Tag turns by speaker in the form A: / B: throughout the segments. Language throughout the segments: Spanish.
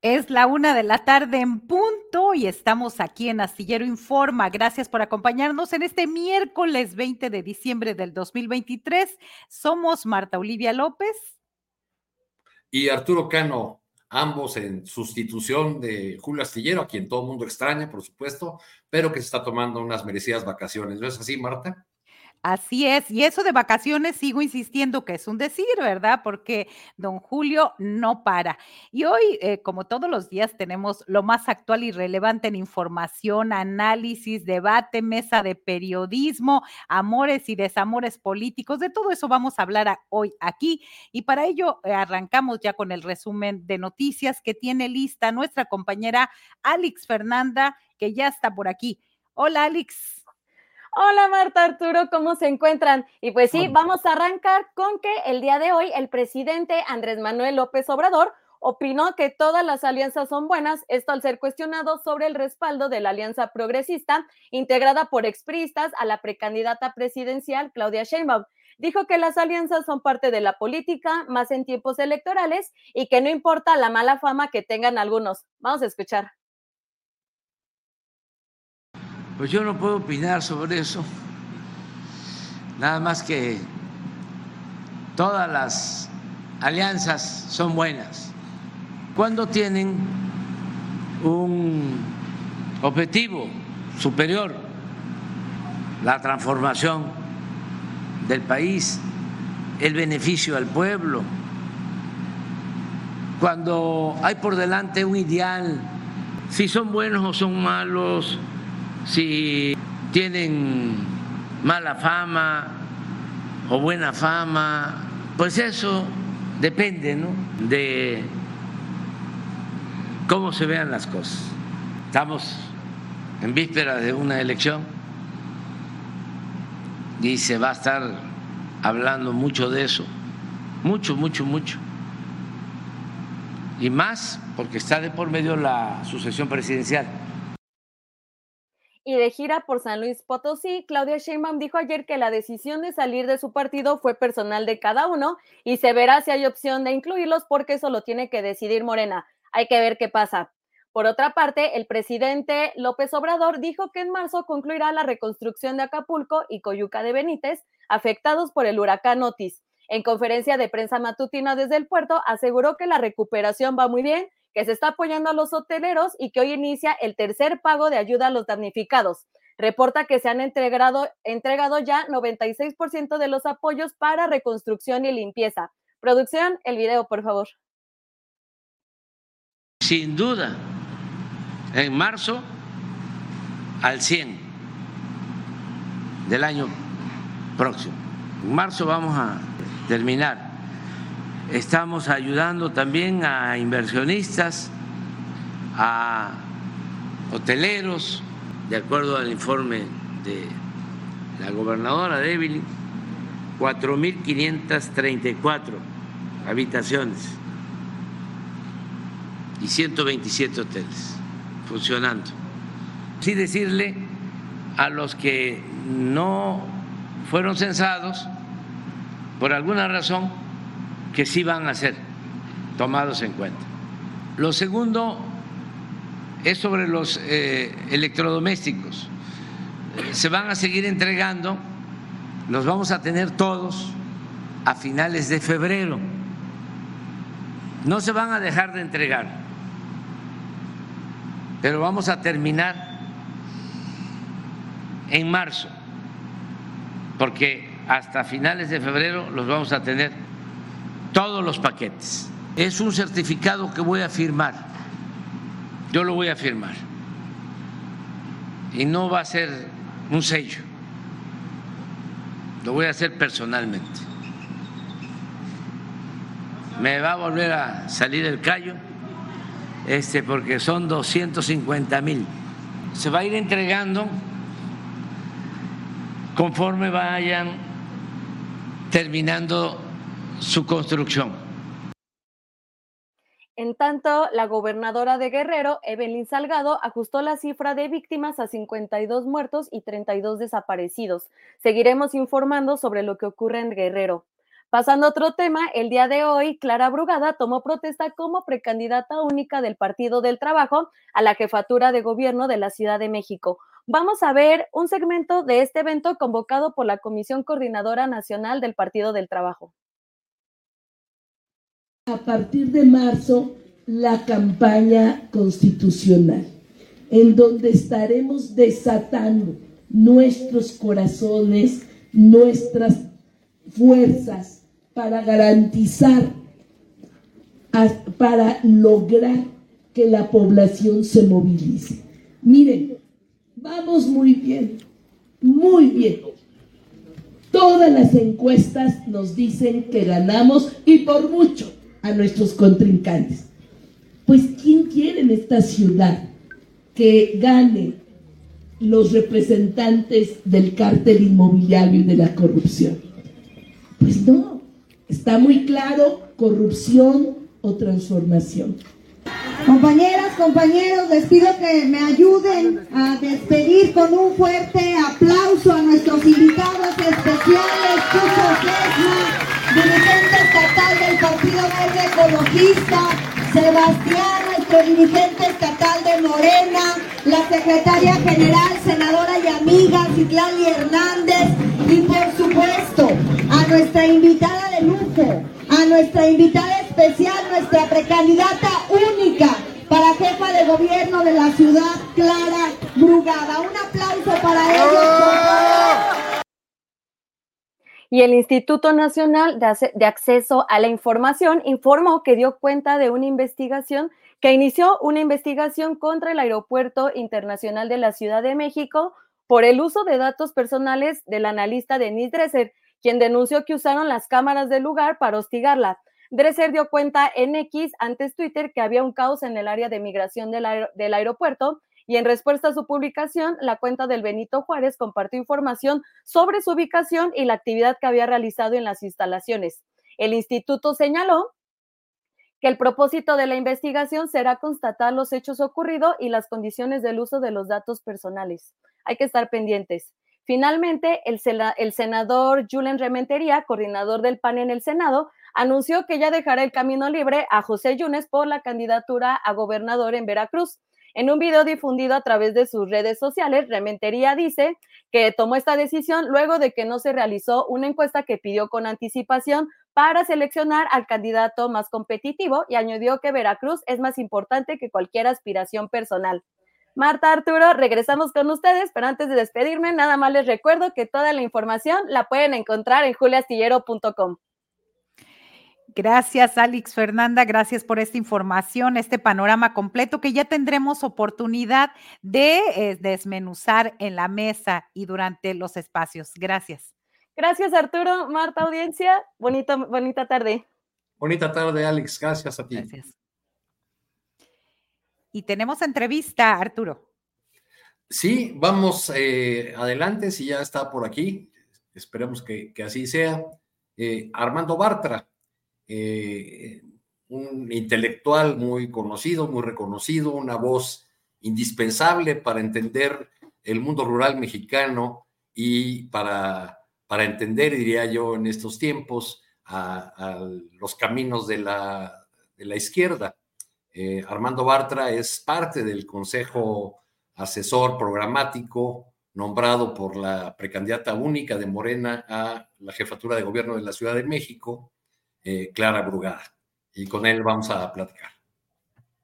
A: Es la una de la tarde en punto y estamos aquí en Astillero Informa. Gracias por acompañarnos en este miércoles 20 de diciembre del 2023. Somos Marta Olivia López.
B: Y Arturo Cano, ambos en sustitución de Julio Astillero, a quien todo el mundo extraña, por supuesto, pero que se está tomando unas merecidas vacaciones. ¿No es así, Marta?
A: Así es, y eso de vacaciones sigo insistiendo que es un decir, ¿verdad? Porque don Julio no para. Y hoy, eh, como todos los días, tenemos lo más actual y relevante en información, análisis, debate, mesa de periodismo, amores y desamores políticos. De todo eso vamos a hablar hoy aquí. Y para ello eh, arrancamos ya con el resumen de noticias que tiene lista nuestra compañera Alex Fernanda, que ya está por aquí. Hola, Alex.
C: Hola Marta Arturo, ¿cómo se encuentran? Y pues sí, vamos a arrancar con que el día de hoy el presidente Andrés Manuel López Obrador opinó que todas las alianzas son buenas, esto al ser cuestionado sobre el respaldo de la alianza progresista integrada por expristas a la precandidata presidencial Claudia Sheinbaum. Dijo que las alianzas son parte de la política, más en tiempos electorales, y que no importa la mala fama que tengan algunos. Vamos a escuchar.
D: Pues yo no puedo opinar sobre eso, nada más que todas las alianzas son buenas. Cuando tienen un objetivo superior, la transformación del país, el beneficio al pueblo, cuando hay por delante un ideal, si son buenos o son malos, si tienen mala fama o buena fama, pues eso depende ¿no? de cómo se vean las cosas. Estamos en víspera de una elección y se va a estar hablando mucho de eso, mucho, mucho, mucho. Y más porque está de por medio la sucesión presidencial
C: gira por San Luis Potosí, Claudia Sheinbaum dijo ayer que la decisión de salir de su partido fue personal de cada uno y se verá si hay opción de incluirlos porque eso lo tiene que decidir Morena. Hay que ver qué pasa. Por otra parte, el presidente López Obrador dijo que en marzo concluirá la reconstrucción de Acapulco y Coyuca de Benítez, afectados por el huracán Otis. En conferencia de prensa matutina desde el puerto, aseguró que la recuperación va muy bien que se está apoyando a los hoteleros y que hoy inicia el tercer pago de ayuda a los damnificados. Reporta que se han entregado, entregado ya 96% de los apoyos para reconstrucción y limpieza. Producción, el video, por favor.
D: Sin duda, en marzo al 100 del año próximo. En marzo vamos a terminar Estamos ayudando también a inversionistas, a hoteleros, de acuerdo al informe de la gobernadora de Evelyn, 4.534 habitaciones y 127 hoteles funcionando. Sí decirle a los que no fueron censados, por alguna razón, que sí van a ser tomados en cuenta. Lo segundo es sobre los eh, electrodomésticos. Se van a seguir entregando, los vamos a tener todos a finales de febrero. No se van a dejar de entregar, pero vamos a terminar en marzo, porque hasta finales de febrero los vamos a tener todos los paquetes. Es un certificado que voy a firmar, yo lo voy a firmar, y no va a ser un sello, lo voy a hacer personalmente. Me va a volver a salir el callo, este, porque son 250 mil. Se va a ir entregando conforme vayan terminando su construcción.
C: En tanto, la gobernadora de Guerrero, Evelyn Salgado, ajustó la cifra de víctimas a 52 muertos y 32 desaparecidos. Seguiremos informando sobre lo que ocurre en Guerrero. Pasando a otro tema, el día de hoy, Clara Brugada tomó protesta como precandidata única del Partido del Trabajo a la jefatura de gobierno de la Ciudad de México. Vamos a ver un segmento de este evento convocado por la Comisión Coordinadora Nacional del Partido del Trabajo.
E: A partir de marzo, la campaña constitucional, en donde estaremos desatando nuestros corazones, nuestras fuerzas para garantizar, para lograr que la población se movilice. Miren, vamos muy bien, muy bien. Todas las encuestas nos dicen que ganamos y por mucho a nuestros contrincantes. Pues ¿quién quiere en esta ciudad que gane los representantes del cártel inmobiliario y de la corrupción? Pues no, está muy claro corrupción o transformación.
F: Compañeras, compañeros, les pido que me ayuden a despedir con un fuerte aplauso a nuestros invitados especiales, Chucho dirigente estatal del Partido Verde Ecologista, Sebastián, nuestro dirigente estatal de Morena, la secretaria general, senadora y amiga Citlali Hernández y por supuesto a nuestra invitada de lujo, a nuestra invitada especial, nuestra precandidata única para jefa de gobierno de la ciudad, Clara Brugada. Un aplauso para ellos.
C: Y el Instituto Nacional de Acceso a la Información informó que dio cuenta de una investigación que inició una investigación contra el Aeropuerto Internacional de la Ciudad de México por el uso de datos personales del analista Denis Dresser, quien denunció que usaron las cámaras del lugar para hostigarla. Dresser dio cuenta en X antes Twitter que había un caos en el área de migración del, del aeropuerto y en respuesta a su publicación, la cuenta del Benito Juárez compartió información sobre su ubicación y la actividad que había realizado en las instalaciones. El instituto señaló que el propósito de la investigación será constatar los hechos ocurridos y las condiciones del uso de los datos personales. Hay que estar pendientes. Finalmente, el, senador Julen Rementería, coordinador del PAN en el Senado, anunció que ya dejará el camino libre a José Yunes por la candidatura a gobernador en Veracruz. En un video difundido a través de sus redes sociales, Rementería dice que tomó esta decisión luego de que no se realizó una encuesta que pidió con anticipación para seleccionar al candidato más competitivo y añadió que Veracruz es más importante que cualquier aspiración personal. Marta Arturo, regresamos con ustedes, pero antes de despedirme, nada más les recuerdo que toda la información la pueden encontrar en juliastillero.com.
A: Gracias, Alex Fernanda. Gracias por esta información, este panorama completo que ya tendremos oportunidad de eh, desmenuzar en la mesa y durante los espacios. Gracias.
C: Gracias, Arturo. Marta, audiencia. Bonita, bonita tarde.
B: Bonita tarde, Alex. Gracias a ti.
A: Gracias. Y tenemos entrevista, Arturo.
B: Sí, vamos eh, adelante, si ya está por aquí. Esperemos que, así sea. Eh, Armando Bartra, eh, un intelectual muy conocido, muy reconocido, una voz indispensable para entender el mundo rural mexicano y para, para entender, diría yo, en estos tiempos, a, los caminos de la, de la izquierda. Eh, Armando Bartra es parte del Consejo Asesor Programático nombrado por la precandidata única de Morena a la jefatura de gobierno de la Ciudad de México, eh, Clara Brugada. Y con él vamos a platicar.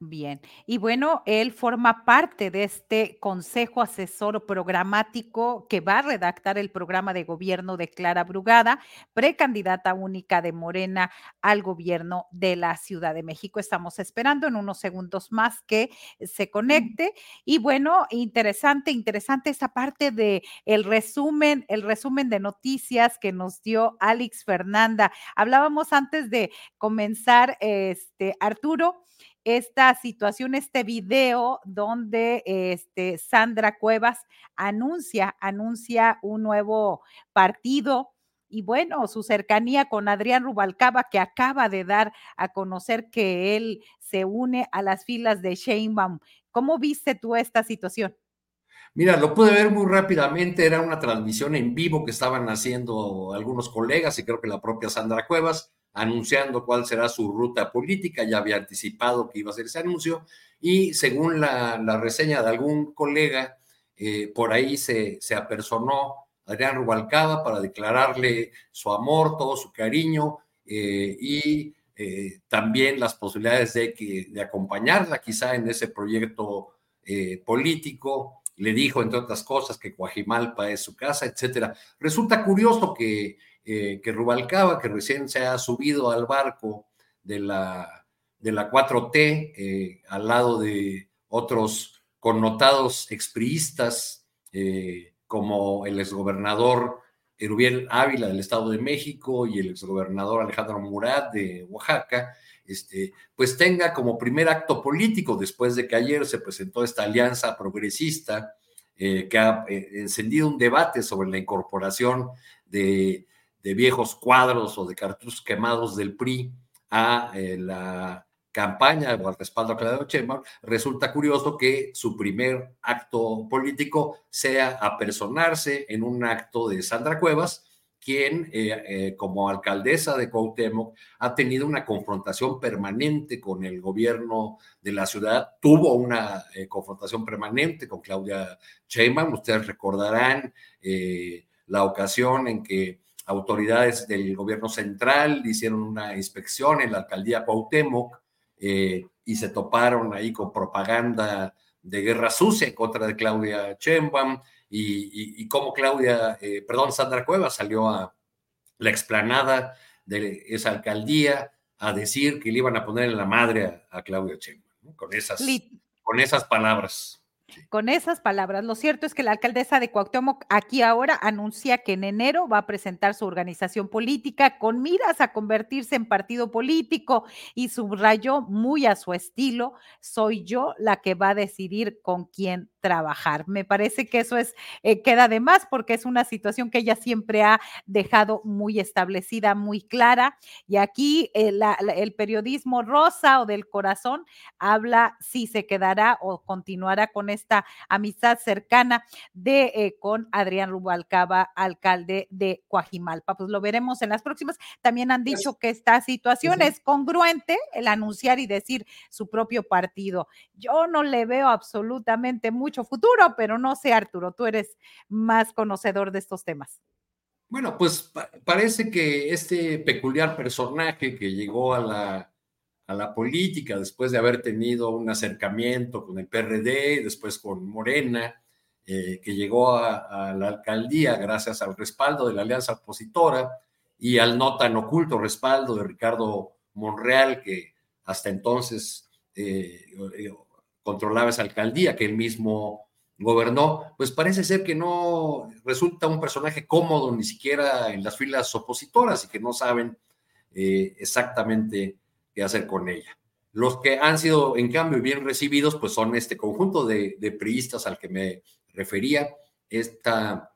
A: Bien, y bueno, él forma parte de este consejo asesor programático que va a redactar el programa de gobierno de Clara Brugada, precandidata única de Morena al gobierno de la Ciudad de México. Estamos esperando en unos segundos más que se conecte. Y bueno, interesante, interesante esa parte de el resumen, el resumen de noticias que nos dio Alex Fernanda. Hablábamos antes de comenzar, este, Arturo esta situación, este video donde este, Sandra Cuevas anuncia, anuncia un nuevo partido y bueno, su cercanía con Adrián Rubalcaba, que acaba de dar a conocer que él se une a las filas de Sheinbaum. ¿Cómo viste tú esta situación?
B: Mira, lo pude ver muy rápidamente, era una transmisión en vivo que estaban haciendo algunos colegas y creo que la propia Sandra Cuevas anunciando cuál será su ruta política, ya había anticipado que iba a ser ese anuncio, y según la, reseña de algún colega, eh, por ahí se, se apersonó Adrián Rubalcaba para declararle su amor, todo su cariño eh, y eh, también las posibilidades de, que, de acompañarla quizá en ese proyecto político. Le dijo, entre otras cosas, que Coajimalpa es su casa, etcétera. Resulta curioso que eh, que Rubalcaba, que recién se ha subido al barco de la, de la 4T, eh, al lado de otros connotados expriistas, eh, como el exgobernador Erubiel Ávila del Estado de México y el exgobernador Alejandro Murat de Oaxaca, este, pues tenga como primer acto político, después de que ayer se presentó esta alianza progresista que ha encendido un debate sobre la incorporación de de viejos cuadros o de cartuchos quemados del PRI a eh, la campaña o al respaldo a Claudio Sheinbaum, resulta curioso que su primer acto político sea apersonarse en un acto de Sandra Cuevas, quien eh, eh, como alcaldesa de Cuauhtémoc ha tenido una confrontación permanente con el gobierno de la ciudad, tuvo una confrontación permanente con Claudia Sheinbaum, ustedes recordarán la ocasión en que autoridades del gobierno central hicieron una inspección en la alcaldía Cuauhtémoc eh, y se toparon ahí con propaganda de guerra sucia en contra de Claudia Sheinbaum y, y, cómo Claudia, eh, perdón, Sandra Cuevas salió a la explanada de esa alcaldía a decir que le iban a poner en la madre a, Claudia Sheinbaum, con, esas, con esas palabras.
A: Con esas palabras, lo cierto es que la alcaldesa de Cuauhtémoc aquí ahora anuncia que en enero va a presentar su organización política con miras a convertirse en partido político y subrayó muy a su estilo, soy yo la que va a decidir con quién trabajar. Me parece que eso es, eh, queda de más porque es una situación que ella siempre ha dejado muy establecida, muy clara. Y aquí eh, el periodismo rosa o del corazón habla si se quedará o continuará con esta amistad cercana de eh, con Adrián Rubalcaba, alcalde de Coajimalpa. Pues lo veremos en las próximas. También han dicho que esta situación es congruente el anunciar y decir su propio partido. Yo no le veo absolutamente mucho futuro, pero no sé, Arturo, tú eres más conocedor de estos temas.
B: Bueno, pues parece que este peculiar personaje que llegó a la a la política después de haber tenido un acercamiento con el PRD, después con Morena, eh, que llegó a, la alcaldía gracias al respaldo de la alianza opositora y al no tan oculto respaldo de Ricardo Monreal, que hasta entonces eh, controlaba esa alcaldía, que él mismo gobernó, pues parece ser que no resulta un personaje cómodo ni siquiera en las filas opositoras y que no saben exactamente qué hacer con ella. Los que han sido, en cambio, bien recibidos, pues son este conjunto de, de priistas al que me refería, esta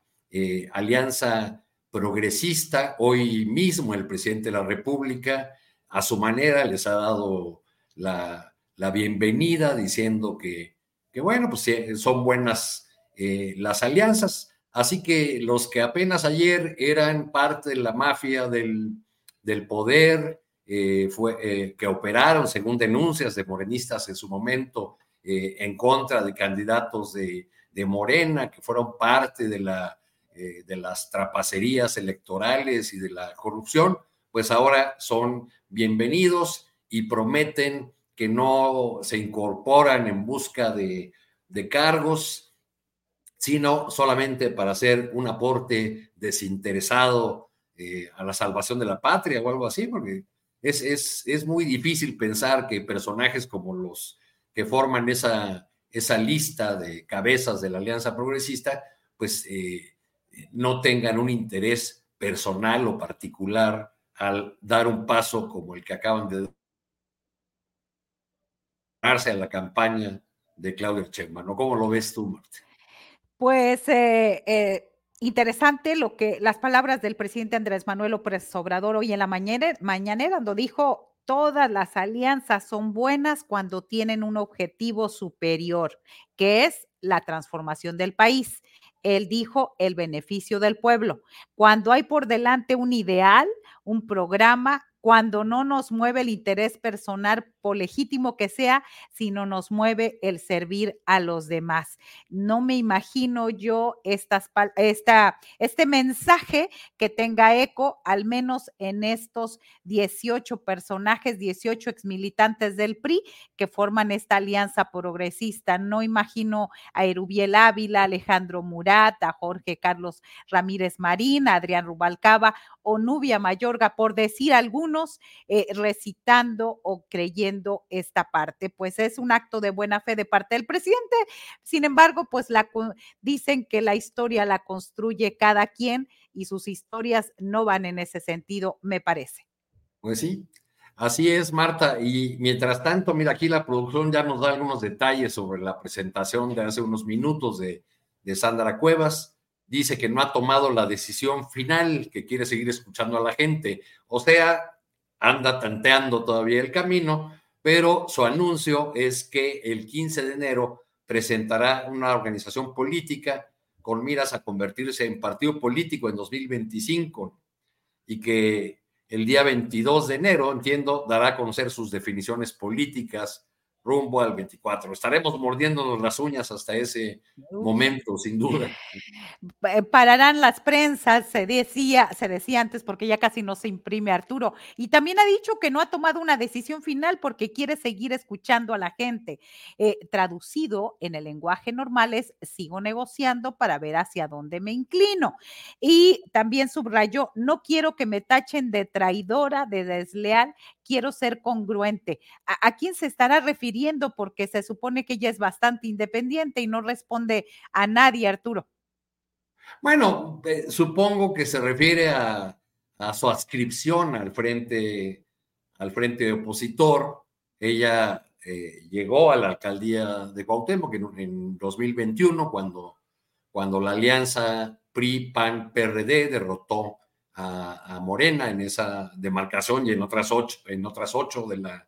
B: alianza progresista. Hoy mismo el presidente de la República, a su manera, les ha dado la, bienvenida diciendo que, que, bueno, pues son buenas eh, las alianzas. Así que los que apenas ayer eran parte de la mafia del, del poder, eh, fue, eh, que operaron, según denuncias de morenistas en su momento, en contra de candidatos de, de Morena, que fueron parte de la eh, de las trapacerías electorales y de la corrupción, pues ahora son bienvenidos y prometen que no se incorporan en busca de, cargos, sino solamente para hacer un aporte desinteresado eh, a la salvación de la patria o algo así, porque es, es, es, muy difícil pensar que personajes como los que forman esa, esa lista de cabezas de la Alianza Progresista, pues eh, no tengan un interés personal o particular al dar un paso como el que acaban de a la campaña de Claudia Sheinbaum. ¿no? ¿Cómo lo ves tú, Marta?
A: Pues eh, eh, interesante lo que las palabras del presidente Andrés Manuel López Obrador hoy en la mañana, mañanera, cuando dijo todas las alianzas son buenas cuando tienen un objetivo superior, que es la transformación del país. Él dijo el beneficio del pueblo. Cuando hay por delante un ideal, un programa, cuando no nos mueve el interés personal, por legítimo que sea, sino nos mueve el servir a los demás. No me imagino yo estas, esta, este mensaje que tenga eco, al menos en estos 18 personajes, 18 exmilitantes del PRI que forman esta alianza progresista. No imagino a Erubiel Ávila, Alejandro Murat, a Jorge Carlos Ramírez Marín, a Adrián Rubalcaba o Nubia Mayorga, por decir algunos, eh, recitando o creyendo esta parte. Pues es un acto de buena fe de parte del presidente. Sin embargo, pues la, dicen que la historia la construye cada quien y sus historias no van en ese sentido, me parece.
B: Pues sí, Así es, Marta. Y mientras tanto, mira, aquí la producción ya nos da algunos detalles sobre la presentación de hace unos minutos de, de Sandra Cuevas dice que no ha tomado la decisión final, que quiere seguir escuchando a la gente. O sea, anda tanteando todavía el camino, pero su anuncio es que el 15 de enero presentará una organización política con miras a convertirse en partido político en 2025 y que el día 22 de enero, entiendo, dará a conocer sus definiciones políticas rumbo al 24. Estaremos mordiéndonos las uñas hasta ese momento, sin duda.
A: Eh, pararán las prensas, se decía, se decía antes porque ya casi no se imprime Arturo. Y también ha dicho que no ha tomado una decisión final porque quiere seguir escuchando a la gente. Eh, traducido en el lenguaje normal es sigo negociando para ver hacia dónde me inclino. Y también subrayó, no quiero que me tachen de traidora, de desleal, quiero ser congruente. ¿A, quién se estará refiriendo? Porque se supone que ella es bastante independiente y no responde a nadie, Arturo.
B: Bueno, eh, supongo que se refiere a, su adscripción al frente, al frente opositor. Ella eh, llegó a la alcaldía de Cuauhtémoc en, en 2021 cuando, cuando la alianza PRI-PAN-PRD derrotó a, Morena en esa demarcación y en otras ocho, en otras ocho de la,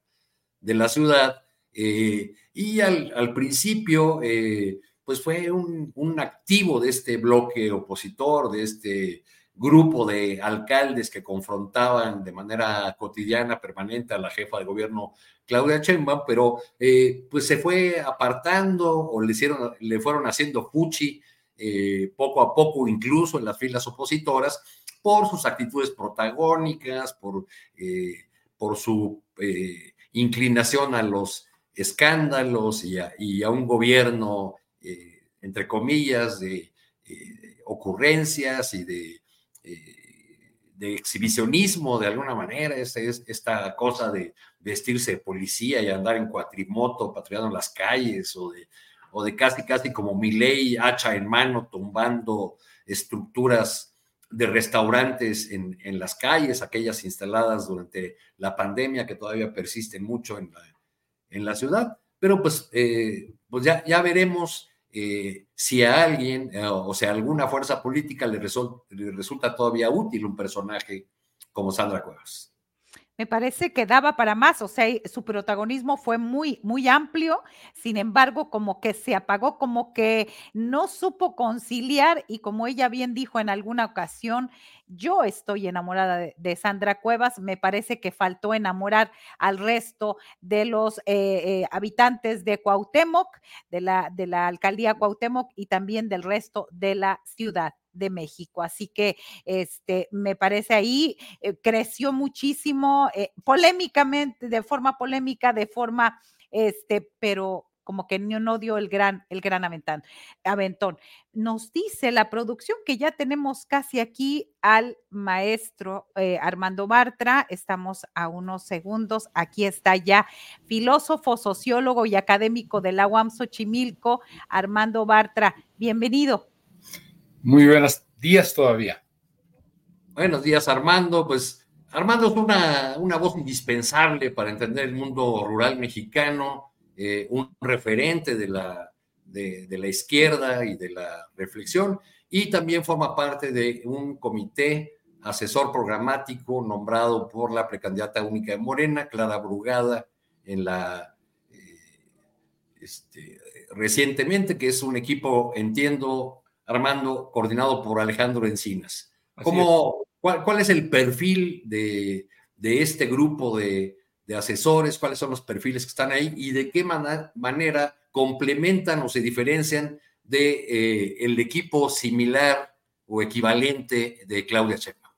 B: de la ciudad. Eh, y al, principio, eh, pues fue un, activo de este bloque opositor, de este grupo de alcaldes que confrontaban de manera cotidiana, permanente a la jefa de gobierno Claudia Sheinbaum, pero eh, pues se fue apartando o le, hicieron, le fueron haciendo fuchi poco a poco, incluso en las filas opositoras, por sus actitudes protagónicas, por, eh, por su eh, inclinación a los escándalos y a, un gobierno, eh, entre comillas, de ocurrencias y de, exhibicionismo de alguna manera, esta, esta cosa de vestirse de policía y andar en cuatrimoto, patrullando en las calles, o de, o de casi, casi como mi ley, hacha en mano, tumbando estructuras de restaurantes en, en, las calles, aquellas instaladas durante la pandemia que todavía persisten mucho en la, en la ciudad. Pero pues, eh, pues ya, ya veremos eh, si a alguien, eh, o sea, alguna fuerza política le, le resulta todavía útil un personaje como Sandra Cuevas
A: me parece que daba para más, o sea, su protagonismo fue muy, muy amplio, sin embargo, como que se apagó, como que no supo conciliar y como ella bien dijo en alguna ocasión, yo estoy enamorada de, Sandra Cuevas, me parece que faltó enamorar al resto de los eh, eh, habitantes de Cuauhtémoc, de la, de la alcaldía Cuauhtémoc y también del resto de la ciudad de México. Así que este me parece ahí eh, creció muchísimo polémicamente, de forma polémica, de forma este, pero como que no, dio el gran, el gran aventón, aventón. Nos dice la producción que ya tenemos casi aquí al maestro eh, Armando Bartra. Estamos a unos segundos. Aquí está ya filósofo, sociólogo y académico de la UAM Xochimilco, Armando Bartra. Bienvenido.
G: Muy buenos días todavía.
B: Buenos días, Armando. Pues Armando es una, una voz indispensable para entender el mundo rural mexicano eh, un referente de la, de, la izquierda y de la reflexión, y también forma parte de un comité asesor programático nombrado por la precandidata única de Morena, Clara Brugada, en la eh, este, recientemente, que es un equipo, entiendo, Armando, coordinado por Alejandro Encinas. ¿Cómo, cuál, es el perfil de, de este grupo de, de asesores, cuáles son los perfiles que están ahí y de qué manera complementan o se diferencian de eh, el equipo similar o equivalente de Claudia Sheinbaum.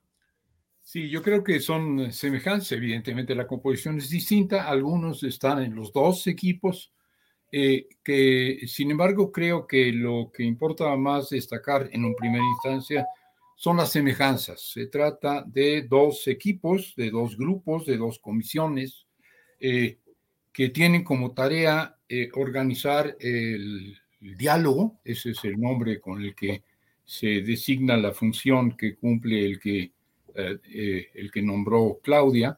G: Sí, yo creo que son semejantes. Evidentemente la composición es distinta. Algunos están en los dos equipos, eh, que sin embargo creo que lo que importa más destacar en un primera instancia son las semejanzas. Se trata de dos equipos, de dos grupos, de dos comisiones eh, que tienen como tarea eh, organizar el, diálogo, ese es el nombre con el que se designa la función que cumple el que, el que nombró Claudia,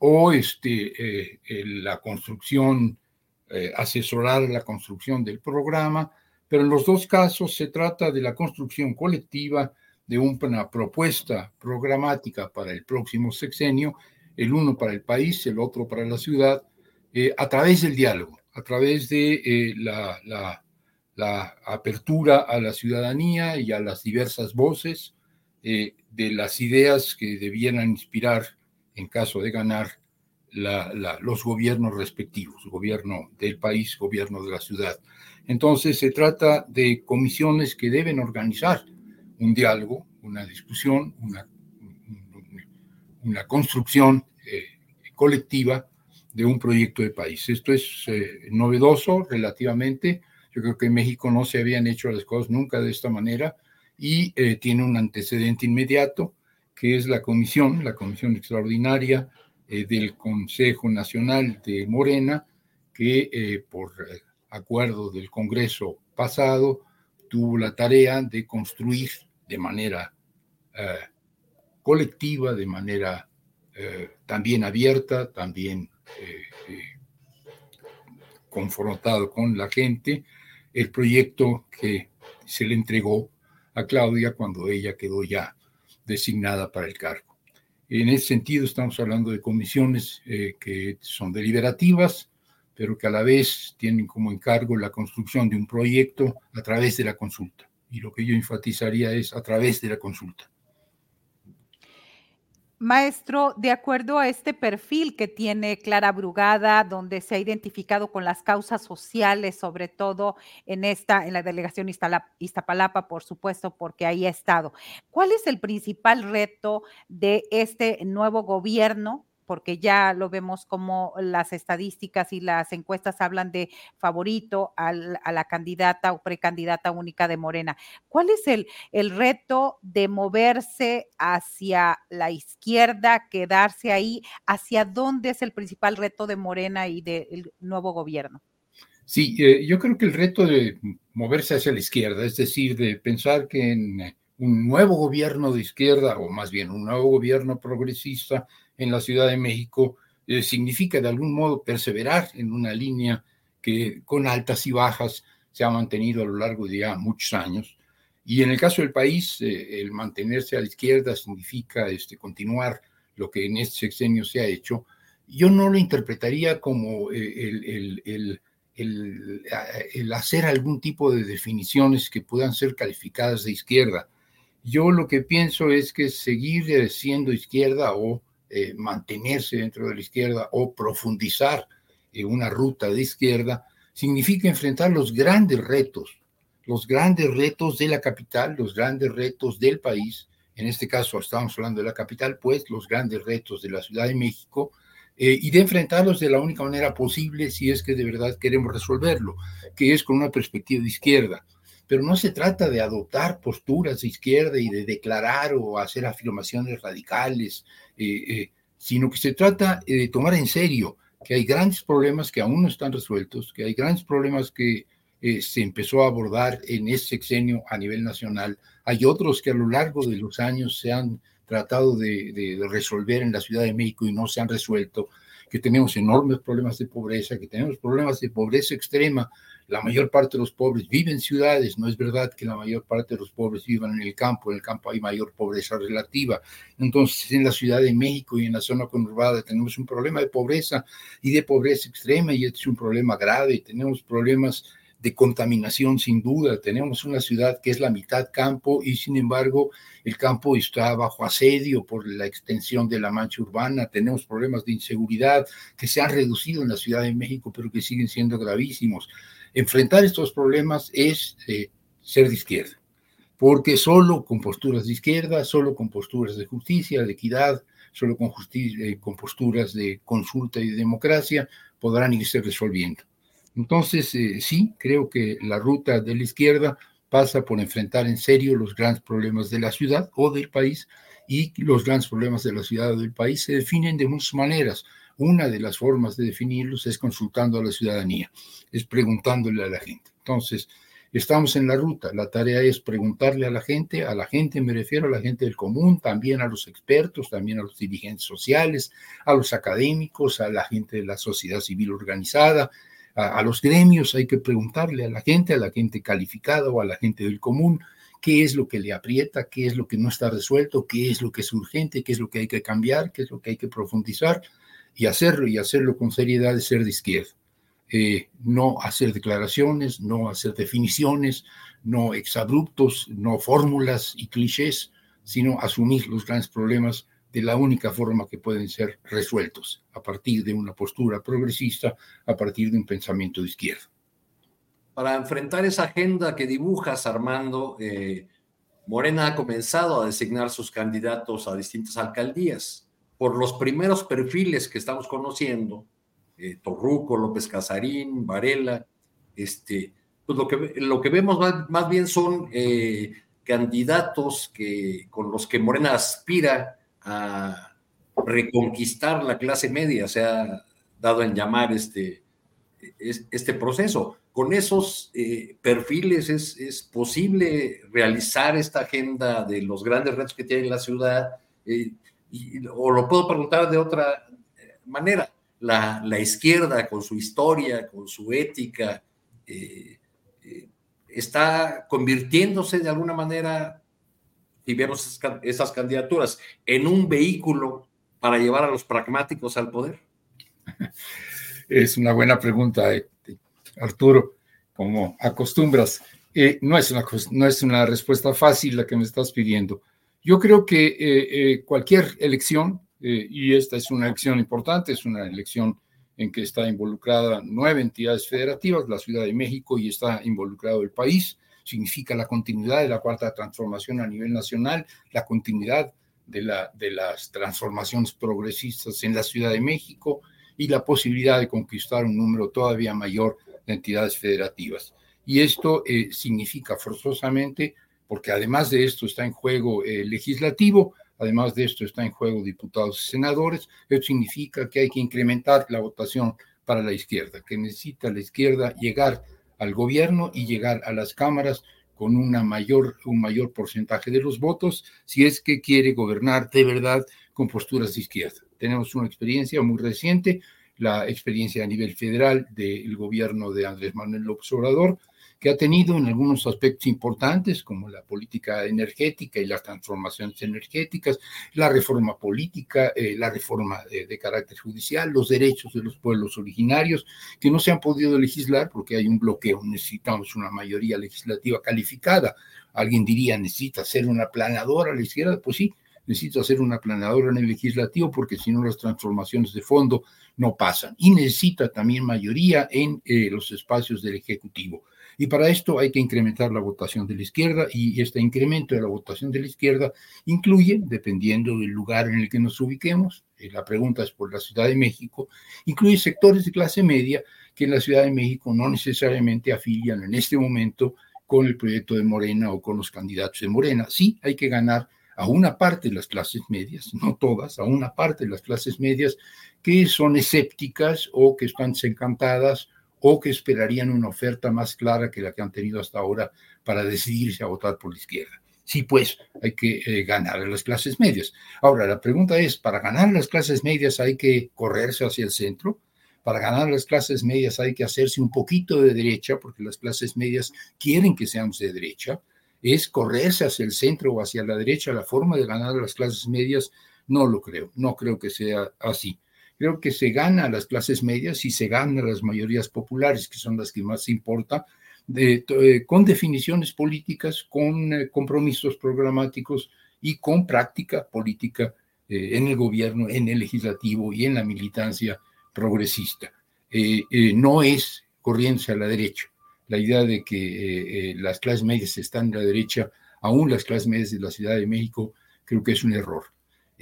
G: o este, la construcción, asesorar la construcción del programa, pero en los dos casos se trata de la construcción colectiva de una propuesta programática para el próximo sexenio, el uno para el país, el otro para la ciudad, eh, a través del diálogo, a través de eh, la, apertura a la ciudadanía y a las diversas voces eh, de las ideas que debieran inspirar, en caso de ganar, los gobiernos respectivos, gobierno del país, gobierno de la ciudad. Entonces se trata de comisiones que deben organizar un diálogo, una discusión, una, una construcción eh, colectiva de un proyecto de país. Esto es eh, novedoso relativamente. Yo creo que en México no se habían hecho las cosas nunca de esta manera y eh, tiene un antecedente inmediato, que es la comisión, la comisión extraordinaria del Consejo Nacional de Morena, que por acuerdo del Congreso pasado tuvo la tarea de construir de manera eh, colectiva, de manera eh, también abierta, también eh, confrontado con la gente, el proyecto que se le entregó a Claudia cuando ella quedó ya designada para el cargo. En ese sentido, estamos hablando de comisiones que son deliberativas, pero que a la vez tienen como encargo la construcción de un proyecto a través de la consulta y lo que yo enfatizaría es a través de la consulta.
A: Maestro, de acuerdo a este perfil que tiene Clara Brugada, donde se ha identificado con las causas sociales, sobre todo en esta, en la delegación Iztapalapa, por supuesto, porque ahí ha estado. ¿Cuál es el principal reto de este nuevo gobierno porque ya lo vemos como las estadísticas y las encuestas hablan de favorito a la candidata o precandidata única de Morena. ¿Cuál es el, el reto de moverse hacia la izquierda, quedarse ahí? ¿Hacia dónde es el principal reto de Morena y del nuevo gobierno?
G: Sí, eh, yo creo que el reto de moverse hacia la izquierda, es decir, de pensar que en un nuevo gobierno de izquierda, o más bien un nuevo gobierno progresista en la Ciudad de México, eh, significa de algún modo perseverar en una línea que con altas y bajas se ha mantenido a lo largo de ya muchos años. Y en el caso del país, eh, el mantenerse a la izquierda significa este, continuar lo que en este sexenio se ha hecho. Yo no lo interpretaría como eh, el, el, el, el, hacer algún tipo de definiciones que puedan ser calificadas de izquierda. Yo lo que pienso es que seguir siendo izquierda o eh, mantenerse dentro de la izquierda o profundizar en una ruta de izquierda significa enfrentar los grandes retos, los grandes retos de la capital, los grandes retos del país. En este caso estamos hablando de la capital, pues los grandes retos de la Ciudad de México, eh, y de enfrentarlos de la única manera posible si es que de verdad queremos resolverlo, que es con una perspectiva de izquierda pero no se trata de adoptar posturas de izquierda y de declarar o hacer afirmaciones radicales, eh, eh, sino que se trata eh, de tomar en serio que hay grandes problemas que aún no están resueltos, que hay grandes problemas que se empezó a abordar en este sexenio a nivel nacional, hay otros que a lo largo de los años se han tratado de, de resolver en la Ciudad de México y no se han resuelto, que tenemos enormes problemas de pobreza, que tenemos problemas de pobreza extrema la mayor parte de los pobres viven en ciudades, no es verdad que la mayor parte de los pobres vivan en el campo, en el campo hay mayor pobreza relativa. Entonces, en la Ciudad de México y en la zona conurbada tenemos un problema de pobreza y de pobreza extrema y este es un problema grave, tenemos problemas de contaminación sin duda. Tenemos una ciudad que es la mitad campo y sin embargo el campo está bajo asedio por la extensión de la mancha urbana. Tenemos problemas de inseguridad que se han reducido en la Ciudad de México pero que siguen siendo gravísimos. Enfrentar estos problemas es eh, ser de izquierda, porque solo con posturas de izquierda, solo con posturas de justicia, de equidad, solo con, eh, posturas de consulta y de democracia podrán irse resolviendo. Entonces, eh, sí, creo que la ruta de la izquierda pasa por enfrentar en serio los grandes problemas de la ciudad o del país y los grandes problemas de la ciudad o del país se definen de muchas maneras. Una de las formas de definirlos es consultando a la ciudadanía, es preguntándole a la gente. Entonces, estamos en la ruta. La tarea es preguntarle a la gente, a la gente me refiero a la gente del común, también a los expertos, también a los dirigentes sociales, a los académicos, a la gente de la sociedad civil organizada, a, los gremios. Hay que preguntarle a la gente, a la gente calificada o a la gente del común, qué es lo que le aprieta, qué es lo que no está resuelto, qué es lo que es urgente, qué es lo que hay que cambiar, qué es lo que hay que profundizar y hacerlo y hacerlo con seriedad de ser de izquierda. Eh, no hacer declaraciones, no hacer definiciones, no exabruptos, no fórmulas y clichés, sino asumir los grandes problemas de la única forma que pueden ser resueltos, a partir de una postura progresista, a partir de un pensamiento de izquierda.
B: Para enfrentar esa agenda que dibujas, Armando, eh, Morena ha comenzado a designar sus candidatos a distintas alcaldías por los primeros perfiles que estamos conociendo, eh, Torruco, López Casarín, Varela, este, pues lo que, lo que vemos más, bien son eh, candidatos que, con los que Morena aspira a reconquistar la clase media, se ha dado en llamar este, este proceso. Con esos eh, perfiles es, es, posible realizar esta agenda de los grandes retos que tiene la ciudad, o lo puedo preguntar de otra eh, manera, la, izquierda con su historia, con su ética, eh, eh, está convirtiéndose de alguna manera, si vemos esas, candidaturas, en un vehículo para llevar a los pragmáticos al poder?
G: Es una buena pregunta, Arturo, como acostumbras. no, es una, no es una respuesta fácil la que me estás pidiendo. Yo creo que eh, eh, cualquier elección, eh, y esta es una elección importante, es una elección en que está involucrada nueve entidades federativas, la Ciudad de México, y está involucrado el país, significa la continuidad de la cuarta transformación a nivel nacional, la continuidad de, la, de las transformaciones progresistas en la Ciudad de México y la posibilidad de conquistar un número todavía mayor de entidades federativas. Y esto significa forzosamente porque además de esto está en juego el legislativo, además de esto está en juego diputados y senadores, eso significa que hay que incrementar la votación para la izquierda, que necesita la izquierda llegar al gobierno y llegar a las cámaras con una mayor, un mayor porcentaje de los votos si es que quiere gobernar de verdad con posturas de izquierda. Tenemos una experiencia muy reciente, la experiencia a nivel federal del gobierno de Andrés Manuel López Obrador, que ha tenido en algunos aspectos importantes, como la política energética y las transformaciones energéticas, la reforma política, eh, la reforma de carácter judicial, los derechos de los pueblos originarios, que no se han podido legislar porque hay un bloqueo, necesitamos una mayoría legislativa calificada. Alguien diría, necesita ser una planadora a la izquierda, pues sí, necesita hacer una planadora en el legislativo porque si no las transformaciones de fondo no pasan. Y necesita también mayoría en eh, los espacios del Ejecutivo. Y para esto hay que incrementar la votación de la izquierda y este incremento de la votación de la izquierda incluye, dependiendo del lugar en el que nos ubiquemos, eh, la pregunta es por la Ciudad de México, incluye sectores de clase media que en la Ciudad de México no necesariamente afilian en este momento con el proyecto de Morena o con los candidatos de Morena. Sí, hay que ganar a una parte de las clases medias, no todas, a una parte de las clases medias que son escépticas o que están desencantadas o que esperarían una oferta más clara que la que han tenido hasta ahora para decidirse a votar por la izquierda. Sí, pues hay que eh, ganar a las clases medias. Ahora, la pregunta es, ¿para ganar a las clases medias hay que correrse hacia el centro? Para ganar las clases medias hay que hacerse un poquito de derecha, porque las clases medias quieren que seamos de derecha. ¿Es correrse hacia el centro o hacia la derecha la forma de ganar las clases medias? No lo creo, no creo que sea así. Creo que se gana a las clases medias y se gana a las mayorías populares, que son las que más importa, eh, con definiciones políticas, con eh, compromisos programáticos y con práctica política eh, en el gobierno, en el legislativo y en la militancia progresista. no es corriente a la derecha. La idea de que las clases medias están a la derecha, aún las clases medias de la Ciudad de México, creo que es un error.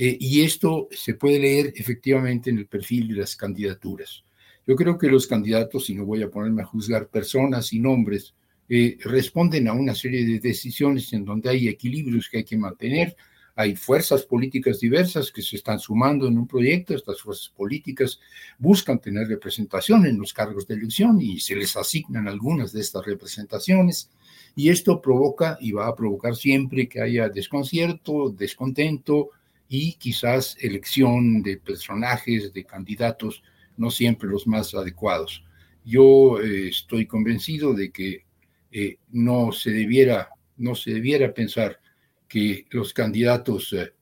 G: Eh, y esto se puede leer efectivamente en el perfil de las candidaturas. Yo creo que los candidatos, y no voy a ponerme a juzgar personas y nombres, eh, responden a una serie de decisiones en donde hay equilibrios que hay que mantener, hay fuerzas políticas diversas que se están sumando en un proyecto, estas fuerzas políticas buscan tener representación en los cargos de elección y se les asignan algunas de estas representaciones y esto provoca y va a provocar siempre que haya desconcierto, descontento, y quizás elección de personajes, de candidatos, no siempre los más adecuados. Yo eh, estoy convencido de que eh, no, se debiera, no se debiera pensar que los candidatos eh,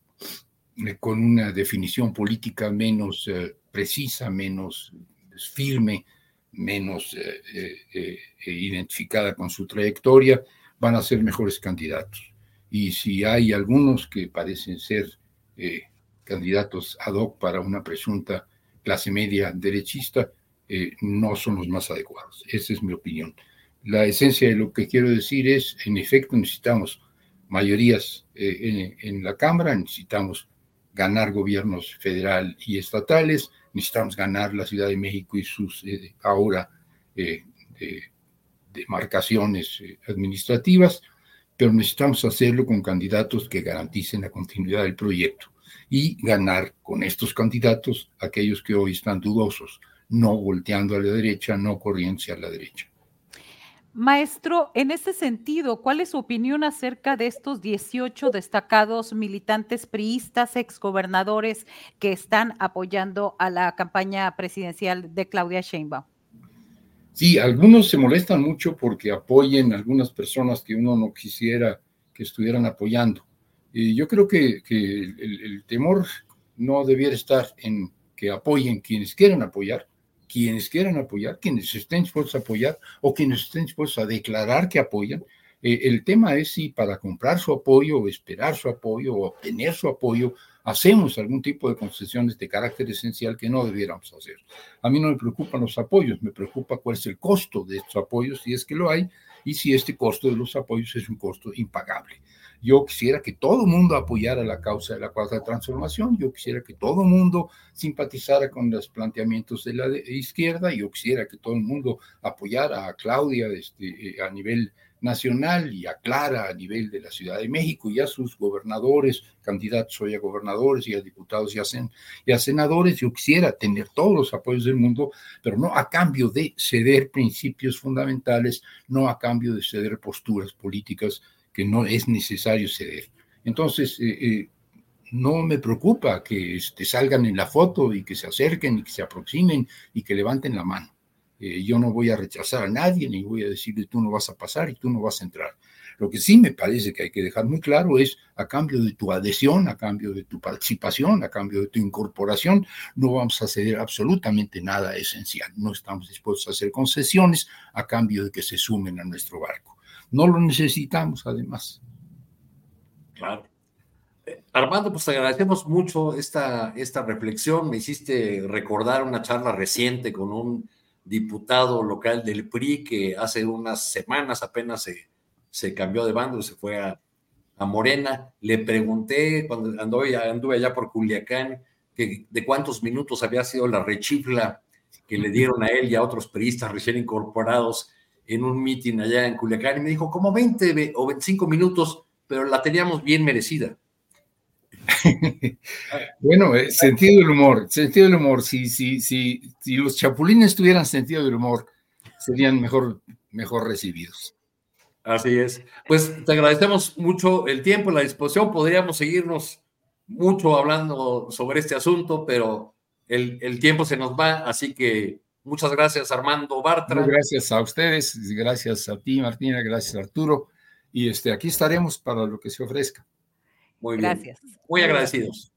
G: con una definición política menos precisa, menos firme, menos identificada con su trayectoria, van a ser mejores candidatos. Y si hay algunos que parecen ser eh, candidatos ad hoc para una presunta clase media derechista eh, no son los más adecuados. Esa es mi opinión. La esencia de lo que quiero decir es, en efecto, necesitamos mayorías eh, en, la Cámara, necesitamos ganar gobiernos federal y estatales, necesitamos ganar la Ciudad de México y sus ahora demarcaciones administrativas, pero necesitamos hacerlo con candidatos que garanticen la continuidad del proyecto y ganar con estos candidatos aquellos que hoy están dudosos, no volteando a la derecha, no corriendo a la derecha.
A: Maestro, en ese sentido, ¿cuál es su opinión acerca de estos 18 destacados militantes priistas, exgobernadores que están apoyando a la campaña presidencial de Claudia Sheinbaum?
G: Sí, algunos se molestan mucho porque apoyen a algunas personas que uno no quisiera que estuvieran apoyando. Y yo creo que, el, temor no debiera estar en que apoyen quienes quieran apoyar, quienes quieran apoyar, quienes estén dispuestos a apoyar o quienes estén dispuestos a declarar que apoyan. Eh, el tema es si para comprar su apoyo o esperar su apoyo o obtener su apoyo hacemos algún tipo de concesiones de carácter esencial que no debiéramos hacer. A mí no me preocupan los apoyos, me preocupa cuál es el costo de estos apoyos, si es que lo hay, y si este costo de los apoyos es un costo impagable. Yo quisiera que todo el mundo apoyara la causa de la cuarta transformación, yo quisiera que todo el mundo simpatizara con los planteamientos de la izquierda, yo quisiera que todo el mundo apoyara a Claudia este, eh, a nivel nacional y a Clara a nivel de la Ciudad de México y a sus gobernadores, candidatos hoy a gobernadores y a diputados y a, y a senadores. Yo quisiera tener todos los apoyos del mundo, pero no a cambio de ceder principios fundamentales, no a cambio de ceder posturas políticas que no es necesario ceder. Entonces, eh, eh, no me preocupa que este, salgan en la foto y que se acerquen y que se aproximen y que levanten la mano. Eh, yo no voy a rechazar a nadie ni voy a decirle tú no vas a pasar y tú no vas a entrar. Lo que sí me parece que hay que dejar muy claro es a cambio de tu adhesión, a cambio de tu participación, a cambio de tu incorporación, no vamos a ceder absolutamente nada esencial. No estamos dispuestos a hacer concesiones a cambio de que se sumen a nuestro barco. No lo necesitamos, además.
B: Claro. Eh, Armando, pues te agradecemos mucho esta, esta reflexión. Me hiciste recordar una charla reciente con un diputado local del PRI que hace unas semanas apenas se, se cambió de bando, se fue a, a Morena. Le pregunté cuando anduve, anduve allá por Culiacán que de cuántos minutos había sido la rechifla que le dieron a él y a otros priistas recién incorporados en un mitin allá en Culiacán y me dijo como 20 o 25 minutos, pero la teníamos bien merecida.
G: bueno, eh, sentido del humor, sentido del humor. Si, si, si, si los chapulines tuvieran sentido del humor, serían mejor, mejor recibidos.
B: Así es. Pues te agradecemos mucho el tiempo, la disposición. Podríamos seguirnos mucho hablando sobre este asunto, pero el, el tiempo se nos va, así que Muchas gracias, Armando Bartra.
G: gracias a ustedes, gracias a ti, Martina, gracias, Arturo. Y este, aquí estaremos para lo que se ofrezca.
B: Muy bien. Gracias. Muy agradecidos.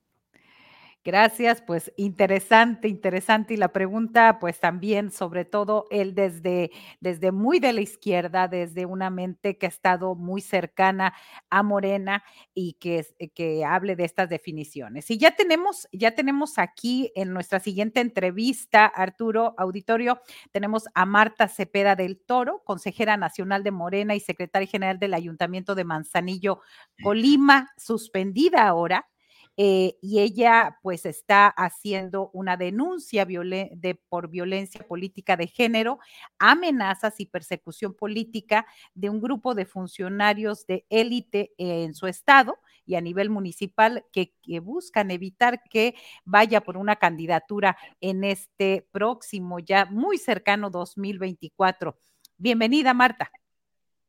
A: Gracias, pues interesante, interesante. Y la pregunta, pues también, sobre todo, él desde, desde muy de la izquierda, desde una mente que ha estado muy cercana a Morena y que, que hable de estas definiciones. Y ya tenemos, ya tenemos aquí en nuestra siguiente entrevista, Arturo Auditorio, tenemos a Marta Cepeda del Toro, consejera nacional de Morena y secretaria general del Ayuntamiento de Manzanillo, Colima, suspendida ahora eh, y ella pues está haciendo una denuncia de, por violencia política de género, amenazas y persecución política de un grupo de funcionarios de élite en su estado y a nivel municipal que, que, buscan evitar que vaya por una candidatura en este próximo, ya muy cercano 2024. Bienvenida, Marta.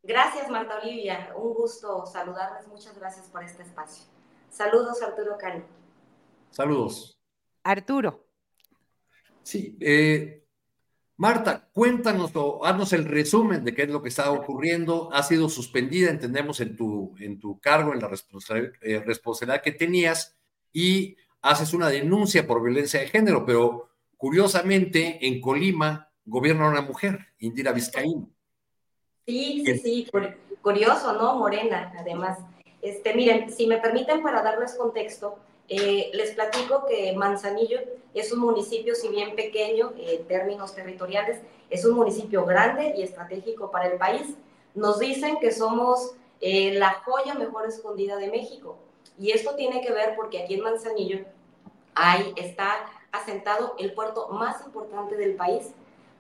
H: Gracias, Marta Olivia. Un gusto saludarles. Muchas gracias por este espacio. Saludos, Arturo Cano.
B: Saludos.
A: Arturo.
B: Sí, eh, Marta, cuéntanos o haznos el resumen de qué es lo que está ocurriendo. Ha sido suspendida, entendemos, en tu, en tu cargo, en la responsabilidad, eh, responsabilidad que tenías y haces una denuncia por violencia de género, pero curiosamente en Colima gobierna una mujer, Indira Vizcaíno.
H: Sí, sí, sí, curioso, ¿no? Morena, además. Este, miren, si me permiten para darles contexto, eh, les platico que Manzanillo es un municipio, si bien pequeño en términos territoriales, es un municipio grande y estratégico para el país. Nos dicen que somos eh, la joya mejor escondida de México. Y esto tiene que ver porque aquí en Manzanillo hay, está asentado el puerto más importante del país.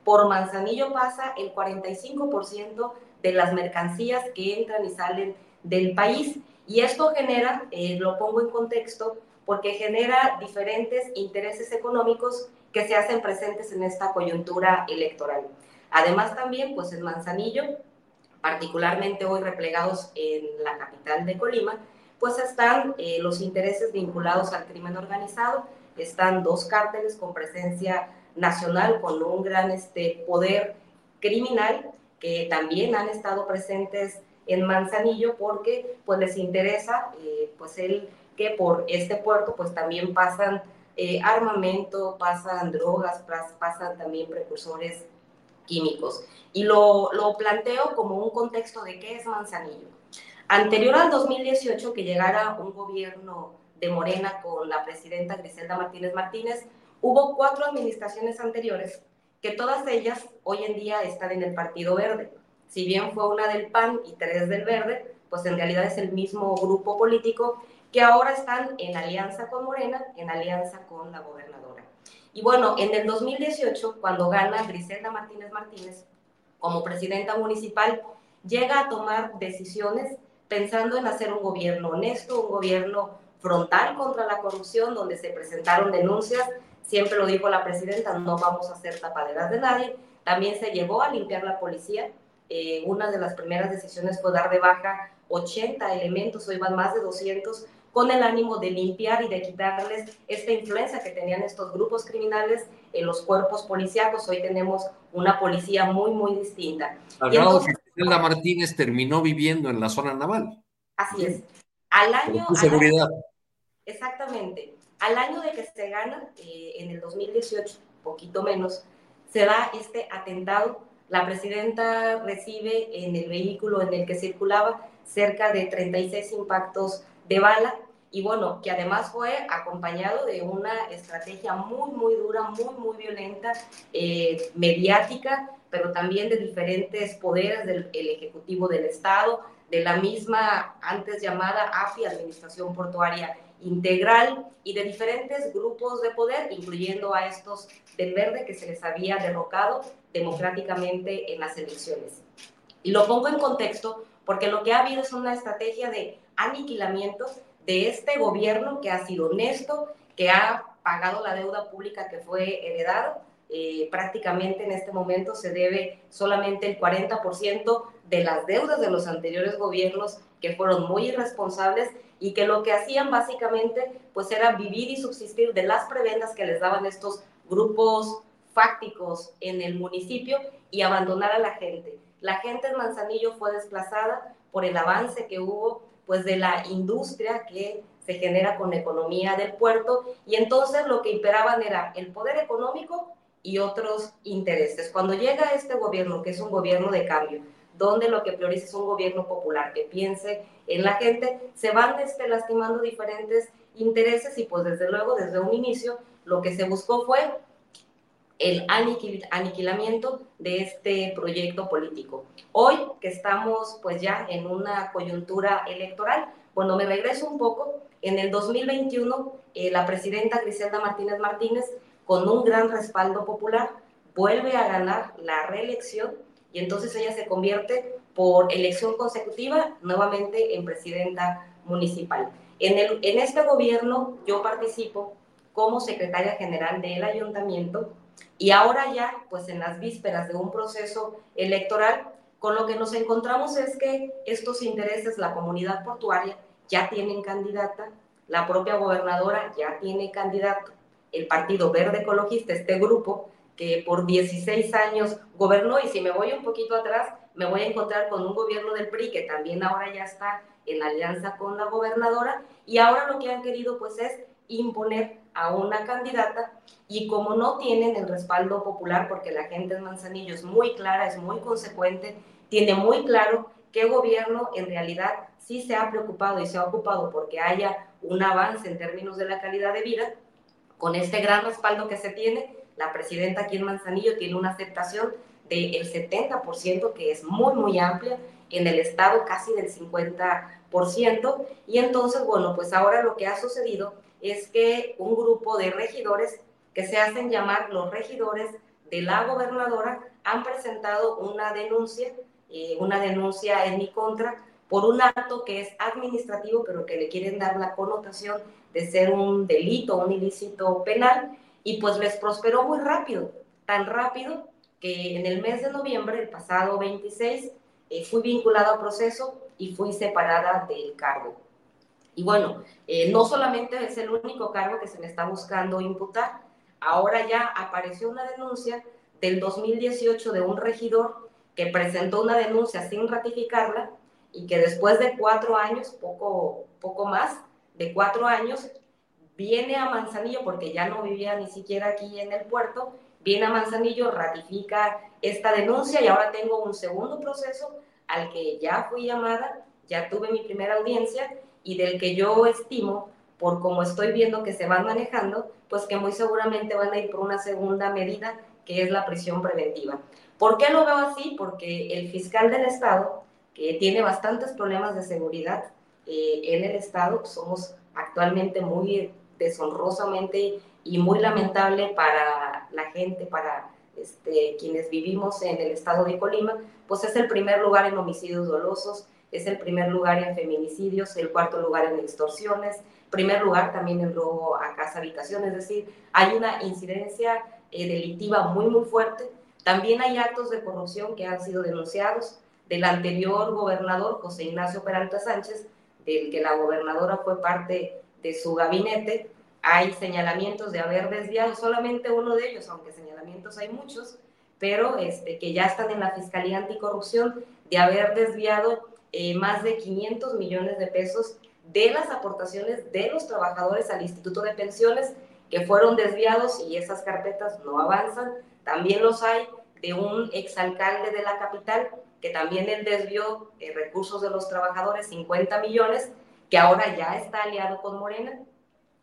H: Por Manzanillo pasa el 45% de las mercancías que entran y salen del país. Y esto genera, eh, lo pongo en contexto, porque genera diferentes intereses económicos que se hacen presentes en esta coyuntura electoral. Además también, pues en Manzanillo, particularmente hoy replegados en la capital de Colima, pues están eh, los intereses vinculados al crimen organizado, están dos cárteles con presencia nacional, con un gran este, poder criminal, que también han estado presentes en Manzanillo porque pues les interesa eh, pues el que por este puerto pues también pasan eh, armamento, pasan drogas, pasan también precursores químicos. Y lo, lo planteo como un contexto de qué es Manzanillo. Anterior al 2018 que llegara un gobierno de Morena con la presidenta Griselda Martínez Martínez, hubo cuatro administraciones anteriores que todas ellas hoy en día están en el Partido Verde si bien fue una del PAN y tres del Verde, pues en realidad es el mismo grupo político que ahora están en alianza con Morena, en alianza con la gobernadora. Y bueno, en el 2018, cuando gana Griselda Martínez Martínez como presidenta municipal, llega a tomar decisiones pensando en hacer un gobierno honesto, un gobierno frontal contra la corrupción, donde se presentaron denuncias, siempre lo dijo la presidenta, no vamos a hacer tapaderas de nadie. También se llegó a limpiar la policía. Eh, una de las primeras decisiones fue dar de baja 80 elementos, hoy van más de 200, con el ánimo de limpiar y de quitarles esta influencia que tenían estos grupos criminales en los cuerpos policíacos. Hoy tenemos una policía muy, muy distinta.
B: Al grado que Zelda Martínez terminó viviendo en la zona naval.
H: Así es. Al año...
B: seguridad.
H: exactamente. Al año de que se gana, eh, en el 2018, poquito menos, se da este atentado. La presidenta recibe en el vehículo en el que circulaba cerca de 36 impactos de bala. Y bueno, que además fue acompañado de una estrategia muy, muy dura, muy, muy violenta, eh, mediática, pero también de diferentes poderes del Ejecutivo del Estado, de la misma antes llamada AFI, Administración Portuaria Integral, y de diferentes grupos de poder, incluyendo a estos del verde que se les había derrocado democráticamente en las elecciones. Y lo pongo en contexto porque lo que ha habido es una estrategia de aniquilamiento de este gobierno que ha sido honesto, que ha pagado la deuda pública que fue heredado. Eh, prácticamente en este momento se debe solamente el 40% de las deudas de los anteriores gobiernos que fueron muy irresponsables y que lo que hacían básicamente pues era vivir y subsistir de las prebendas que les daban estos grupos fácticos en el municipio y abandonar a la gente. La gente en Manzanillo fue desplazada por el avance que hubo pues de la industria que se genera con la economía del puerto y entonces lo que imperaban era el poder económico y otros intereses. Cuando llega este gobierno, que es un gobierno de cambio, donde lo que prioriza es un gobierno popular que piense en la gente, se van este, lastimando diferentes intereses y pues desde luego desde un inicio lo que se buscó fue el aniquilamiento de este proyecto político. Hoy que estamos pues ya en una coyuntura electoral, cuando me regreso un poco, en el 2021 eh, la presidenta Griselda Martínez Martínez, con un gran respaldo popular, vuelve a ganar la reelección y entonces ella se convierte por elección consecutiva nuevamente en presidenta municipal. En, el, en este gobierno yo participo como secretaria general del ayuntamiento y ahora ya, pues en las vísperas de un proceso electoral, con lo que nos encontramos es que estos intereses, la comunidad portuaria ya tienen candidata, la propia gobernadora ya tiene candidato, el Partido Verde Ecologista, este grupo que por 16 años gobernó y si me voy un poquito atrás, me voy a encontrar con un gobierno del PRI que también ahora ya está en alianza con la gobernadora y ahora lo que han querido pues es imponer a una candidata y como no tienen el respaldo popular, porque la gente en Manzanillo es muy clara, es muy consecuente, tiene muy claro qué gobierno en realidad sí se ha preocupado y se ha ocupado porque haya un avance en términos de la calidad de vida, con este gran respaldo que se tiene, la presidenta aquí en Manzanillo tiene una aceptación del 70%, que es muy, muy amplia, en el estado casi del 50%, y entonces, bueno, pues ahora lo que ha sucedido es que un grupo de regidores que se hacen llamar los regidores de la gobernadora han presentado una denuncia, eh, una denuncia en mi contra por un acto que es administrativo, pero que le quieren dar la connotación de ser un delito, un ilícito penal, y pues les prosperó muy rápido, tan rápido que en el mes de noviembre, el pasado 26, eh, fui vinculado al proceso y fui separada del cargo. Y bueno, eh, no solamente es el único cargo que se me está buscando imputar, ahora ya apareció una denuncia del 2018 de un regidor que presentó una denuncia sin ratificarla y que después de cuatro años, poco, poco más de cuatro años, viene a Manzanillo, porque ya no vivía ni siquiera aquí en el puerto, viene a Manzanillo, ratifica esta denuncia y ahora tengo un segundo proceso al que ya fui llamada, ya tuve mi primera audiencia y del que yo estimo, por como estoy viendo que se van manejando, pues que muy seguramente van a ir por una segunda medida, que es la prisión preventiva. ¿Por qué lo veo así? Porque el fiscal del Estado que tiene bastantes problemas de seguridad eh, en el Estado. Somos actualmente muy deshonrosamente y muy lamentable para la gente, para este, quienes vivimos en el estado de Colima, pues es el primer lugar en homicidios dolosos, es el primer lugar en feminicidios, el cuarto lugar en extorsiones, primer lugar también en robo a casa habitación, es decir, hay una incidencia eh, delictiva muy, muy fuerte. También hay actos de corrupción que han sido denunciados del anterior gobernador José Ignacio Peralta Sánchez, del que la gobernadora fue parte de su gabinete, hay señalamientos de haber desviado solamente uno de ellos, aunque señalamientos hay muchos, pero este, que ya están en la Fiscalía Anticorrupción, de haber desviado eh, más de 500 millones de pesos de las aportaciones de los trabajadores al Instituto de Pensiones que fueron desviados y esas carpetas no avanzan. También los hay de un exalcalde de la capital que también él desvió eh, recursos de los trabajadores, 50 millones, que ahora ya está aliado con Morena.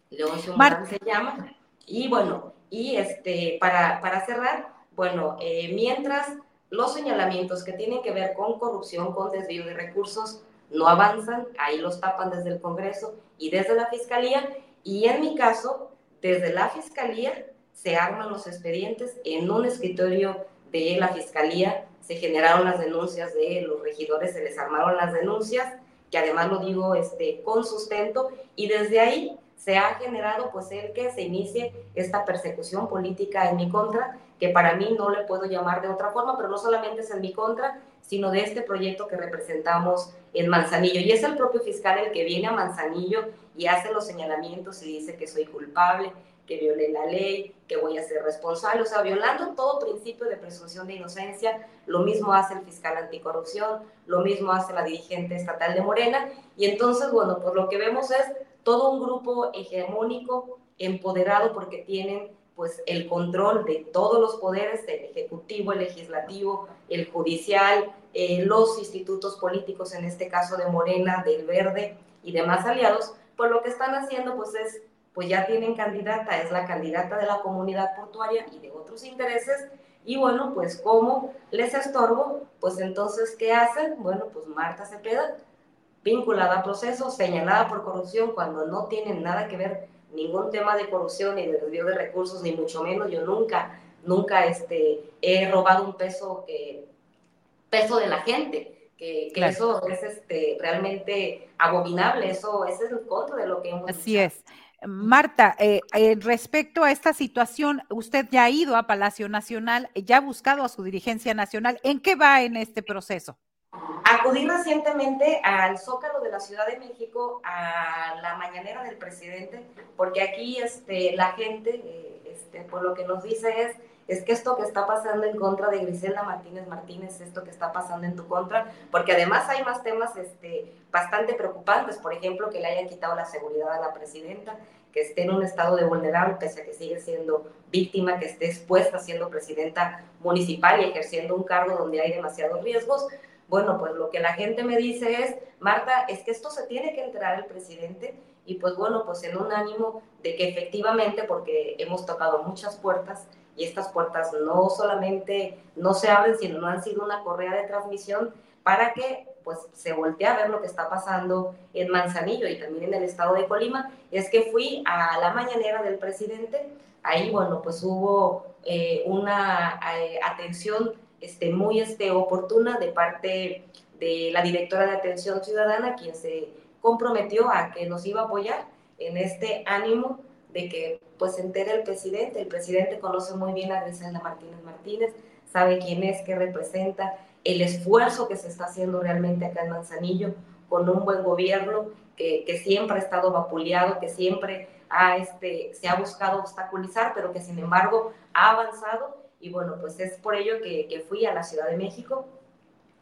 H: Leoncio Morán se llama. Y bueno, y este, para, para cerrar, bueno, eh, mientras los señalamientos que tienen que ver con corrupción, con desvío de recursos, no avanzan, ahí los tapan desde el Congreso y desde la Fiscalía, y en mi caso, desde la Fiscalía se arman los expedientes. En un escritorio de la Fiscalía, se generaron las denuncias de los regidores, se les armaron las denuncias, que además lo digo este, con sustento, y desde ahí se ha generado pues el que se inicie esta persecución política en mi contra, que para mí no le puedo llamar de otra forma, pero no solamente es en mi contra, sino de este proyecto que representamos en Manzanillo. Y es el propio fiscal el que viene a Manzanillo y hace los señalamientos y dice que soy culpable, que violé la ley, que voy a ser responsable, o sea, violando todo principio de presunción de inocencia. Lo mismo hace el fiscal anticorrupción, lo mismo hace la dirigente estatal de Morena. Y entonces, bueno, pues lo que vemos es todo un grupo hegemónico, empoderado porque tienen pues el control de todos los poderes, el ejecutivo, el legislativo, el judicial, eh, los institutos políticos, en este caso de Morena, del Verde y demás aliados, pues lo que están haciendo pues es, pues ya tienen candidata, es la candidata de la comunidad portuaria y de otros intereses, y bueno, pues como les estorbo, pues entonces, ¿qué hacen? Bueno, pues Marta Cepeda vinculada a procesos, señalada por corrupción cuando no tienen nada que ver ningún tema de corrupción ni de desvío de recursos, ni mucho menos. Yo nunca, nunca este, he robado un peso, que, peso de la gente. Que, eso es este, realmente abominable, eso, es en contra de lo que hemos
A: Así es. Marta, eh, eh, respecto a esta situación, usted ya ha ido a Palacio Nacional, ya ha buscado a su dirigencia nacional. ¿En qué va en este proceso?
H: Acudí recientemente al Zócalo de la Ciudad de México a la mañanera del presidente, porque aquí este, la gente, eh, este, por lo que nos dice es, es que esto que está pasando en contra de Griselda Martínez Martínez, esto que está pasando en tu contra, porque además hay más temas este, bastante preocupantes, por ejemplo, que le hayan quitado la seguridad a la presidenta, que esté en un estado de vulnerable, pese a que sigue siendo víctima, que esté expuesta siendo presidenta municipal y ejerciendo un cargo donde hay demasiados riesgos, bueno, pues lo que la gente me dice es, Marta, es que esto se tiene que enterar el presidente y pues bueno, pues en un ánimo de que efectivamente, porque hemos tocado muchas puertas y estas puertas no solamente no se abren, sino no han sido una correa de transmisión para que pues se voltee a ver lo que está pasando en Manzanillo y también en el estado de Colima, es que fui a la mañanera del presidente, ahí bueno, pues hubo eh, una eh, atención este, muy este, oportuna de parte de la directora de Atención Ciudadana, quien se comprometió a que nos iba a apoyar en este ánimo de que pues se entere el presidente. El presidente conoce muy bien a Griselda Martínez Martínez, sabe quién es, qué representa, el esfuerzo que se está haciendo realmente acá en Manzanillo con un buen gobierno que, que siempre ha estado vapuleado, que siempre ha, este, se ha buscado obstaculizar, pero que sin embargo ha avanzado y bueno, pues es por ello que, fui a la Ciudad de México.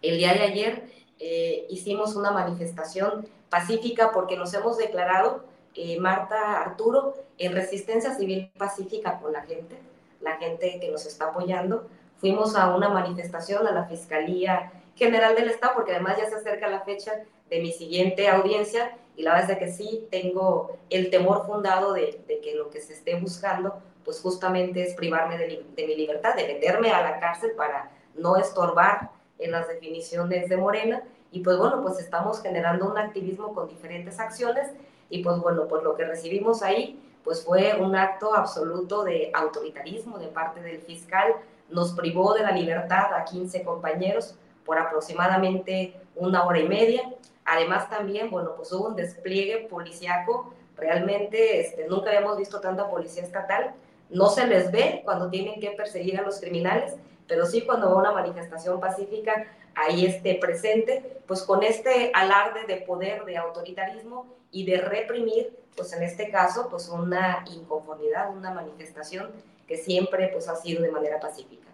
H: El día de ayer eh, hicimos una manifestación pacífica porque nos hemos declarado, eh, Marta Arturo, en resistencia civil pacífica con la gente, la gente que nos está apoyando. Fuimos a una manifestación a la Fiscalía General del Estado, porque además ya se acerca la fecha de mi siguiente audiencia y la verdad es que sí tengo el temor fundado de, de que lo que se esté buscando pues justamente es privarme de, mi libertad, de meterme a la cárcel para no estorbar en las definiciones de Morena. y pues bueno, pues estamos generando un activismo con diferentes acciones y pues bueno, pues lo que recibimos ahí pues fue un acto absoluto de autoritarismo de parte del fiscal, nos privó de la libertad a 15 compañeros por aproximadamente una hora y media. Además también, bueno, pues hubo un despliegue policiaco, realmente este, nunca habíamos visto tanta policía estatal, no se les ve cuando tienen que perseguir a los criminales, pero sí cuando va una manifestación pacífica ahí esté presente, pues con este alarde de poder, de autoritarismo y de reprimir, pues en este caso, pues una inconformidad, una manifestación que siempre pues ha sido de manera pacífica.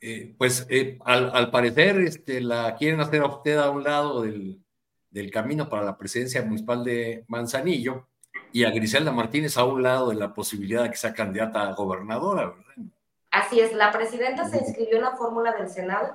B: Eh, pues eh, al, parecer este, la quieren hacer a usted a un lado del, del camino para la presidencia municipal de Manzanillo y a Griselda Martínez a un lado de la posibilidad de que sea candidata a gobernadora, ¿verdad?
H: Así es, la presidenta se inscribió en la fórmula del Senado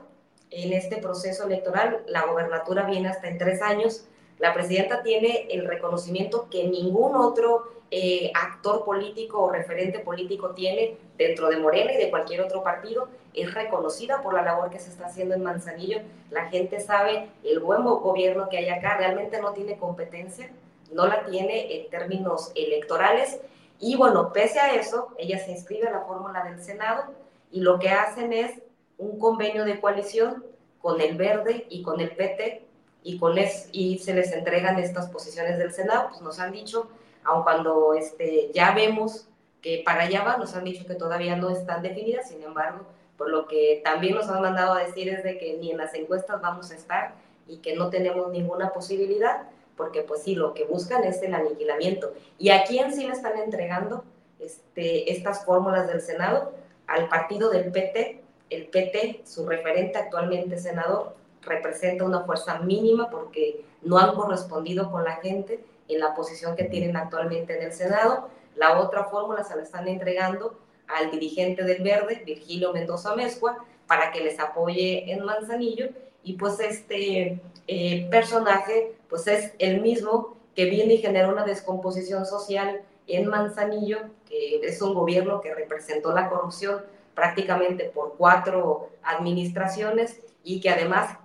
H: en este proceso electoral. La gobernatura viene hasta en tres años. La presidenta tiene el reconocimiento que ningún otro eh, actor político o referente político tiene dentro de Morena y de cualquier otro partido. Es reconocida por la labor que se está haciendo en Manzanillo. La gente sabe el buen gobierno que hay acá. Realmente no tiene competencia, no la tiene en términos electorales y bueno, pese a eso, ella se inscribe a la fórmula del Senado y lo que hacen es un convenio de coalición con el Verde y con el PT y, con y se les entregan estas posiciones del Senado. Pues nos han dicho, aun cuando este, ya vemos que para allá va, nos han dicho que todavía no están definidas, sin embargo, por lo que también nos han mandado a decir es de que ni en las encuestas vamos a estar y que no tenemos ninguna posibilidad porque pues sí, lo que buscan es el aniquilamiento. ¿Y a quién sí le están entregando este, estas fórmulas del Senado? Al partido del PT. El PT, su referente actualmente senador, representa una fuerza mínima porque no han correspondido con la gente en la posición que tienen actualmente en el Senado. La otra fórmula se la están entregando al dirigente del Verde, Virgilio Mendoza Mezcua, para que les apoye en Manzanillo. Y pues este eh, personaje pues es el mismo que viene y genera una descomposición social en Manzanillo, que es un gobierno que representó la corrupción prácticamente por cuatro administraciones y que además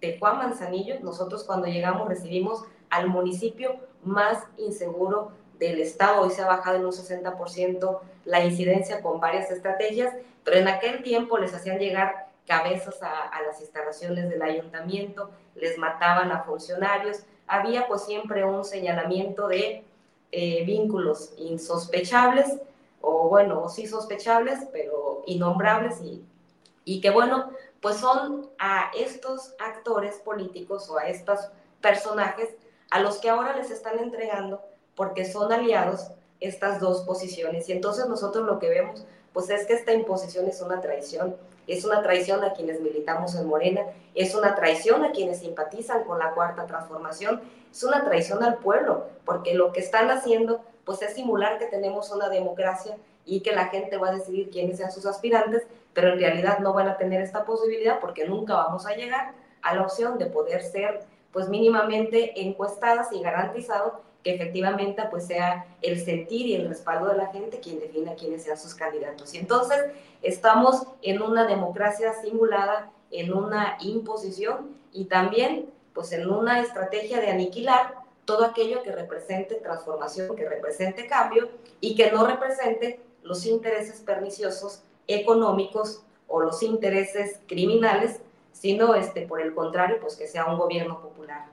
H: de Juan Manzanillo, nosotros cuando llegamos recibimos al municipio más inseguro del estado. Hoy se ha bajado en un 60% la incidencia con varias estrategias, pero en aquel tiempo les hacían llegar cabezas a, las instalaciones del ayuntamiento, les mataban a funcionarios, había pues siempre un señalamiento de eh, vínculos insospechables, o bueno, sí sospechables, pero innombrables, y, y que bueno, pues son a estos actores políticos o a estos personajes a los que ahora les están entregando porque son aliados estas dos posiciones. Y entonces nosotros lo que vemos, pues es que esta imposición es una traición es una traición a quienes militamos en Morena, es una traición a quienes simpatizan con la cuarta transformación, es una traición al pueblo, porque lo que están haciendo pues es simular que tenemos una democracia y que la gente va a decidir quiénes sean sus aspirantes, pero en realidad no van a tener esta posibilidad porque nunca vamos a llegar a la opción de poder ser pues mínimamente encuestadas y garantizado que efectivamente pues sea el sentir y el respaldo de la gente quien defina quiénes sean sus candidatos. Y entonces estamos en una democracia simulada, en una imposición y también pues en una estrategia de aniquilar todo aquello que represente transformación, que represente cambio y que no represente los intereses perniciosos económicos o los intereses criminales, sino este, por el contrario, pues que sea un gobierno popular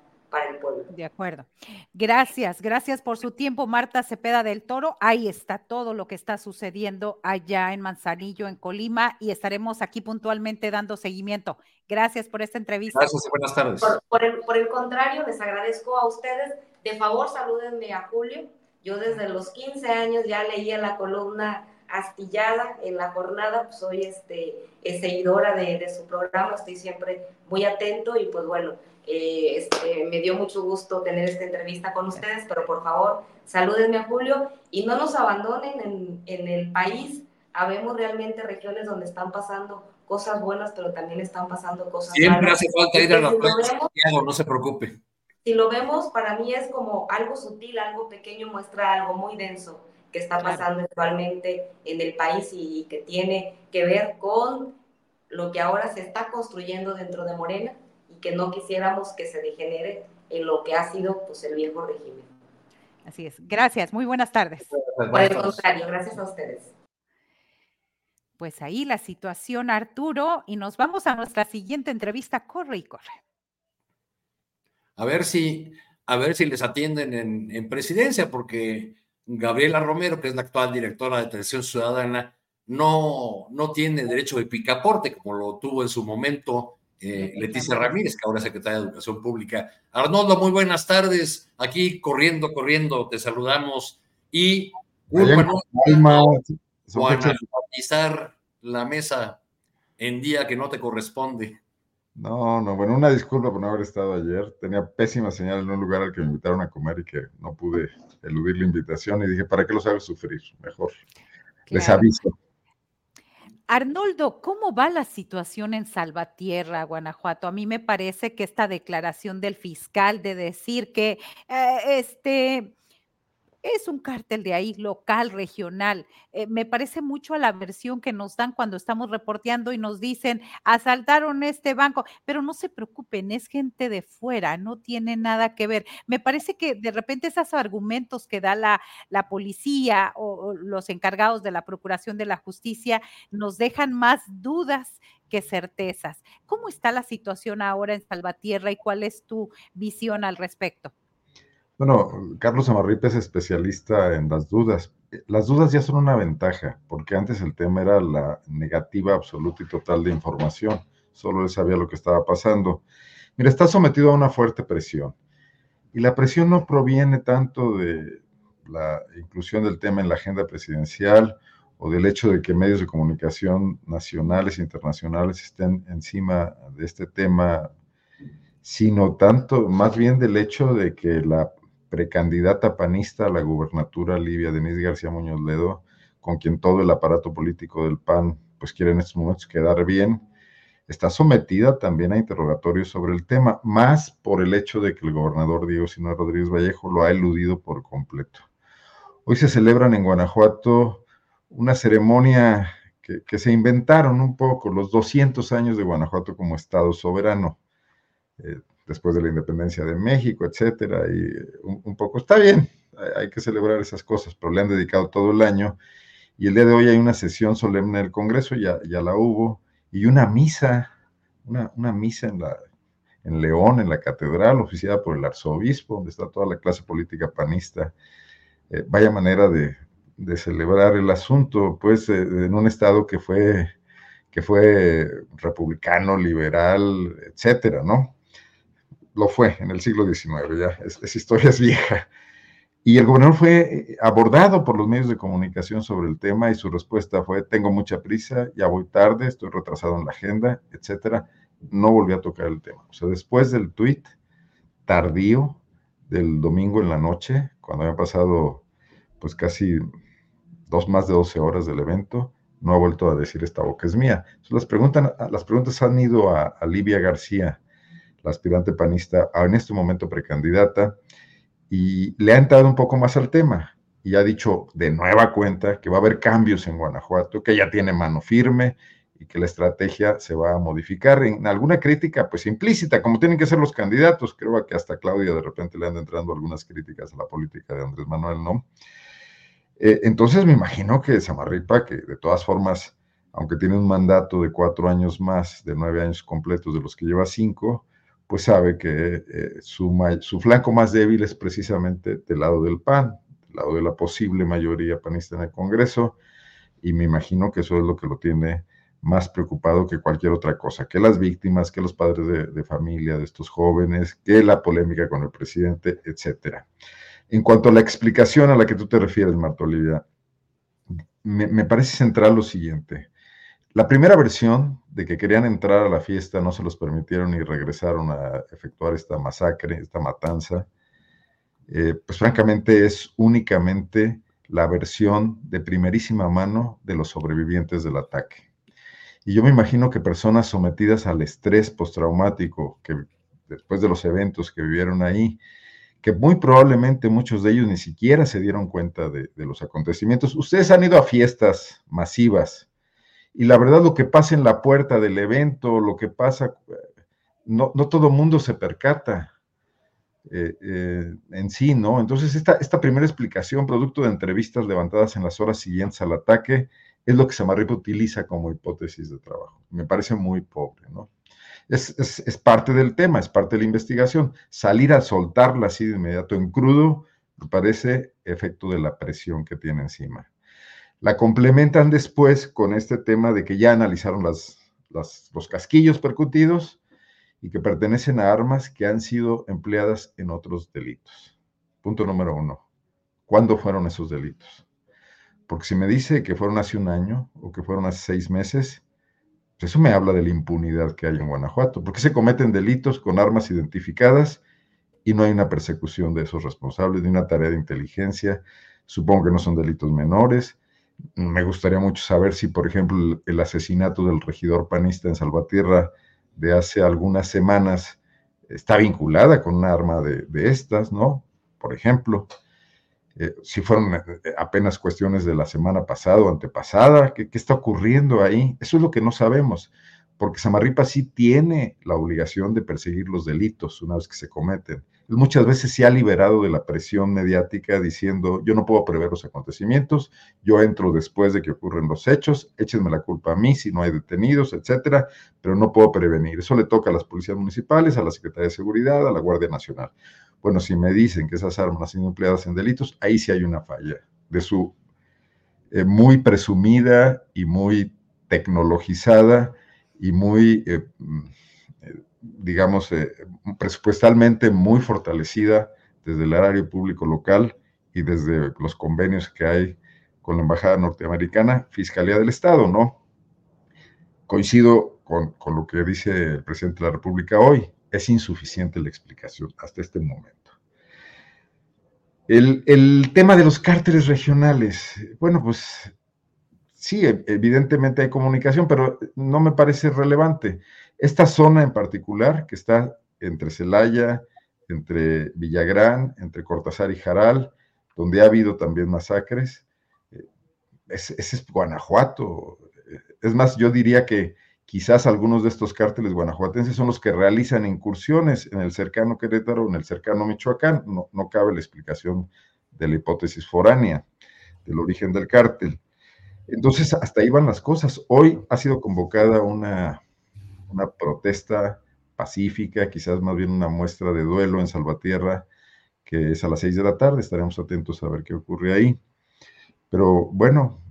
H: el pueblo.
A: De acuerdo. Gracias, gracias por su tiempo, Marta Cepeda del Toro. Ahí está todo lo que está sucediendo allá en Manzanillo, en Colima, y estaremos aquí puntualmente dando seguimiento. Gracias por esta entrevista.
B: Gracias y buenas tardes.
H: Por, el, por el contrario, les agradezco a ustedes. De favor, salúdenme a Julio. Yo desde los 15 años ya leía la columna astillada en la jornada, pues soy este, seguidora de, de, su programa, estoy siempre muy atento y pues bueno, eh, este, me dio mucho gusto tener esta entrevista con ustedes, pero por favor, salúdenme a Julio y no nos abandonen en, en el país. Habemos realmente regiones donde están pasando cosas buenas, pero también están pasando cosas
B: Siempre hace falta ir a la si no se preocupe.
H: Si lo vemos, para mí es como algo sutil, algo pequeño, muestra algo muy denso que está pasando actualmente en el país y que tiene que ver con lo que ahora se está construyendo dentro de Morena que no quisiéramos que se degenere en lo que ha sido pues, el viejo régimen.
A: Así es. Gracias. Muy buenas tardes.
H: Por el contrario, gracias a ustedes.
A: Pues ahí la situación, Arturo, y nos vamos a nuestra siguiente entrevista. Corre y corre.
B: A ver si, a ver si les atienden en, en presidencia, porque Gabriela Romero, que es la actual directora de Atención Ciudadana, no, no tiene derecho de picaporte, como lo tuvo en su momento eh, Leticia Ramírez, que ahora es secretaria de Educación Pública. Arnoldo, muy buenas tardes. Aquí corriendo, corriendo, te saludamos. Y Juan, la mesa en día que no te corresponde.
I: No, no, bueno, una disculpa por no haber estado ayer. Tenía pésima señal en un lugar al que me invitaron a comer y que no pude eludir la invitación y dije, ¿para qué los hago sufrir? Mejor. Les aviso.
A: Arnoldo, ¿cómo va la situación en Salvatierra, Guanajuato? A mí me parece que esta declaración del fiscal de decir que eh, este es un cártel de ahí, local, regional. Eh, me parece mucho a la versión que nos dan cuando estamos reporteando y nos dicen, asaltaron este banco, pero no se preocupen, es gente de fuera, no tiene nada que ver. Me parece que de repente esos argumentos que da la, la policía o, o los encargados de la Procuración de la Justicia nos dejan más dudas que certezas. ¿Cómo está la situación ahora en Salvatierra y cuál es tu visión al respecto?
I: Bueno, Carlos Amarripe es especialista en las dudas. Las dudas ya son una ventaja, porque antes el tema era la negativa absoluta y total de información. Solo él sabía lo que estaba pasando. Mira, está sometido a una fuerte presión. Y la presión no proviene tanto de la inclusión del tema en la agenda presidencial o del hecho de que medios de comunicación nacionales e internacionales estén encima de este tema, sino tanto más bien del hecho de que la precandidata panista a la gubernatura Livia Denise García Muñoz Ledo, con quien todo el aparato político del PAN pues quiere en estos momentos quedar bien, está sometida también a interrogatorios sobre el tema, más por el hecho de que el gobernador Diego Sinue Rodríguez Vallejo lo ha eludido por completo. Hoy se celebran en Guanajuato una ceremonia que, se inventaron un poco, los 200 años de Guanajuato como Estado soberano. Eh, después de la independencia de México, etcétera, y un, poco está bien, hay, que celebrar esas cosas, pero le han dedicado todo el año. Y el día de hoy hay una sesión solemne del Congreso, ya, ya la hubo, y una misa, una, una misa en, la, en León, en la catedral, oficiada por el arzobispo, donde está toda la clase política panista. Eh, vaya manera de, de, celebrar el asunto, pues, eh, en un estado que fue, que fue republicano, liberal, etcétera, ¿no? Lo fue en el siglo XIX, ya, esa historia es vieja. Y el gobernador fue eh, abordado por los medios de comunicación sobre el tema y su respuesta fue, tengo mucha prisa, ya voy tarde, estoy retrasado en la agenda, etcétera. No volvió a tocar el tema. O sea, después del tuit tardío del domingo en la noche, cuando había pasado pues casi dos, más de 12 horas del evento, no ha vuelto a decir esta boca es mía. las, preguntas, las preguntas han ido a, a Livia García, la aspirante panista, en este momento precandidata, y le ha entrado un poco más al tema y ha dicho de nueva cuenta que va a haber cambios en Guanajuato, que ya tiene mano firme y que la estrategia se va a modificar. En alguna crítica, pues implícita, como tienen que ser los candidatos, creo que hasta Claudia de repente le han entrando algunas críticas a la política de Andrés Manuel, ¿no? Eh, entonces me imagino que Samarripa, que de todas formas, aunque tiene un mandato de cuatro años más, de nueve años completos de los que lleva cinco, pues sabe que eh, su, su, flanco más débil es precisamente del lado del PAN, del lado de la posible mayoría panista en el Congreso, y me imagino que eso es lo que lo tiene más preocupado que cualquier otra cosa, que las víctimas, que los padres de, familia de estos jóvenes, que la polémica con el presidente, etcétera. En cuanto a la explicación a la que tú te refieres, Marta Olivia, me, me parece central lo siguiente. La primera versión de que querían entrar a la fiesta no se los permitieron y regresaron a efectuar esta masacre, esta matanza, eh, pues francamente es únicamente la versión de primerísima mano de los sobrevivientes del ataque. Y yo me imagino que personas sometidas al estrés postraumático, que después de los eventos que vivieron ahí, que muy probablemente muchos de ellos ni siquiera se dieron cuenta de los acontecimientos. Ustedes han ido a fiestas masivas Y la verdad, lo que pasa en la puerta del evento, lo que pasa, no, todo mundo se percata eh, eh, en sí, ¿no? Entonces, esta, esta primera explicación, producto de entrevistas levantadas en las horas siguientes al ataque, es lo que Samarripa utiliza como hipótesis de trabajo. Me parece muy pobre, ¿no? Es, es, parte del tema, es parte de la investigación. Salir a soltarla así de inmediato en crudo, me parece efecto de la presión que tiene encima. La complementan después con este tema de que ya analizaron las, los casquillos percutidos y que pertenecen a armas que han sido empleadas en otros delitos. Punto número uno. ¿Cuándo fueron esos delitos? Porque si me dice que fueron hace un año o que fueron hace seis meses, pues eso me habla de la impunidad que hay en Guanajuato. porque se cometen delitos con armas identificadas y no hay una persecución de esos responsables, ni una tarea de inteligencia? Supongo que no son delitos menores. Me gustaría mucho saber si, por ejemplo, el asesinato del regidor panista en Salvatierra de hace algunas semanas está vinculada con un arma de, estas, ¿no? Por ejemplo, eh, si fueron eh, apenas cuestiones de la semana pasada o antepasada, ¿qué, ¿qué, está ocurriendo ahí? Eso es lo que no sabemos, porque Samarripa sí tiene la obligación de perseguir los delitos una vez que se cometen muchas veces se ha liberado de la presión mediática diciendo, yo no puedo prever los acontecimientos, yo entro después de que ocurren los hechos, échenme la culpa a mí si no hay detenidos, etcétera, pero no puedo prevenir. Eso le toca a las policías municipales, a la Secretaría de Seguridad, a la Guardia Nacional. Bueno, si me dicen que esas armas han sido empleadas en delitos, ahí sí hay una falla de su eh, muy presumida y muy tecnologizada y muy... Eh, digamos, eh, presupuestalmente muy fortalecida desde el erario público local y desde los convenios que hay con la Embajada Norteamericana, Fiscalía del Estado, ¿no? Coincido con, lo que dice el presidente de la República hoy, es insuficiente la explicación hasta este momento. El, el tema de los cárteles regionales, bueno, pues sí, evidentemente hay comunicación, pero no me parece relevante. Esta zona en particular, que está entre Celaya, entre Villagrán, entre Cortázar y Jaral, donde ha habido también masacres, eh, ese es Guanajuato. Es más, yo diría que quizás algunos de estos cárteles guanajuatenses son los que realizan incursiones en el cercano Querétaro, en el cercano Michoacán. No, no cabe la explicación de la hipótesis foránea del origen del cártel. Entonces, hasta ahí van las cosas. Hoy ha sido convocada una una protesta pacífica, quizás más bien una muestra de duelo en Salvatierra, que es a las seis de la tarde, estaremos atentos a ver qué ocurre ahí. Pero bueno,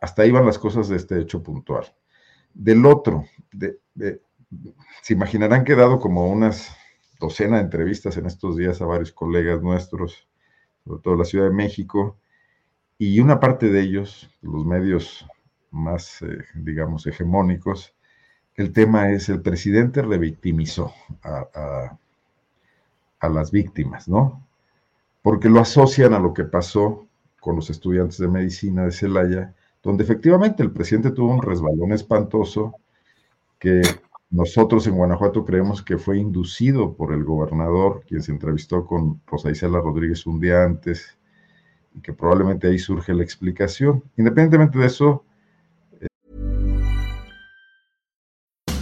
I: hasta ahí van las cosas de este hecho puntual. Del otro, se imaginarán que he dado como unas docena de entrevistas en estos días a varios colegas nuestros, sobre todo la Ciudad de México, y una parte de ellos, los medios más, eh, digamos, hegemónicos, el tema es el presidente revictimizó a, las víctimas, ¿no? Porque lo asocian a lo que pasó con los estudiantes de medicina de Celaya, donde efectivamente el presidente tuvo un resbalón espantoso que nosotros en Guanajuato creemos que fue inducido por el gobernador, quien se entrevistó con Rosa Isela Rodríguez un día antes, y que probablemente ahí surge la explicación. Independientemente de eso,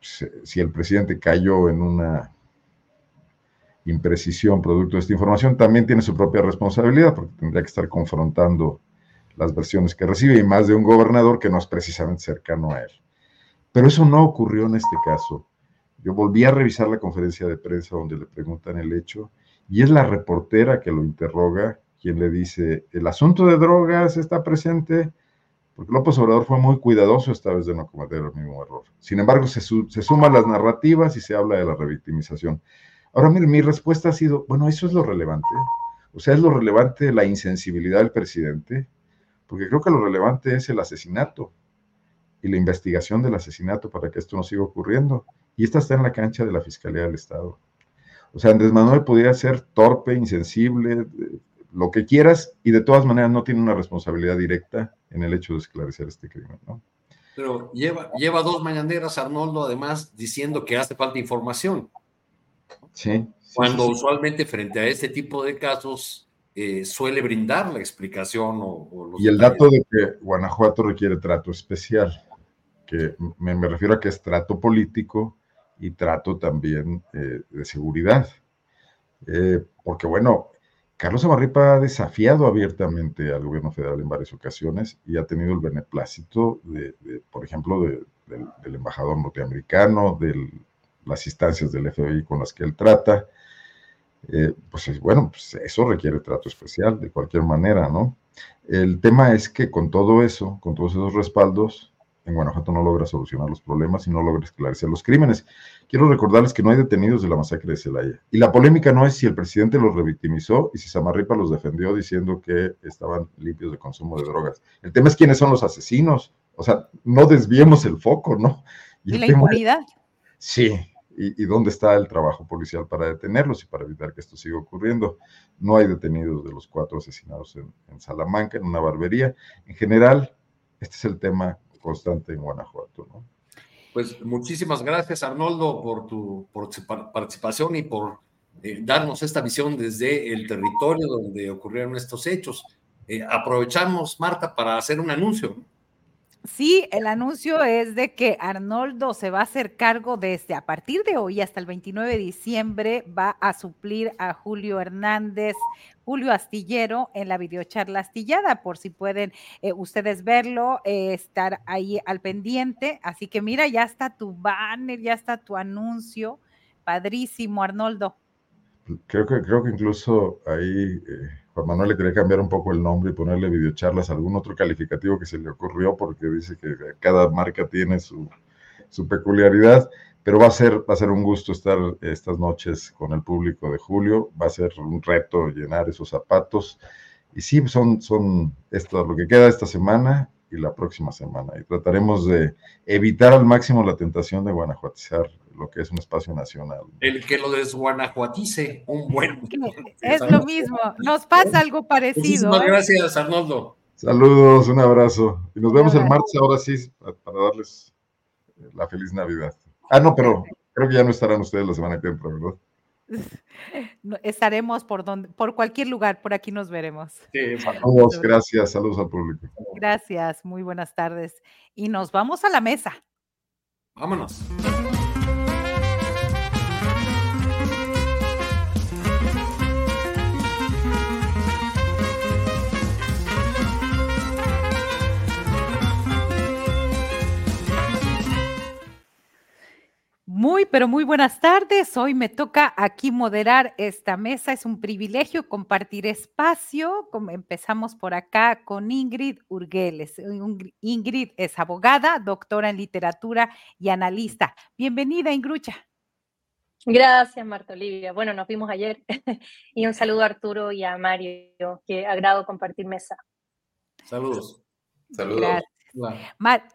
I: Si el presidente cayó en una imprecisión producto de esta información, también tiene su propia responsabilidad porque tendría que estar confrontando las versiones que recibe y más de un gobernador que no es precisamente cercano a él. Pero eso no ocurrió en este caso. Yo volví a revisar la conferencia de prensa donde le preguntan el hecho y es la reportera que lo interroga quien le dice, el asunto de drogas está presente, porque López Obrador fue muy cuidadoso esta vez de no cometer el mismo error. Sin embargo, se, se suman las narrativas y se habla de la revictimización. Ahora, mire, mi respuesta ha sido, bueno, eso es lo relevante. O sea, es lo relevante la insensibilidad del presidente, porque creo que lo relevante es el asesinato y la investigación del asesinato para que esto no siga ocurriendo. Y esta está en la cancha de la Fiscalía del Estado. O sea, Andrés Manuel podría ser torpe, insensible, lo que quieras, y de todas maneras no tiene una responsabilidad directa en el hecho de esclarecer este crimen, ¿no?
B: Pero lleva, lleva dos mañaneras, Arnoldo, además, diciendo que hace falta información.
I: Sí.
B: Cuando usualmente frente a este tipo de casos eh, suele brindar la explicación o,
I: Y el dato de que Guanajuato requiere trato especial, que me, refiero a que es trato político y trato también eh, de seguridad. Eh, porque bueno, Carlos Amarripa ha desafiado abiertamente al gobierno federal en varias ocasiones y ha tenido el beneplácito, de, por ejemplo, del, embajador norteamericano, de las instancias del FBI con las que él trata. Eh, pues bueno, pues eso requiere trato especial de cualquier manera, ¿no? El tema es que con todo eso, con todos esos respaldos, en Guanajuato no logra solucionar los problemas y no logra esclarecer los crímenes. Quiero recordarles que no hay detenidos de la masacre de Celaya. Y la polémica no es si el presidente los revictimizó y si Samarripa los defendió diciendo que estaban limpios de consumo de drogas. El tema es quiénes son los asesinos. O sea, no desviemos el foco, ¿no?
A: Y, la impunidad.
I: Sí, y, dónde está el trabajo policial para detenerlos y para evitar que esto siga ocurriendo. No hay detenidos de los cuatro asesinados en, en Salamanca, en una barbería. En general, este es el tema constante en Guanajuato. ¿no?
B: Pues muchísimas gracias, Arnoldo, por tu, participación y por eh, darnos esta visión desde el territorio donde ocurrieron estos hechos. Eh, aprovechamos, Marta, para hacer un anuncio.
A: Sí, el anuncio es de que Arnoldo se va a hacer cargo desde a partir de hoy hasta el 29 de diciembre, va a suplir a Julio Hernández, Julio Astillero en la videocharla astillada, por si pueden eh, ustedes verlo, eh, estar ahí al pendiente. Así que mira, ya está tu banner, ya está tu anuncio. Padrísimo, Arnoldo.
I: Creo que, creo que incluso ahí... Eh, Juan Manuel le quería cambiar un poco el nombre y ponerle videocharlas, algún otro calificativo que se le ocurrió, porque dice que cada marca tiene su, peculiaridad, pero va a, ser, va a ser un gusto estar estas noches con el público de Julio, va a ser un reto llenar esos zapatos, y sí, son, son esto, lo que queda esta semana y la próxima semana, y trataremos de evitar al máximo la tentación de guanajuatizar lo que es un espacio nacional.
B: El que lo desguanajuatice, un buen.
A: Es lo mismo, nos pasa algo parecido.
B: Muchísimas ¿eh? gracias, Arnoldo.
I: Saludos, un abrazo. Y nos vemos el martes ahora sí, para darles eh, la feliz Navidad. Ah, no, pero creo que ya no estarán ustedes la semana que entra, ¿verdad?
A: Estaremos por donde, por cualquier lugar, por aquí nos veremos.
I: Sí, saludos, gracias, saludos al público.
A: Gracias, muy buenas tardes. Y nos vamos a la mesa.
B: Vámonos.
A: Pero muy buenas tardes. Hoy me toca aquí moderar esta mesa. Es un privilegio compartir espacio. Empezamos por acá con Ingrid Urgeles. Ingrid es abogada, doctora en literatura y analista. Bienvenida, Ingrucha.
J: Gracias, Marta Olivia. Bueno, nos vimos ayer y un saludo a Arturo y a Mario. Qué agrado compartir mesa.
B: Saludos.
I: Saludos.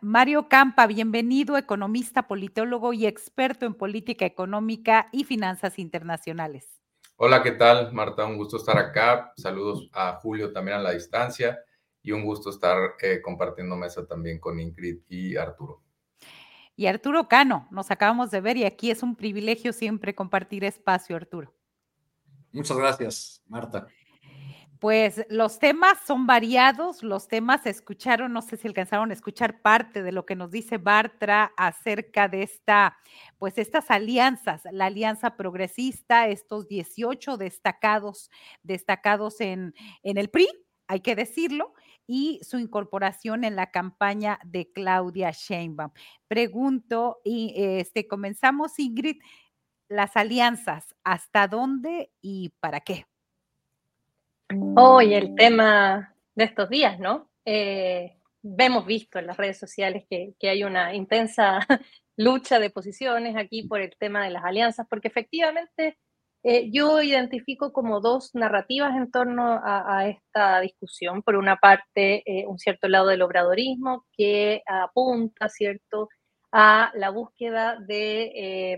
A: Mario Campa, bienvenido, economista, politólogo y experto en política económica y finanzas internacionales.
K: Hola, ¿qué tal, Marta? Un gusto estar acá. Saludos a Julio también a la distancia y un gusto estar eh, compartiendo mesa también con Ingrid y Arturo.
A: Y Arturo Cano, nos acabamos de ver y aquí es un privilegio siempre compartir espacio, Arturo.
B: Muchas gracias, Marta.
A: Pues los temas son variados, los temas escucharon, no sé si alcanzaron a escuchar parte de lo que nos dice Bartra acerca de esta, pues estas alianzas, la alianza progresista, estos 18 destacados, destacados en, en el PRI, hay que decirlo, y su incorporación en la campaña de Claudia Sheinbaum. Pregunto y este comenzamos Ingrid, las alianzas, ¿hasta dónde y para qué?
J: Hoy el tema de estos días, ¿no? Eh, hemos visto en las redes sociales que, que, hay una intensa lucha de posiciones aquí por el tema de las alianzas, porque efectivamente eh, yo identifico como dos narrativas en torno a, esta discusión. Por una parte, eh, un cierto lado del obradorismo que apunta, ¿cierto?, a la búsqueda de, eh,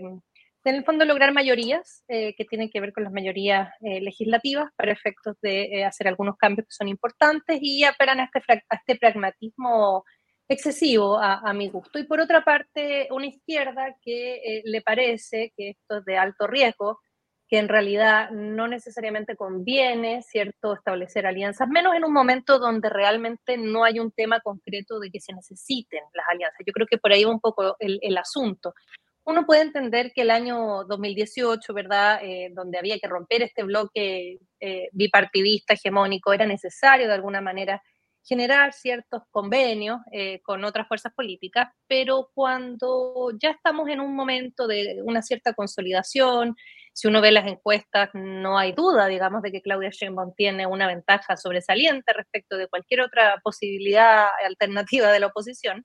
J: en el fondo, lograr mayorías que tienen que ver con las mayorías legislativas para efectos de hacer algunos cambios que son importantes y apelan a este, a este pragmatismo excesivo a, mi gusto. Y por otra parte, una izquierda que le parece que esto es de alto riesgo, que en realidad no necesariamente conviene, ¿cierto?, establecer alianzas, menos en un momento donde realmente no hay un tema concreto de que se necesiten las alianzas. Yo creo que por ahí va un poco el, el asunto. Uno puede entender que el año 2018, ¿verdad?, eh, donde había que romper este bloque eh, bipartidista hegemónico, era necesario de alguna manera generar ciertos convenios eh, con otras fuerzas políticas, pero cuando ya estamos en un momento de una cierta consolidación, si uno ve las encuestas, no hay duda, digamos, de que Claudia Sheinbaum tiene una ventaja sobresaliente respecto de cualquier otra posibilidad alternativa de la oposición.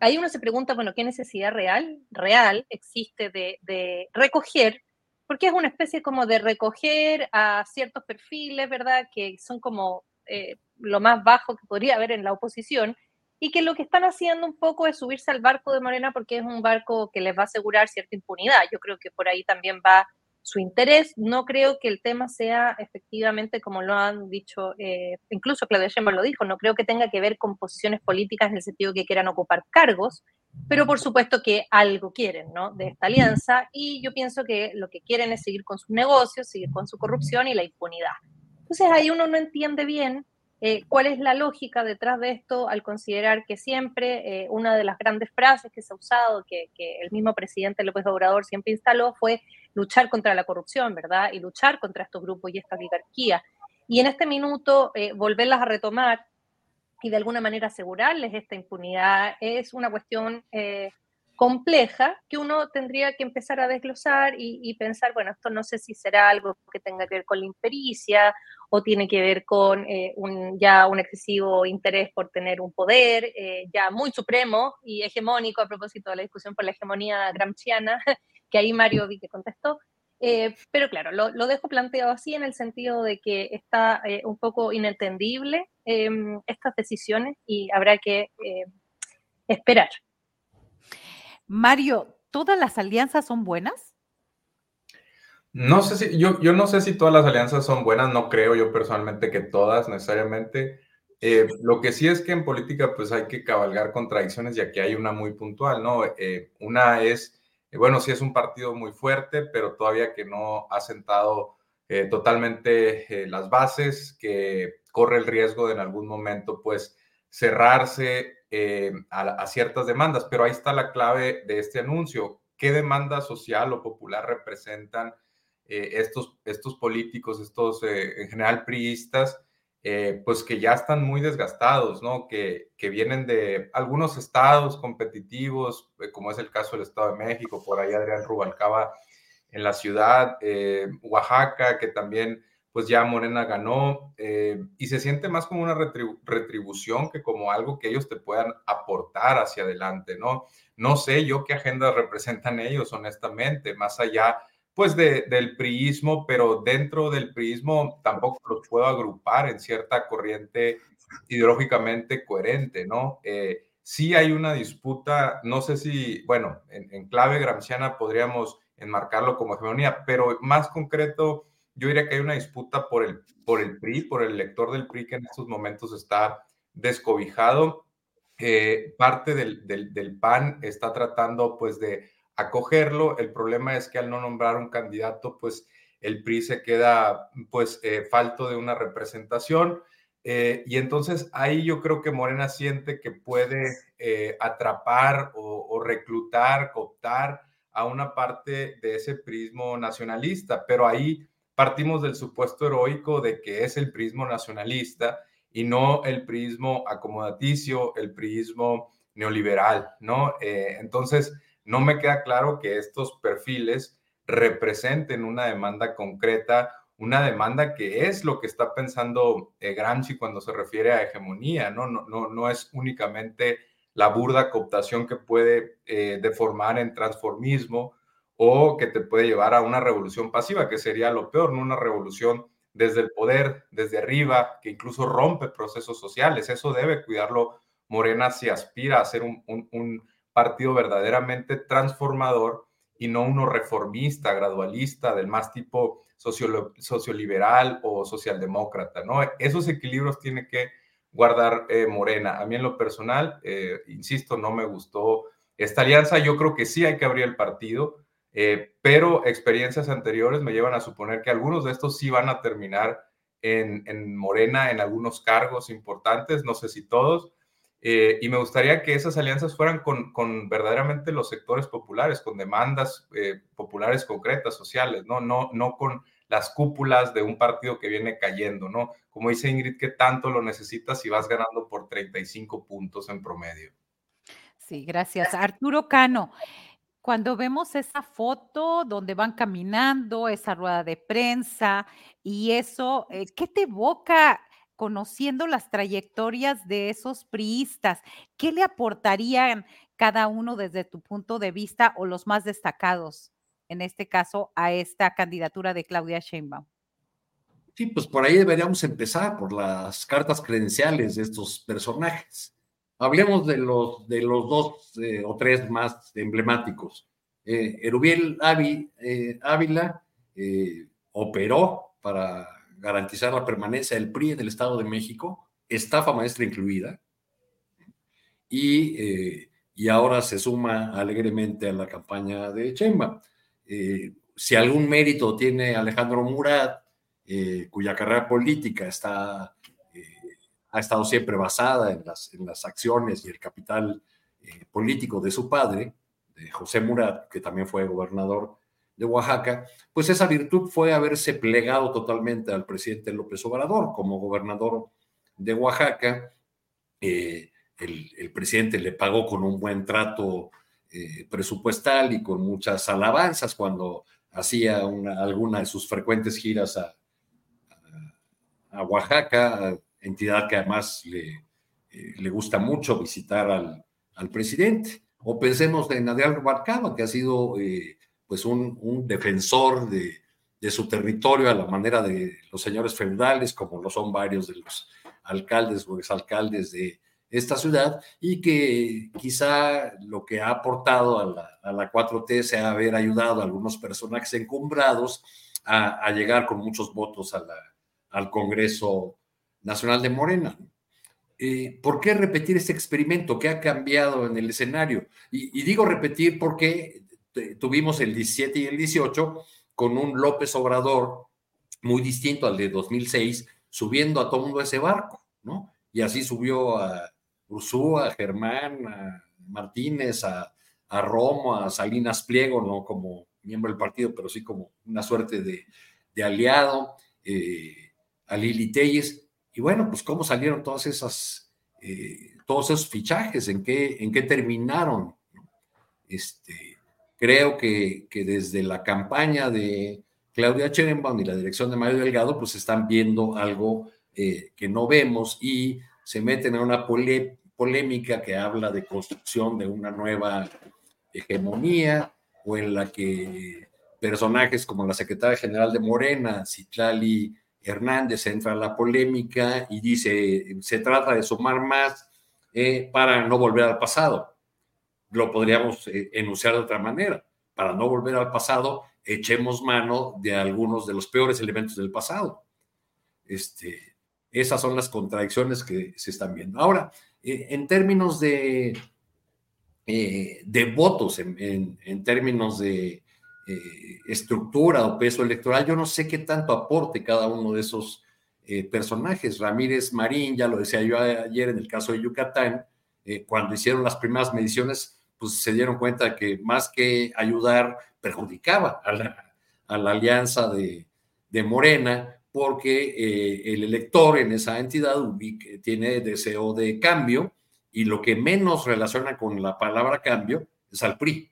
J: Ahí uno se pregunta, bueno, ¿qué necesidad real, real existe de, de recoger? Porque es una especie como de recoger a ciertos perfiles, ¿verdad? Que son como eh, lo más bajo que podría haber en la oposición y que lo que están haciendo un poco es subirse al barco de Morena porque es un barco que les va a asegurar cierta impunidad. Yo creo que por ahí también va su interés. No creo que el tema sea efectivamente, como lo han dicho, eh, incluso Claudia Sheinbaum lo dijo, no creo que tenga que ver con posiciones políticas en el sentido que quieran ocupar cargos, pero por supuesto que algo quieren, ¿no? De esta alianza y yo pienso que lo que quieren es seguir con sus negocios, seguir con su corrupción y la impunidad. Entonces ahí uno no entiende bien eh, ¿Cuál es la lógica detrás de esto al considerar que siempre eh, una de las grandes frases que se ha usado, que, el mismo presidente López Obrador siempre instaló, fue luchar contra la corrupción, ¿verdad? Y luchar contra estos grupos y esta oligarquía. Y en este minuto, eh, volverlas a retomar y de alguna manera asegurarles esta impunidad es una cuestión compleja que uno tendría que empezar a desglosar y, pensar, bueno, esto no sé si será algo que tenga que ver con la impericia o tiene que ver con eh, ya un excesivo interés por tener un poder eh, ya muy supremo y hegemónico a propósito de la discusión por la hegemonía gramsciana, que ahí Mario vi que contestó. Eh, pero claro, lo, lo, dejo planteado así en el sentido de que está un poco inentendible em, estas decisiones y habrá que esperar.
A: Mario, ¿todas las alianzas son buenas?
K: No sé si, yo, yo no sé si todas las alianzas son buenas, no creo yo personalmente que todas necesariamente. Eh, lo que sí es que en política pues hay que cabalgar contradicciones y aquí hay una muy puntual, ¿no? Eh, una es, eh, bueno, sí es un partido muy fuerte, pero todavía que no ha sentado totalmente las bases, que corre el riesgo de en algún momento pues cerrarse eh, a, ciertas demandas, pero ahí está la clave de este anuncio. ¿Qué demanda social o popular representan eh, estos, estos políticos, estos eh, en general priistas, pues que ya están muy desgastados, ¿no? Que, que vienen de algunos estados competitivos, como es el caso del Estado de México, por ahí Adrián Rubalcaba en la ciudad, Oaxaca, que también pues ya Morena ganó eh, y se siente más como una retribución que como algo que ellos te puedan aportar hacia adelante, ¿no? No sé yo qué agendas representan ellos, honestamente, más allá pues del priismo, pero dentro del priismo tampoco los puedo agrupar en cierta corriente ideológicamente coherente, ¿no? Eh, sí hay una disputa, no sé si, bueno, en, en clave gramsciana podríamos enmarcarlo como hegemonía, pero más concreto yo diría que hay una disputa por el, por el PRI, por el elector del PRI que en estos momentos está descobijado. Eh, parte del, del, PAN está tratando pues de acogerlo. El problema es que al no nombrar un candidato, pues el PRI se queda pues eh, falto de una representación. Eh, y entonces ahí yo creo que Morena siente que puede atrapar o, o, reclutar, cooptar a una parte de ese prismo nacionalista, pero ahí partimos del supuesto heroico de que es el prismo nacionalista y no el priismo acomodaticio, el priismo neoliberal, ¿no? Eh, entonces, no me queda claro que estos perfiles representen una demanda concreta, una demanda que es lo que está pensando eh, Gramsci cuando se refiere a hegemonía, ¿no? No, no, no es únicamente la burda cooptación que puede eh, deformar en transformismo o que te puede llevar a una revolución pasiva, que sería lo peor, ¿no? Una revolución desde el poder, desde arriba, que incluso rompe procesos sociales. Eso debe cuidarlo Morena si aspira a ser un, partido verdaderamente transformador y no uno reformista, gradualista, del más tipo socioliberal o socialdemócrata, ¿no? Esos equilibrios tiene que guardar eh, Morena. A mí en lo personal, eh, insisto, no me gustó esta alianza. Yo creo que sí hay que abrir el partido, eh, pero experiencias anteriores me llevan a suponer que algunos de estos sí van a terminar en, en Morena, en algunos cargos importantes, no sé si todos, eh, y me gustaría que esas alianzas fueran con, con verdaderamente los sectores populares, con demandas eh, populares concretas, sociales, ¿no? No, no con las cúpulas de un partido que viene cayendo, ¿no? Como dice Ingrid, ¿qué tanto lo necesitas si vas ganando por 35 puntos en promedio?
A: Sí, gracias. Arturo Cano, cuando vemos esa foto donde van caminando, esa rueda de prensa y eso, eh, ¿qué te evoca? conociendo las trayectorias de esos priistas, ¿qué le aportarían cada uno desde tu punto de vista o los más destacados, en este caso, a esta candidatura de Claudia Sheinbaum?
B: Sí, pues por ahí deberíamos empezar, por las cartas credenciales de estos personajes. Hablemos de los, de los dos eh, o tres más emblemáticos. Eh, Erubiel eh, Ávila operó para garantizar la permanencia del PRI en el Estado de México, estafa maestra incluida, y, y ahora se suma alegremente a la campaña de Chemba. Si algún mérito tiene Alejandro Murat, cuya carrera política está, ha estado siempre basada en las, en las acciones y el capital político de su padre, de José Murat, que también fue gobernador de Oaxaca, pues esa virtud fue haberse plegado totalmente al presidente López Obrador como gobernador de Oaxaca. Eh, el, presidente le pagó con un buen trato eh, presupuestal y con muchas alabanzas cuando hacía alguna de sus frecuentes giras a, a, Oaxaca, entidad que además le, eh, le gusta mucho visitar al, al, presidente. O pensemos en Adrián Rubalcaba, que ha sido pues un, defensor de, su territorio a la manera de los señores feudales, como lo son varios de los alcaldes o exalcaldes de esta ciudad, y que quizá lo que ha aportado a la, a la 4T sea haber ayudado a algunos personajes encumbrados a, llegar con muchos votos al Congreso Nacional de Morena. Eh, ¿Por qué repetir este experimento? ¿Qué ha cambiado en el escenario? Y, digo repetir porque tuvimos el 17 y el 18 con un López Obrador muy distinto al de 2006, subiendo a todo mundo ese barco, ¿no? Y así subió a Ursúa, a Germán, a Martínez, a, Romo, a Salinas Pliego, no como miembro del partido, pero sí como una suerte de, aliado, eh, a Lili Telles. Y bueno, pues cómo salieron todas esas, eh, todos esos fichajes, en qué, en qué terminaron. Este, Creo que, que desde la campaña de Claudia Sheinbaum y la dirección de Mario Delgado, pues están viendo algo eh, que no vemos y se meten en una polémica que habla de construcción de una nueva hegemonía o en la que personajes como la secretaria general de Morena, Citlali Hernández, entra a la polémica y dice, se trata de sumar más eh, para no volver al pasado lo podríamos eh, enunciar de otra manera. Para no volver al pasado, echemos mano de algunos de los peores elementos del pasado. Este, esas son las contradicciones que se están viendo. Ahora, eh, en términos de, de votos, en, términos de estructura o peso electoral, yo no sé qué tanto aporte cada uno de esos personajes. Ramírez Marín, ya lo decía yo ayer en el caso de Yucatán, cuando hicieron las primeras mediciones, pues se dieron cuenta que más que ayudar, perjudicaba a la, alianza de, Morena, porque eh, el elector en esa entidad tiene deseo de cambio y lo que menos relaciona con la palabra cambio es al PRI.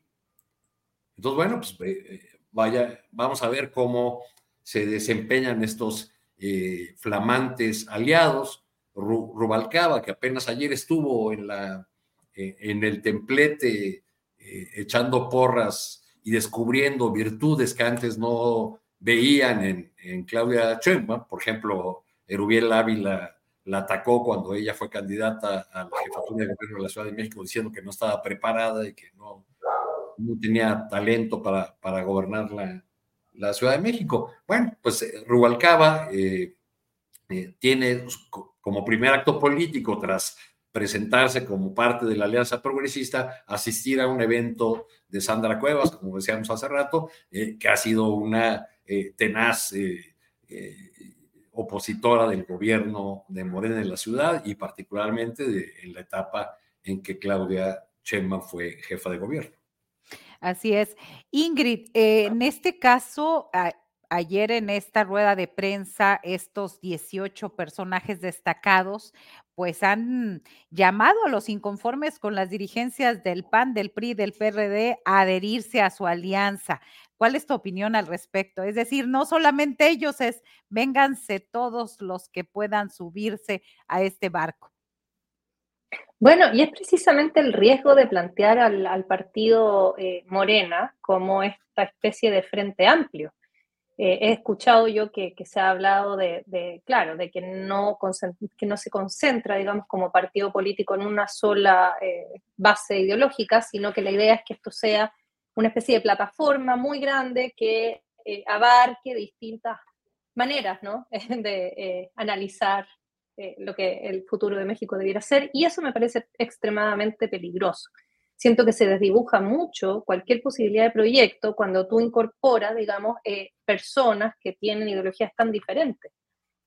B: Entonces, bueno, pues eh, vaya, vamos a ver cómo se desempeñan estos eh, flamantes aliados. Rubalcaba, que apenas ayer estuvo en, la, en el templete echando porras y descubriendo virtudes que antes no veían en, en Claudia Sheinbaum, por ejemplo, Erubiel Ávila la atacó cuando ella fue candidata a la jefatura de gobierno de la Ciudad de México diciendo que no estaba preparada y que no, no tenía talento para, para gobernar la, la, Ciudad de México. Bueno, pues eh, Rubalcaba eh, eh, tiene como primer acto político tras presentarse como parte de la Alianza Progresista, asistir a un evento de Sandra Cuevas, como decíamos hace rato, que ha sido una tenaz opositora del gobierno de Morena en la ciudad y particularmente en la etapa en que Claudia Sheinbaum fue jefa de gobierno.
A: Así es. Ingrid, en este caso, ayer en esta rueda de prensa, estos 18 personajes destacados, pues han llamado a los inconformes con las dirigencias del PAN, del PRI, del PRD a adherirse a su alianza. ¿Cuál es tu opinión al respecto? Es decir, no solamente ellos, es vénganse todos los que puedan subirse a este barco.
J: Bueno, y es precisamente el riesgo de plantear al, partido eh, Morena como esta especie de frente amplio. Eh, he escuchado yo que, se ha hablado de, claro, de que no, que no se concentra, digamos, como partido político en una sola eh, base ideológica, sino que la idea es que esto sea una especie de plataforma muy grande que abarque distintas maneras ¿no? de analizar lo que el futuro de México debiera ser, y eso me parece extremadamente peligroso siento que se desdibuja mucho cualquier posibilidad de proyecto cuando tú incorporas, digamos, eh, personas que tienen ideologías tan diferentes.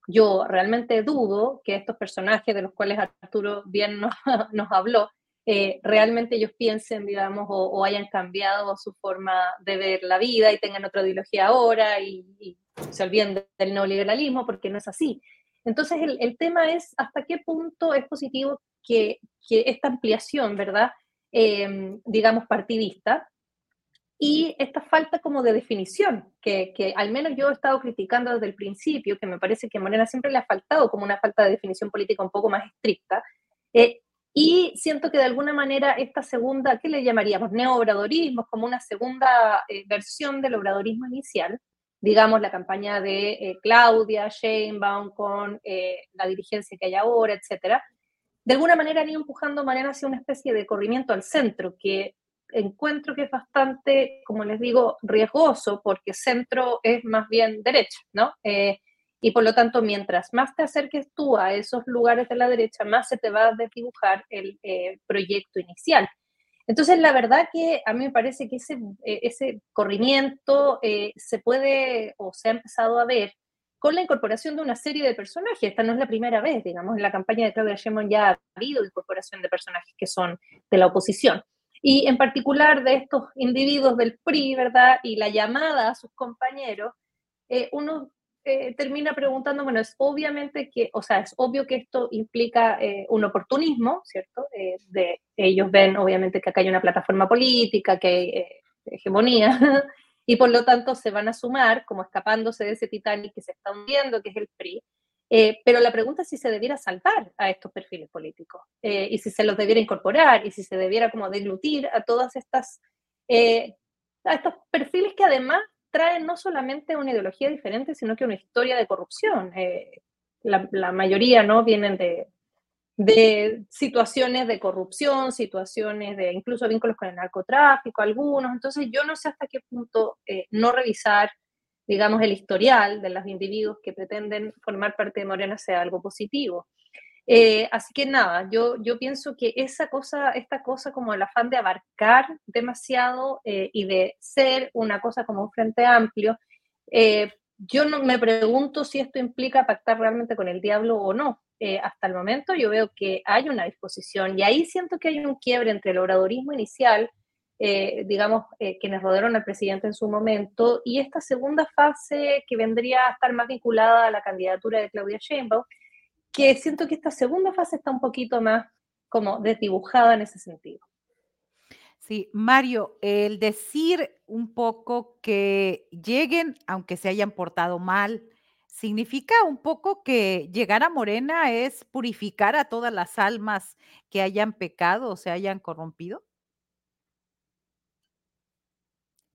J: Yo realmente dudo que estos personajes de los cuales Arturo bien nos, habló, eh, realmente ellos piensen, digamos, o, hayan cambiado su forma de ver la vida y tengan otra ideología ahora y, se olviden del neoliberalismo, porque no es así. Entonces, el, tema es hasta qué punto es positivo que, esta ampliación, ¿verdad? Em, digamos, partidista, y esta falta como de definición, que, que, al menos yo he estado criticando desde el principio, que me parece que a Morena siempre le ha faltado como una falta de definición política un poco más estricta, eh, y siento que de alguna manera esta segunda, ¿qué le llamaríamos? Neobradorismo, como una segunda eh, versión del obradorismo inicial, digamos la campaña de eh, Claudia, Sheinbaum con la dirigencia que hay ahora, etcétera, de alguna manera han ido empujando manera hacia una especie de corrimiento al centro, que encuentro que es bastante, como les digo, riesgoso, porque centro es más bien derecha, ¿no? Eh, y por lo tanto, mientras más te acerques tú a esos lugares de la derecha, más se te va a desdibujar el eh, proyecto inicial. Entonces, la verdad que a mí me parece que ese, eh, ese corrimiento se puede o se ha empezado a ver con la incorporación de una serie de personajes. Esta no es la primera vez, digamos, en la campaña de Claudia Sheinbaum ya ha habido incorporación de personajes que son de la oposición. Y en particular de estos individuos del PRI, ¿verdad? Y la llamada a sus compañeros, eh, uno eh, termina preguntando, bueno, es obviamente que, o sea, es obvio que esto implica eh, un oportunismo, ¿cierto? de, ellos ven obviamente que acá hay una plataforma política, que hay hegemonía, y por lo tanto se van a sumar como escapándose de ese Titanic que se está hundiendo, que es el PRI. Eh, pero la pregunta es si se debiera saltar a estos perfiles políticos eh, y si se los debiera incorporar y si se debiera como deglutir a todas estas, eh, a estos perfiles que además traen no solamente una ideología diferente, sino que una historia de corrupción. La, la, mayoría no vienen de, de situaciones de corrupción, situaciones de incluso vínculos con el narcotráfico, algunos. Entonces yo no sé hasta qué punto eh, no revisar, digamos, el historial de los individuos que pretenden formar parte de Morena sea algo positivo. Eh, así que nada, yo, pienso que esa cosa, esta cosa como el afán de abarcar demasiado eh, y de ser una cosa como un frente amplio, yo no, me pregunto si esto implica pactar realmente con el diablo o no. Eh, hasta el momento yo veo que hay una disposición y ahí siento que hay un quiebre entre el obradorismo inicial eh, digamos, eh, quienes rodearon al presidente en su momento, y esta segunda fase que vendría a estar más vinculada a la candidatura de Claudia Sheinbaum, que siento que esta segunda fase está un poquito más como desdibujada en ese sentido.
A: Sí, Mario, el decir un poco que lleguen, aunque se hayan portado mal, significa un poco que llegar a Morena es purificar a todas las almas que hayan pecado o se hayan corrompido.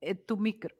A: Eh, tu micro.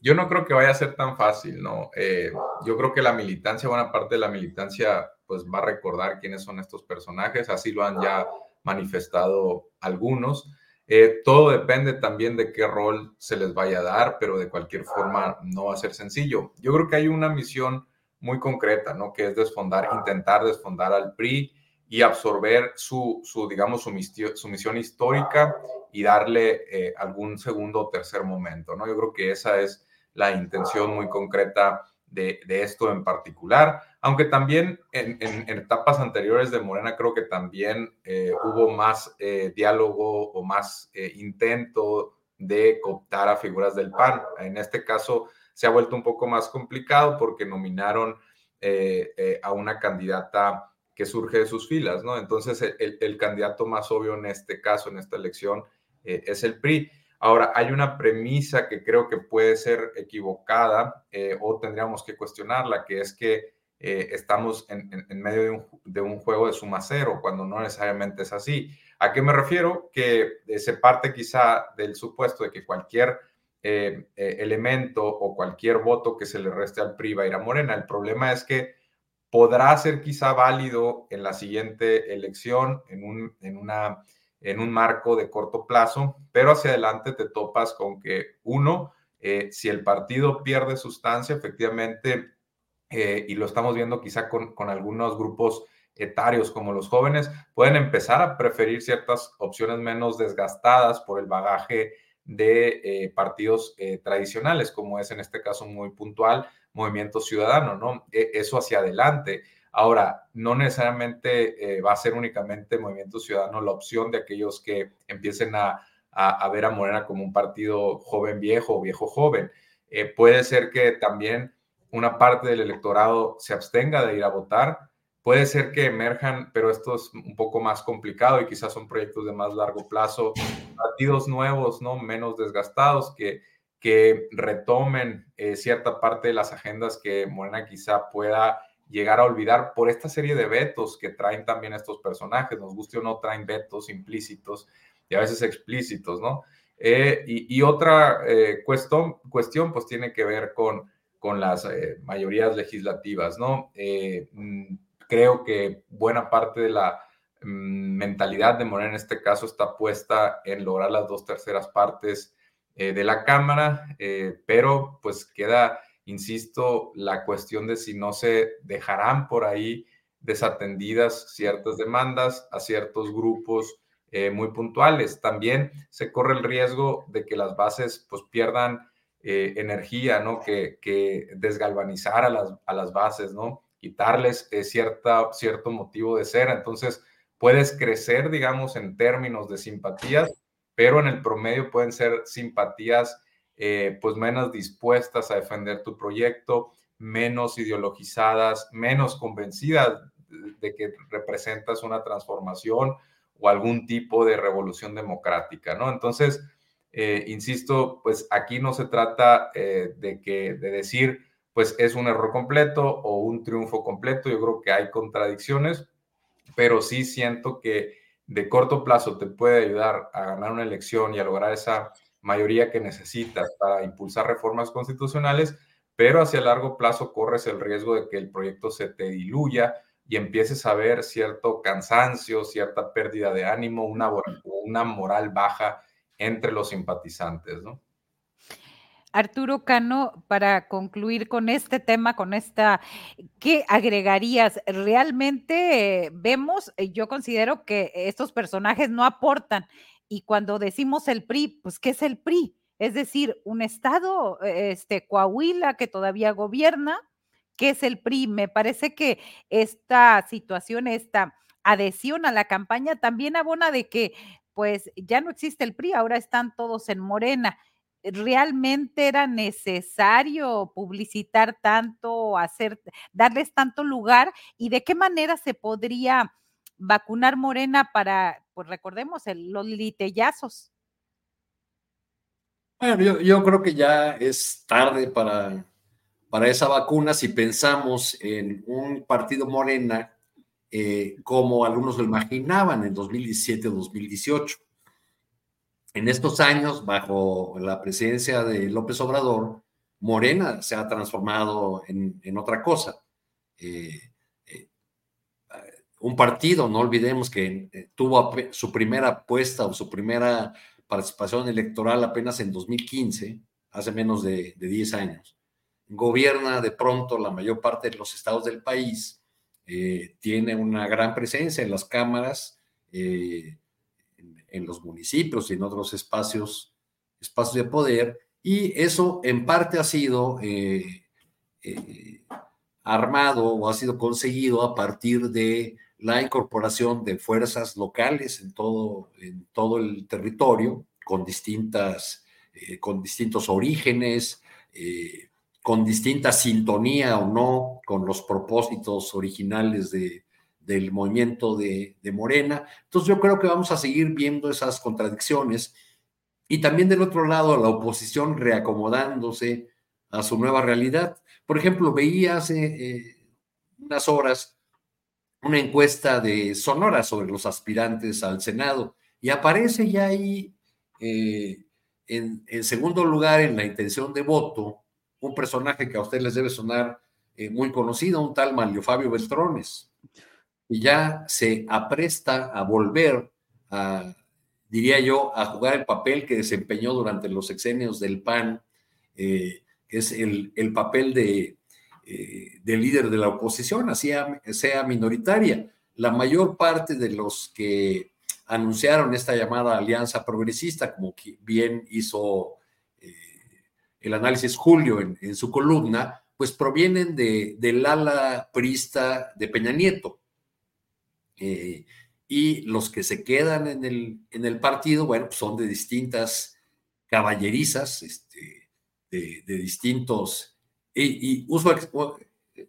K: Yo no creo que vaya a ser tan fácil, ¿no? Eh, yo creo que la militancia, buena parte de la militancia, pues va a recordar quiénes son estos personajes, así lo han ya manifestado algunos. Eh, todo depende también de qué rol se les vaya a dar, pero de cualquier forma no va a ser sencillo. Yo creo que hay una misión muy concreta, ¿no? Que es desfondar, intentar desfondar al PRI y absorber su, su digamos, su, su misión histórica y darle eh, algún segundo o tercer momento, ¿no? Yo creo que esa es la intención muy concreta de, de esto en particular, aunque también en, etapas anteriores de Morena creo que también eh, hubo más eh, diálogo o más intento de cooptar a figuras del PAN. En este caso se ha vuelto un poco más complicado porque nominaron a una candidata que surge de sus filas, ¿no? Entonces, el, el candidato más obvio en este caso, en esta elección, eh, es el PRI. Ahora, hay una premisa que creo que puede ser equivocada eh, o tendríamos que cuestionarla, que es que eh, estamos en, medio de un, juego de suma cero, cuando no necesariamente es así. ¿A qué me refiero? Que se parte quizá del supuesto de que cualquier elemento o cualquier voto que se le reste al PRI va a ir a Morena. El problema es que podrá ser quizá válido en la siguiente elección, en, un, en, una, en un marco de corto plazo, pero hacia adelante te topas con que, uno, eh, si el partido pierde sustancia, efectivamente, eh, y lo estamos viendo quizá con, con algunos grupos etarios como los jóvenes, pueden empezar a preferir ciertas opciones menos desgastadas por el bagaje de eh, partidos tradicionales, como es en este caso muy puntual Movimiento Ciudadano, ¿no? E, eso hacia adelante. Ahora, no necesariamente eh, va a ser únicamente Movimiento Ciudadano la opción de aquellos que empiecen a, ver a Morena como un partido joven viejo o viejo joven. Eh, puede ser que también una parte del electorado se abstenga de ir a votar. Puede ser que emerjan, pero esto es un poco más complicado y quizás son proyectos de más largo plazo, partidos nuevos, ¿no? Menos desgastados que que retomen eh, cierta parte de las agendas que Morena quizá pueda llegar a olvidar por esta serie de vetos que traen también estos personajes, nos guste o no, traen vetos implícitos y a veces explícitos, ¿no? Eh, y, otra eh, cuestión, cuestión, pues tiene que ver con, con las mayorías legislativas, ¿no? Mm, creo que buena parte de la mm, mentalidad de Morena en este caso está puesta en lograr las dos terceras partes eh, de la Cámara, eh, pero pues queda, insisto, la cuestión de si no se dejarán por ahí desatendidas ciertas demandas a ciertos grupos eh, muy puntuales. También se corre el riesgo de que las bases pues pierdan energía, ¿no? Que, desgalvanizar a las, a las bases, ¿no? Quitarles cierta, cierto motivo de ser. Entonces, puedes crecer, digamos, en términos de simpatías, pero en el promedio pueden ser simpatías eh, pues menos dispuestas a defender tu proyecto, menos ideologizadas, menos convencidas de que representas una transformación o algún tipo de revolución democrática, ¿no? Entonces, eh, insisto, pues aquí no se trata eh, de que de decir, pues es un error completo o un triunfo completo. Yo creo que hay contradicciones, pero sí siento que de corto plazo te puede ayudar a ganar una elección y a lograr esa mayoría que necesitas para impulsar reformas constitucionales, pero hacia largo plazo corres el riesgo de que el proyecto se te diluya y empieces a ver cierto cansancio, cierta pérdida de ánimo, una, una moral baja entre los simpatizantes, ¿no?
A: Arturo Cano, para concluir con este tema, con esta, ¿qué agregarías? Realmente vemos, eh, yo considero que estos personajes no aportan. Y cuando decimos el PRI, pues, ¿qué es el PRI? Es decir, un estado, este, Coahuila, que todavía gobierna, ¿qué es el PRI? Me parece que esta situación, esta adhesión a la campaña también abona de que pues ya no existe el PRI, ahora están todos en Morena. ¿Realmente era necesario publicitar tanto, hacer, darles tanto lugar? ¿Y de qué manera se podría vacunar Morena para, pues recordemos, los litellazos?
B: Bueno, yo, creo que ya es tarde para, para esa vacuna si pensamos en un partido Morena eh, como algunos lo imaginaban en 2017 o 2018. En estos años, bajo la presidencia de López Obrador, Morena se ha transformado en, otra cosa. Eh, eh, un partido, no olvidemos que tuvo su primera apuesta o su primera participación electoral apenas en 2015, hace menos de, de 10 años. Gobierna de pronto la mayor parte de los estados del país, eh, tiene una gran presencia en las cámaras, eh, en, los municipios y en otros espacios, espacios de poder, y eso en parte ha sido eh, armado o ha sido conseguido a partir de la incorporación de fuerzas locales en todo, el territorio, con, distintas, con distintos orígenes, con distinta sintonía o no con los propósitos originales de, del movimiento de, de, Morena. Entonces yo creo que vamos a seguir viendo esas contradicciones y también del otro lado la oposición reacomodándose a su nueva realidad. Por ejemplo, veía hace eh, unas horas una encuesta de Sonora sobre los aspirantes al Senado y aparece ya ahí eh, en, segundo lugar en la intención de voto un personaje que a ustedes les debe sonar eh, muy conocido, un tal Manlio Fabio Beltrones, y ya se apresta a volver a, diría yo, a jugar el papel que desempeñó durante los sexenios del PAN, eh, que es el, el papel de eh, del líder de la oposición, así sea minoritaria. La mayor parte de los que anunciaron esta llamada alianza progresista, como bien hizo el análisis Julio en, su columna, pues provienen de, del ala prista de Peña Nieto. Eh, y los que se quedan en el, en el partido, bueno, pues son de distintas caballerizas, este, de, de distintos y, uso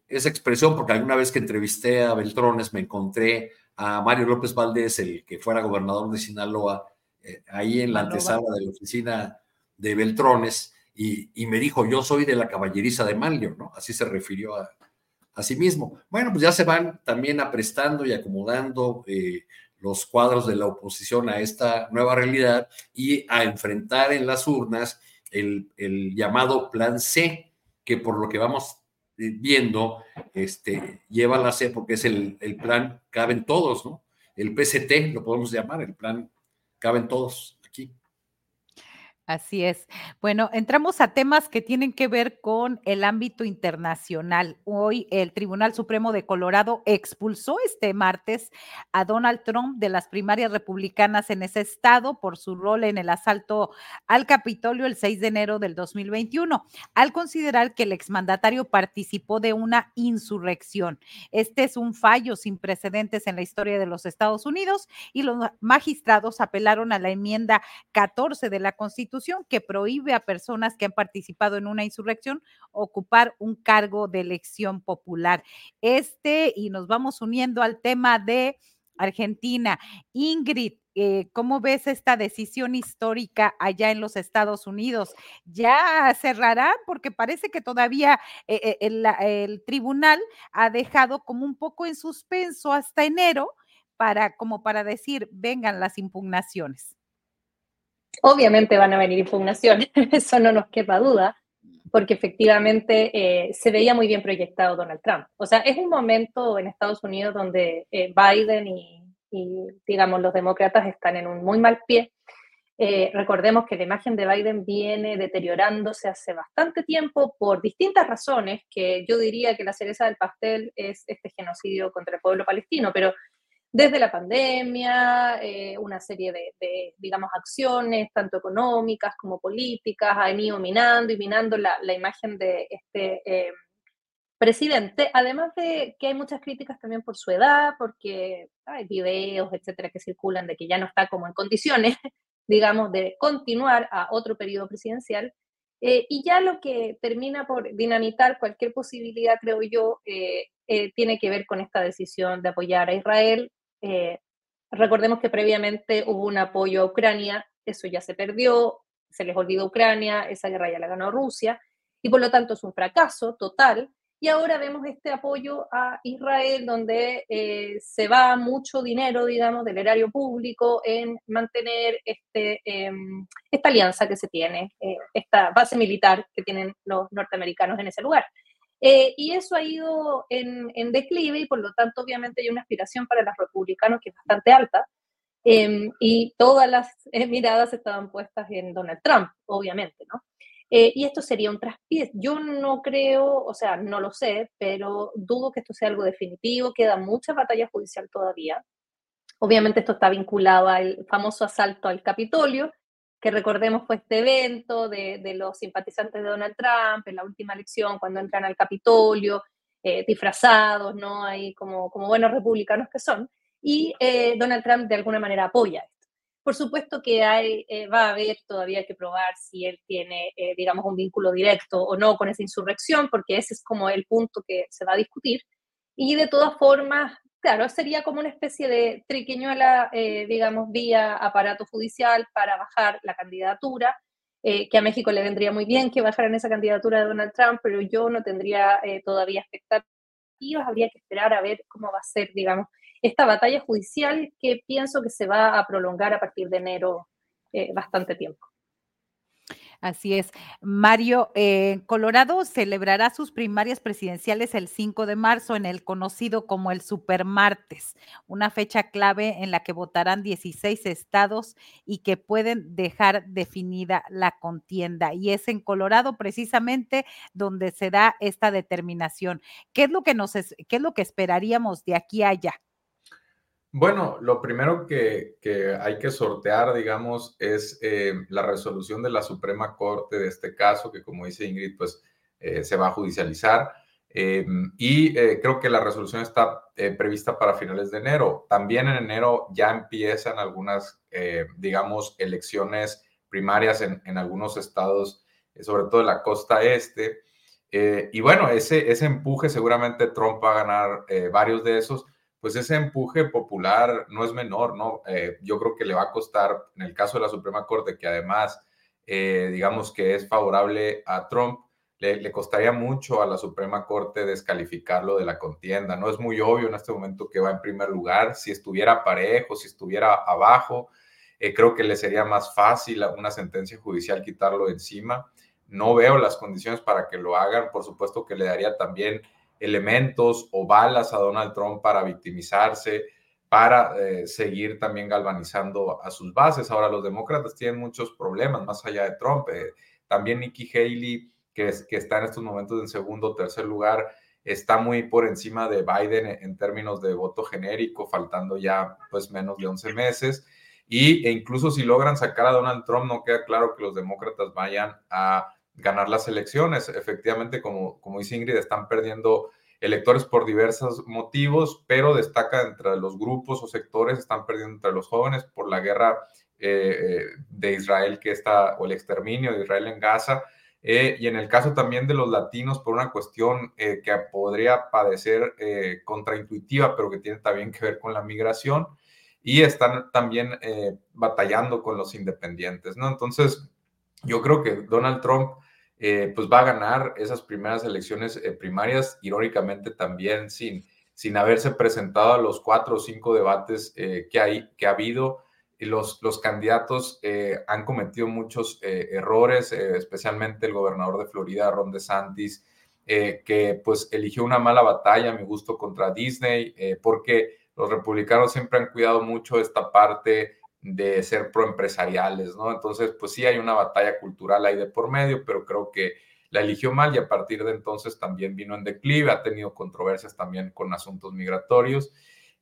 B: esa expresión porque alguna vez que entrevisté a Beltrones me encontré a Mario López Valdés, el que fuera gobernador de Sinaloa, eh, ahí en la antesala de la oficina de Beltrones, y, me dijo, yo soy de la caballeriza de Manlio, ¿no? Así se refirió a, sí mismo. Bueno, pues ya se van también aprestando y acomodando eh, los cuadros de la oposición a esta nueva realidad y a enfrentar en las urnas el, el llamado Plan C, que por lo que vamos eh, viendo, este, lleva la C porque es el, el plan Caben Todos, ¿no? El PCT lo podemos llamar, el plan Caben Todos.
A: Así es. Bueno, entramos a temas que tienen que ver con el ámbito internacional. Hoy el Tribunal Supremo de Colorado expulsó este martes a Donald Trump de las primarias republicanas en ese estado por su rol en el asalto al Capitolio el 6 de enero del 2021, al considerar que el exmandatario participó de una insurrección. Este es un fallo sin precedentes en la historia de los Estados Unidos y los magistrados apelaron a la enmienda 14 de la Constitución que prohíbe a personas que han participado en una insurrección ocupar un cargo de elección popular. Este, y nos vamos uniendo al tema de Argentina. Ingrid, eh, ¿cómo ves esta decisión histórica allá en los Estados Unidos? ¿Ya cerrará? Porque parece que todavía eh, eh, el, el, tribunal ha dejado como un poco en suspenso hasta enero para, como para decir, vengan las impugnaciones.
J: Obviamente van a venir impugnaciones, eso no nos quepa duda, porque efectivamente eh, se veía muy bien proyectado Donald Trump. O sea, es un momento en Estados Unidos donde eh, Biden y, digamos, los demócratas están en un muy mal pie. Eh, recordemos que la imagen de Biden viene deteriorándose hace bastante tiempo por distintas razones, que yo diría que la cereza del pastel es este genocidio contra el pueblo palestino, pero desde la pandemia, eh, una serie de, digamos, acciones, tanto económicas como políticas, han ido minando y minando la, imagen de este, eh, presidente, además de que hay muchas críticas también por su edad, porque hay videos, etcétera, que circulan de que ya no está como en condiciones, digamos, de continuar a otro periodo presidencial. Eh, y ya lo que termina por dinamitar cualquier posibilidad, creo yo, tiene que ver con esta decisión de apoyar a Israel. Recordemos que previamente hubo un apoyo a Ucrania, eso ya se perdió, se les olvidó Ucrania, esa guerra ya la ganó Rusia, y por lo tanto es un fracaso total. Y ahora vemos este apoyo a Israel, donde eh, se va mucho dinero, digamos, del erario público en mantener este, em, esta alianza que se tiene, eh, esta base militar que tienen los norteamericanos en ese lugar. Eh, y eso ha ido en, en, declive y por lo tanto obviamente hay una aspiración para los republicanos que es bastante alta. Em, y todas las miradas estaban puestas en Donald Trump, obviamente, ¿no? Eh, y esto sería un traspié. Yo no creo, o sea, no lo sé, pero dudo que esto sea algo definitivo. Queda mucha batalla judicial todavía. Obviamente esto está vinculado al famoso asalto al Capitolio, que recordemos fue este evento de, de los simpatizantes de Donald Trump en la última elección, cuando entran al Capitolio, eh, disfrazados, ¿no? Ahí como, como buenos republicanos que son. Y eh, Donald Trump de alguna manera apoya por supuesto que hay, eh, va a haber todavía que probar si él tiene, eh, digamos, un vínculo directo o no con esa insurrección, porque ese es como el punto que se va a discutir. Y de todas formas, claro, sería como una especie de triquiñuela, eh, digamos, vía aparato judicial para bajar la candidatura, que a México le vendría muy bien que bajaran esa candidatura de Donald Trump, pero yo no tendría todavía expectativas, habría que esperar a ver cómo va a ser, digamos, esta batalla judicial que pienso que se va a prolongar a partir de enero eh, bastante tiempo.
A: Así es. Mario, eh, Colorado celebrará sus primarias presidenciales el 5 de marzo en el conocido como el Supermartes, una fecha clave en la que votarán 16 estados y que pueden dejar definida la contienda. Y es en Colorado precisamente donde se da esta determinación. ¿Qué es lo que nos qué es lo que esperaríamos de aquí a allá?
K: Bueno, lo primero que, hay que sortear, digamos, es eh, la resolución de la Suprema Corte de este caso, que como dice Ingrid, pues eh, se va a judicializar. Eh, y creo que la resolución está prevista para finales de enero. También en enero ya empiezan algunas, digamos, elecciones primarias en, algunos estados, sobre todo en la costa este. y bueno, ese, ese empuje seguramente Trump va a ganar varios de esos pues ese empuje popular no es menor, ¿no? Eh, yo creo que le va a costar, en el caso de la Suprema Corte, que además, eh, digamos que es favorable a Trump, le, costaría mucho a la Suprema Corte descalificarlo de la contienda. No es muy obvio en este momento que va en primer lugar. Si estuviera parejo, si estuviera abajo, eh, creo que le sería más fácil a una sentencia judicial quitarlo de encima. No veo las condiciones para que lo hagan. Por supuesto que le daría también elementos o balas a Donald Trump para victimizarse, para eh, seguir también galvanizando a sus bases. Ahora, los demócratas tienen muchos problemas más allá de Trump. Eh, también Nikki Haley, que, es, que está en estos momentos en segundo o tercer lugar, está muy por encima de Biden en, términos de voto genérico, faltando ya pues menos de 11 meses. Y, e incluso si logran sacar a Donald Trump, no queda claro que los demócratas vayan a ganar las elecciones. Efectivamente, como, como dice Ingrid, están perdiendo electores por diversos motivos, pero destaca entre los grupos o sectores, están perdiendo entre los jóvenes por la guerra eh, eh, de Israel que está, o el exterminio de Israel en Gaza, eh, y en el caso también de los latinos por una cuestión que podría padecer contraintuitiva, pero que tiene también que ver con la migración, y están también batallando con los independientes, ¿no? Entonces, yo creo que Donald Trump eh, pues va a ganar esas primeras elecciones eh, primarias, irónicamente también sin, sin haberse presentado a los cuatro o cinco debates eh, que, hay, que ha habido. Los, los candidatos han cometido muchos errores, especialmente el gobernador de Florida, Ron DeSantis, que pues eligió una mala batalla, a mi gusto, contra Disney, porque los republicanos siempre han cuidado mucho esta parte de ser proempresariales, ¿no? Entonces, pues sí hay una batalla cultural ahí de por medio, pero creo que la eligió mal y a partir de entonces también vino en declive, ha tenido controversias también con asuntos migratorios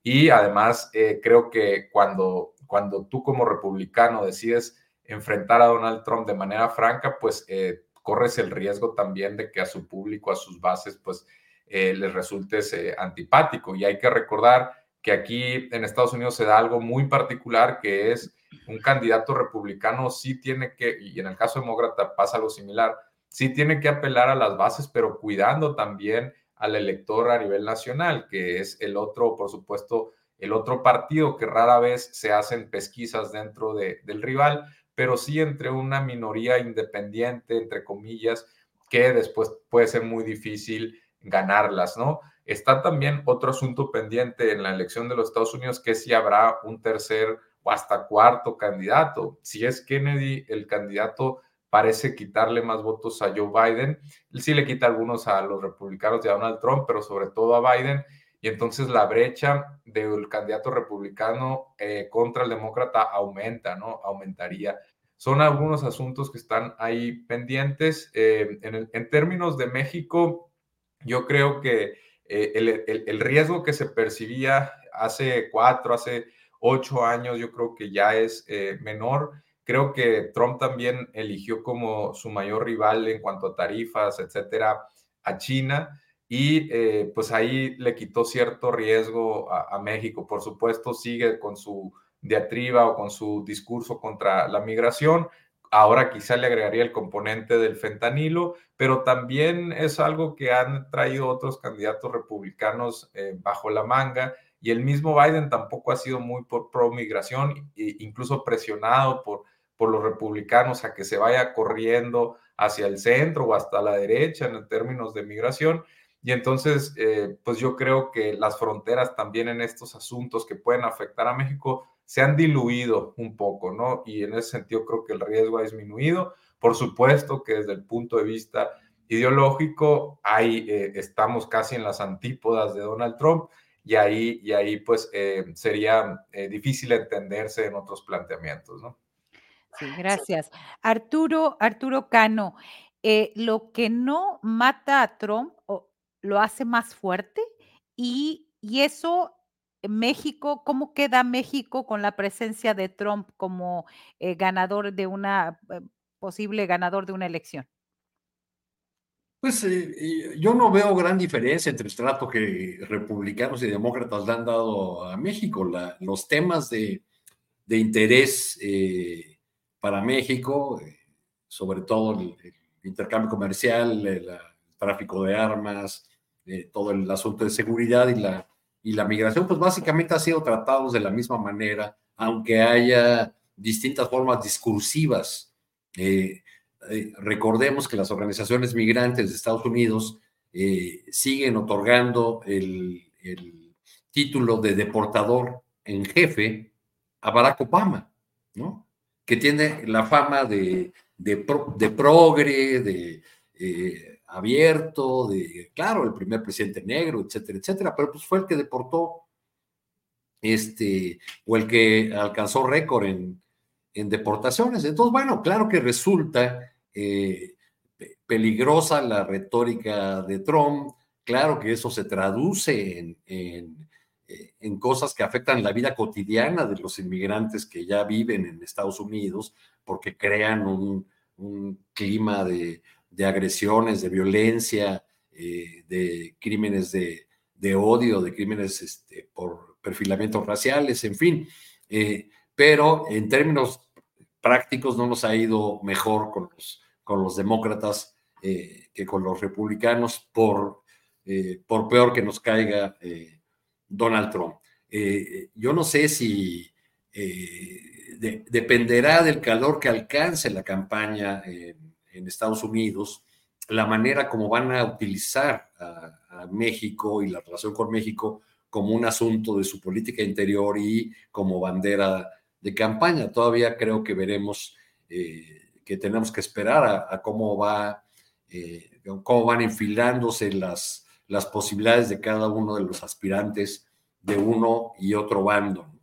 K: y además eh, creo que cuando, cuando tú como republicano decides enfrentar a Donald Trump de manera franca, pues eh, corres el riesgo también de que a su público, a sus bases, pues eh, les resulte antipático. Y hay que recordar que aquí en Estados Unidos se da algo muy particular que es un candidato republicano sí tiene que, y en el caso demócrata pasa algo similar, sí tiene que apelar a las bases, pero cuidando también al elector a nivel nacional, que es el otro, por supuesto, el otro partido que rara vez se hacen pesquisas dentro de, del rival, pero sí entre una minoría independiente, entre comillas, que después puede ser muy difícil ganarlas, ¿no? Está también otro asunto pendiente en la elección de los Estados Unidos, que si habrá un tercer o hasta cuarto candidato. Si es Kennedy el candidato, parece quitarle más votos a Joe Biden. Sí le quita algunos a los republicanos de Donald Trump, pero sobre todo a Biden. Y entonces la brecha del candidato republicano eh, contra el demócrata aumenta, ¿no? Aumentaría. Son algunos asuntos que están ahí pendientes. Eh, en, términos de México, yo creo que eh, el, riesgo que se percibía hace cuatro, hace ocho años, yo creo que ya es eh, menor. Creo que Trump también eligió como su mayor rival en cuanto a tarifas, etcétera, a China y pues ahí le quitó cierto riesgo a, a, México. Por supuesto, sigue con su diatriba o con su discurso contra la migración. Ahora quizá le agregaría el componente del fentanilo, pero también es algo que han traído otros candidatos republicanos eh, bajo la manga y el mismo Biden tampoco ha sido muy por pro migración, e incluso presionado por, por los republicanos a que se vaya corriendo hacia el centro o hasta la derecha en términos de migración. Y entonces, eh, pues yo creo que las fronteras también en estos asuntos que pueden afectar a México se han diluido un poco, ¿no? Y en ese sentido creo que el riesgo ha disminuido. Por supuesto que desde el punto de vista ideológico, ahí eh, estamos casi en las antípodas de Donald Trump y ahí, y ahí pues eh, sería eh, difícil entenderse en otros planteamientos, ¿no?
A: Sí, gracias. Arturo, Arturo Cano, lo que no mata a Trump lo hace más fuerte y, y eso México, ¿cómo queda México con la presencia de Trump como eh, ganador de una, eh, posible ganador de una elección?
B: Pues eh, yo no veo gran diferencia entre el trato que republicanos y demócratas le han dado a México. los temas de, interés para México, sobre todo el, intercambio comercial, el, el, tráfico de armas, todo el asunto de seguridad y la y la migración, pues básicamente ha sido tratados de la misma manera, aunque haya distintas formas discursivas. Eh, eh, recordemos que las organizaciones migrantes de Estados Unidos eh, siguen otorgando el, título de deportador en jefe a Barack Obama, ¿no? Que tiene la fama de, de, de progre, de abierto, de, claro, el primer presidente negro, etcétera, etcétera, pero pues fue el que deportó, este, o el que alcanzó récord en, en deportaciones. Entonces, bueno, claro que resulta eh, peligrosa la retórica de Trump, claro que eso se traduce en, en, en, cosas que afectan la vida cotidiana de los inmigrantes que ya viven en Estados Unidos, porque crean un, un clima de de agresiones, de violencia, eh, de crímenes de, odio, de crímenes este, por perfilamientos raciales, en fin. Eh, pero en términos prácticos no nos ha ido mejor con los, con los demócratas eh, que con los republicanos, por, por peor que nos caiga Donald Trump. yo no sé si dependerá del calor que alcance la campaña Estados Unidos, la manera como van a utilizar a, México y la relación con México como un asunto de su política interior y como bandera de campaña. Todavía creo que veremos eh, que tenemos que esperar a, cómo va, eh, cómo van enfilándose las, las posibilidades de cada uno de los aspirantes de uno y otro bando.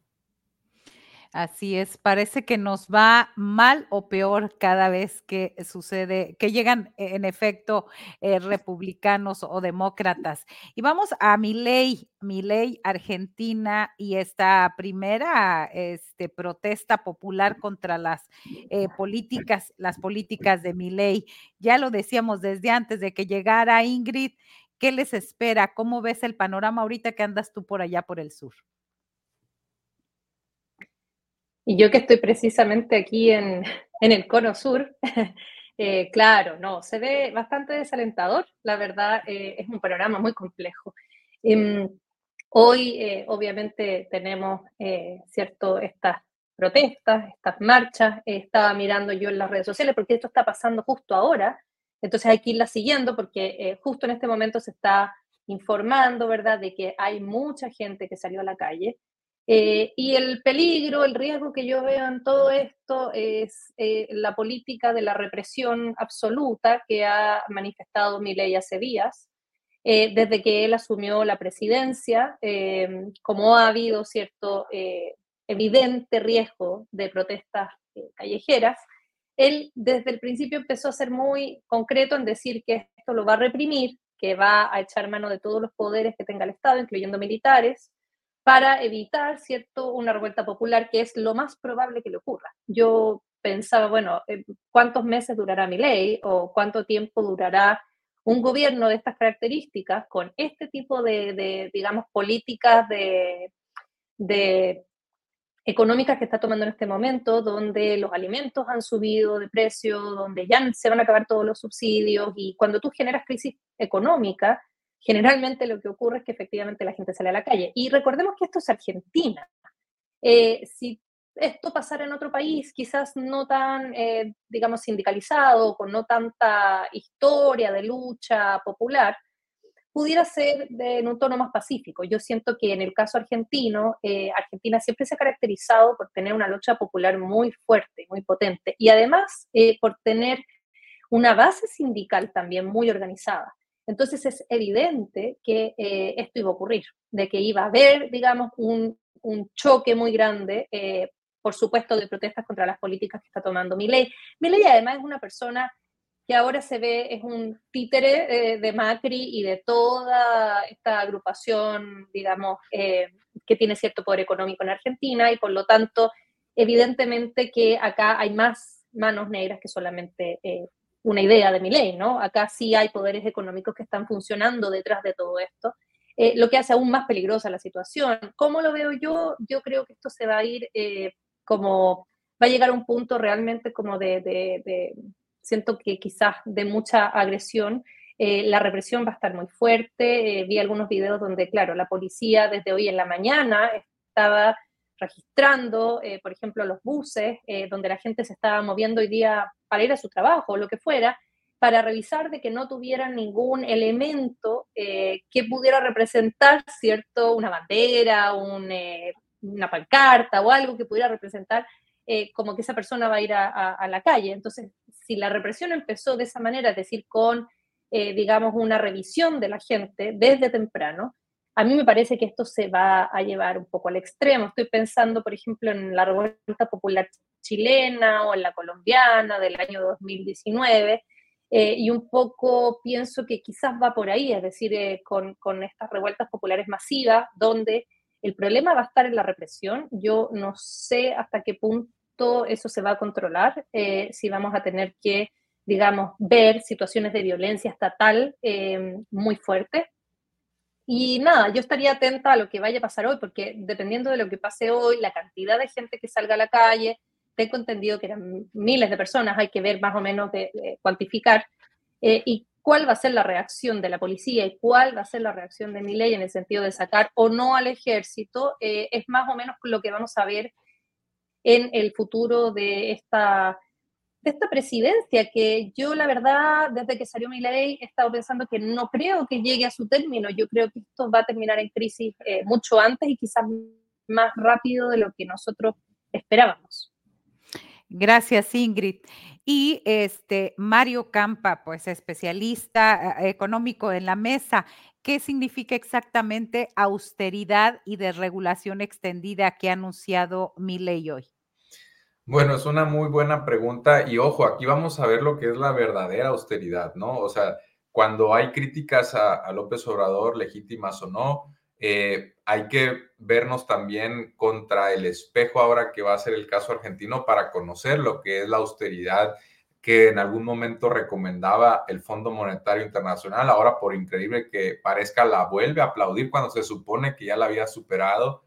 A: Así es, parece que nos va mal o peor cada vez que sucede, que llegan e, en efecto eh, republicanos o demócratas. Y vamos a mi ley, mi ley Argentina y esta primera este, protesta popular contra las eh, políticas, las políticas de mi ley. Ya lo decíamos desde antes de que llegara Ingrid, ¿Qué les espera? ¿Cómo ves el panorama ahorita que andas tú por allá por el sur?
J: Y yo que estoy precisamente aquí en, el cono sur, eh, claro, no, se ve bastante desalentador, la verdad, eh, es un panorama muy complejo. Em, hoy, eh, obviamente, tenemos, ¿cierto?, estas protestas, estas marchas, estaba mirando yo en las redes sociales porque esto está pasando justo ahora, entonces hay que irla siguiendo porque justo en este momento se está informando, ¿verdad?, de que hay mucha gente que salió a la calle. Eh, y el peligro, el riesgo que yo veo en todo esto es eh, la política de la represión absoluta que ha manifestado Milei hace días, eh, desde que él asumió la presidencia, como ha habido cierto evidente riesgo de protestas callejeras, él desde el principio empezó a ser muy concreto en decir que esto lo va a reprimir, que va a echar mano de todos los poderes que tenga el Estado, incluyendo militares, para evitar, ¿cierto?, una revuelta popular que es lo más probable que le ocurra. Yo pensaba, bueno, eh, ¿cuántos meses durará mi ley o cuánto tiempo durará un gobierno de estas características con este tipo de, digamos, políticas de, de económicas que está tomando en este momento, donde los alimentos han subido de precio, donde ya se van a acabar todos los subsidios y cuando tú generas crisis económica, generalmente lo que ocurre es que efectivamente la gente sale a la calle. Y recordemos que esto es Argentina. Eh, si esto pasara en otro país, quizás no tan, eh, digamos, sindicalizado, con no tanta historia de lucha popular, pudiera ser en un tono más pacífico. Yo siento que en el caso argentino, eh, Argentina siempre se ha caracterizado por tener una lucha popular muy fuerte, muy potente, y además por tener una base sindical también muy organizada. Entonces es evidente que eh, esto iba a ocurrir, de que iba a haber, digamos, un, choque muy grande, eh, por supuesto, de protestas contra las políticas que está tomando Milei. Milei además es una persona que ahora se ve, es un títere eh, de Macri y de toda esta agrupación, digamos, que tiene cierto poder económico en Argentina y por lo tanto, evidentemente que acá hay más manos negras que solamente una idea de mi ley, ¿no? Acá sí hay poderes económicos que están funcionando detrás de todo esto, eh, lo que hace aún más peligrosa la situación. ¿Cómo lo veo yo? Yo creo que esto se va a ir eh, como, va a llegar a un punto realmente como de, siento que quizás de mucha agresión. Eh, la represión va a estar muy fuerte. vi algunos videos donde, claro, la policía desde hoy en la mañana estaba registrando, por ejemplo, los buses, donde la gente se estaba moviendo hoy día para ir a su trabajo o lo que fuera, para revisar de que no tuvieran ningún elemento eh, que pudiera representar, ¿cierto? Una bandera, eh, una pancarta o algo que pudiera representar eh, como que esa persona va a ir a, la calle. Entonces, si la represión empezó de esa manera, es decir, con, digamos, una revisión de la gente desde temprano, a mí me parece que esto se va a llevar un poco al extremo. Estoy pensando, por ejemplo, en la revuelta popular chilena o en la colombiana del año 2019. Eh, y un poco pienso que quizás va por ahí, es decir, eh, con, estas revueltas populares masivas, donde el problema va a estar en la represión. Yo no sé hasta qué punto eso se va a controlar, eh, si vamos a tener que, digamos, ver situaciones de violencia estatal muy fuertes. Y nada, yo estaría atenta a lo que vaya a pasar hoy, porque dependiendo de lo que pase hoy, la cantidad de gente que salga a la calle, tengo entendido que eran miles de personas, hay que ver más o menos cuantificar, eh, y cuál va a ser la reacción de la policía y cuál va a ser la reacción de mi ley en el sentido de sacar o no al ejército, eh, es más o menos lo que vamos a ver en el futuro de esta, de esta presidencia, que yo la verdad, desde que salió mi ley, he estado pensando que no creo que llegue a su término, yo creo que esto va a terminar en crisis eh, mucho antes y quizás más rápido de lo que nosotros esperábamos.
A: Gracias, Ingrid. Y este Mario Campa, pues especialista eh, económico en la mesa. ¿Qué significa exactamente austeridad y desregulación extendida que ha anunciado mi ley hoy?
K: Bueno, es una muy buena pregunta y ojo, aquí vamos a ver lo que es la verdadera austeridad, ¿no? O sea, cuando hay críticas a, López Obrador, legítimas o no, eh, hay que vernos también contra el espejo ahora que va a ser el caso argentino para conocer lo que es la austeridad que en algún momento recomendaba el Fondo Monetario Internacional, ahora por increíble que parezca, la vuelve a aplaudir cuando se supone que ya la había superado.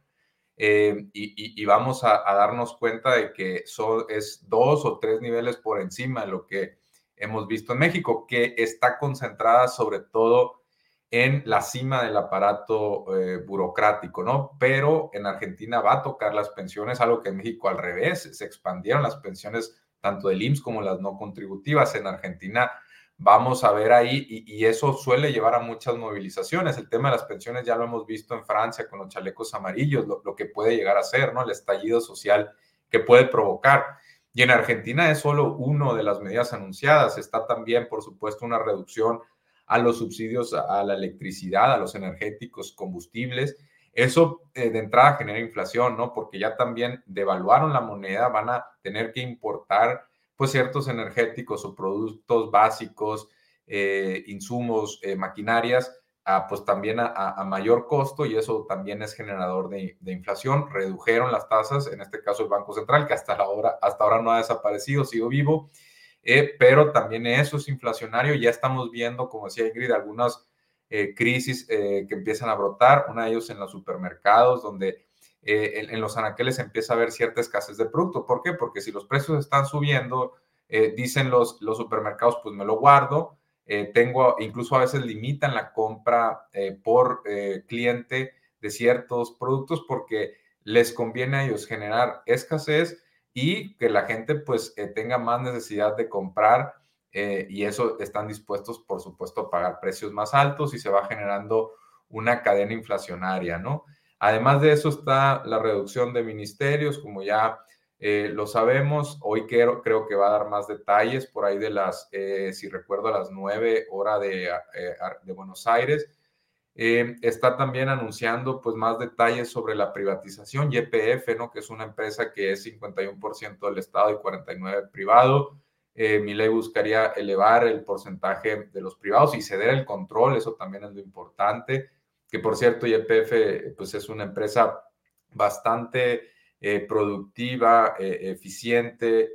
K: Eh, y, vamos a, darnos cuenta de que son, es dos o tres niveles por encima de lo que hemos visto en México, que está concentrada sobre todo en la cima del aparato eh, burocrático, ¿no? Pero en Argentina va a tocar las pensiones, algo que en México al revés, se expandieron las pensiones tanto del IMSS como las no contributivas. En Argentina vamos a ver ahí y, eso suele llevar a muchas movilizaciones. El tema de las pensiones ya lo hemos visto en Francia con los chalecos amarillos, lo, lo que puede llegar a ser, ¿no? El estallido social que puede provocar. Y en Argentina es solo una de las medidas anunciadas. Está también, por supuesto, una reducción a los subsidios a la electricidad, a los energéticos, combustibles. Eso eh, de entrada genera inflación, ¿no? Porque ya también devaluaron la moneda, van a tener que importar pues ciertos energéticos o productos básicos, eh, insumos, eh, maquinarias, pues también a, mayor costo y eso también es generador de, inflación. Redujeron las tasas, en este caso el Banco Central, que hasta ahora, hasta ahora no ha desaparecido, sido vivo, eh, pero también eso es inflacionario. Ya estamos viendo, como decía Ingrid, algunas crisis que empiezan a brotar, una de ellos en los supermercados, donde en, los anaqueles empieza a haber cierta escasez de producto. ¿Por qué? Porque si los precios están subiendo, dicen los, supermercados, pues me lo guardo. tengo, incluso a veces limitan la compra por cliente de ciertos productos porque les conviene a ellos generar escasez y que la gente pues eh, tenga más necesidad de comprar eh, y eso están dispuestos, por supuesto, a pagar precios más altos y se va generando una cadena inflacionaria, ¿no? Además de eso está la reducción de ministerios, como ya eh, lo sabemos. Hoy creo, creo, que va a dar más detalles por ahí de las, si recuerdo, a las nueve horas de, de Buenos Aires. Eh, está también anunciando pues más detalles sobre la privatización YPF, ¿no? que es una empresa que es 51% del Estado y 49% privado. Eh, mi ley buscaría elevar el porcentaje de los privados y ceder el control, eso también es lo importante, que por cierto YPF pues es una empresa bastante eh, productiva, eficiente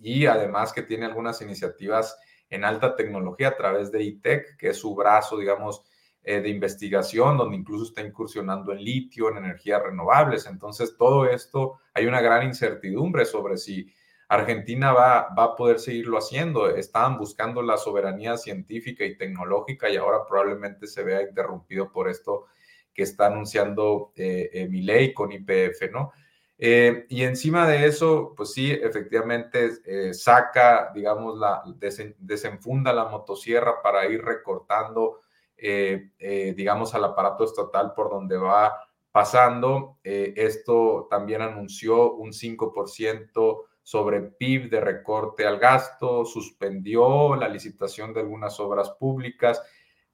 K: y además que tiene algunas iniciativas en alta tecnología a través de ITEC, que es su brazo, digamos, eh, de investigación, donde incluso está incursionando en litio, en energías renovables. Entonces, todo esto, hay una gran incertidumbre sobre si Argentina va, va a poder seguirlo haciendo. Estaban buscando la soberanía científica y tecnológica y ahora probablemente se vea interrumpido por esto que está anunciando eh, eh mi ley con IPF, ¿no? Eh, y encima de eso, pues sí, efectivamente saca, digamos, la, desenfunda la motosierra para ir recortando eh, eh, digamos, al aparato estatal por donde va pasando. Eh, esto también anunció un 5% sobre PIB de recorte al gasto, suspendió la licitación de algunas obras públicas.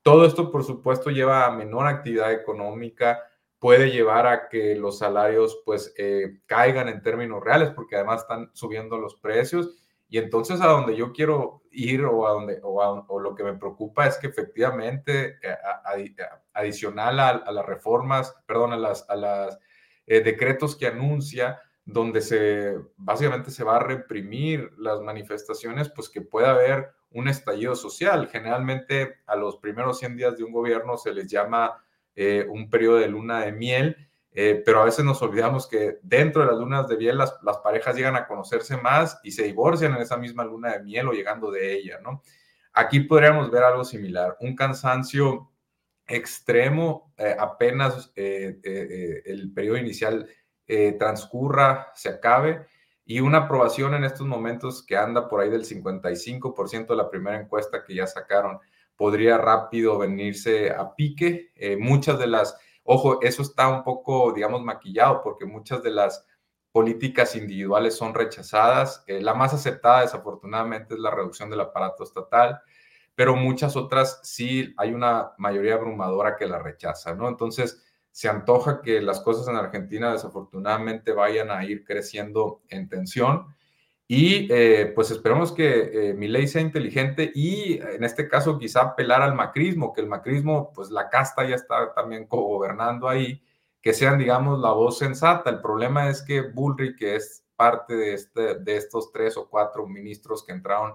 K: Todo esto, por supuesto, lleva a menor actividad económica, puede llevar a que los salarios pues caigan en términos reales porque además están subiendo los precios y entonces a donde yo quiero ir o, a donde, o, lo que me preocupa es que efectivamente, eh, adicional a, las reformas, perdón, a las, a las eh, decretos que anuncia, donde se básicamente se va a reprimir las manifestaciones, pues que pueda haber un estallido social. Generalmente a los primeros 100 días de un gobierno se les llama eh, un periodo de luna de miel eh, pero a veces nos olvidamos que dentro de las lunas de miel las, las, parejas llegan a conocerse más y se divorcian en esa misma luna de miel o llegando de ella, ¿no? Aquí podríamos ver algo similar, un cansancio extremo, eh, apenas el periodo inicial transcurra, se acabe, y una aprobación en estos momentos que anda por ahí del 55% de la primera encuesta que ya sacaron, podría rápido venirse a pique. muchas de las Ojo, eso está un poco, digamos, maquillado porque muchas de las políticas individuales son rechazadas. Eh, la más aceptada, desafortunadamente, es la reducción del aparato estatal, pero muchas otras sí hay una mayoría abrumadora que la rechaza, ¿no? Entonces, se antoja que las cosas en Argentina, desafortunadamente, vayan a ir creciendo en tensión. Y eh, pues esperemos que eh, mi ley sea inteligente y en este caso quizá apelar al macrismo, que el macrismo, pues la casta ya está también gobernando ahí, que sean, digamos, la voz sensata. El problema es que Bullrich, que es parte de, este, de estos tres o cuatro ministros que entraron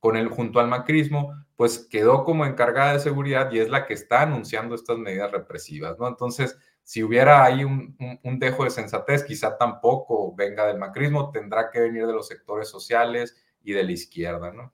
K: con el junto al macrismo, pues quedó como encargada de seguridad y es la que está anunciando estas medidas represivas, ¿no? Entonces, si hubiera ahí un, un, dejo de sensatez, quizá tampoco venga del macrismo, tendrá que venir de los sectores sociales y de la izquierda, ¿no?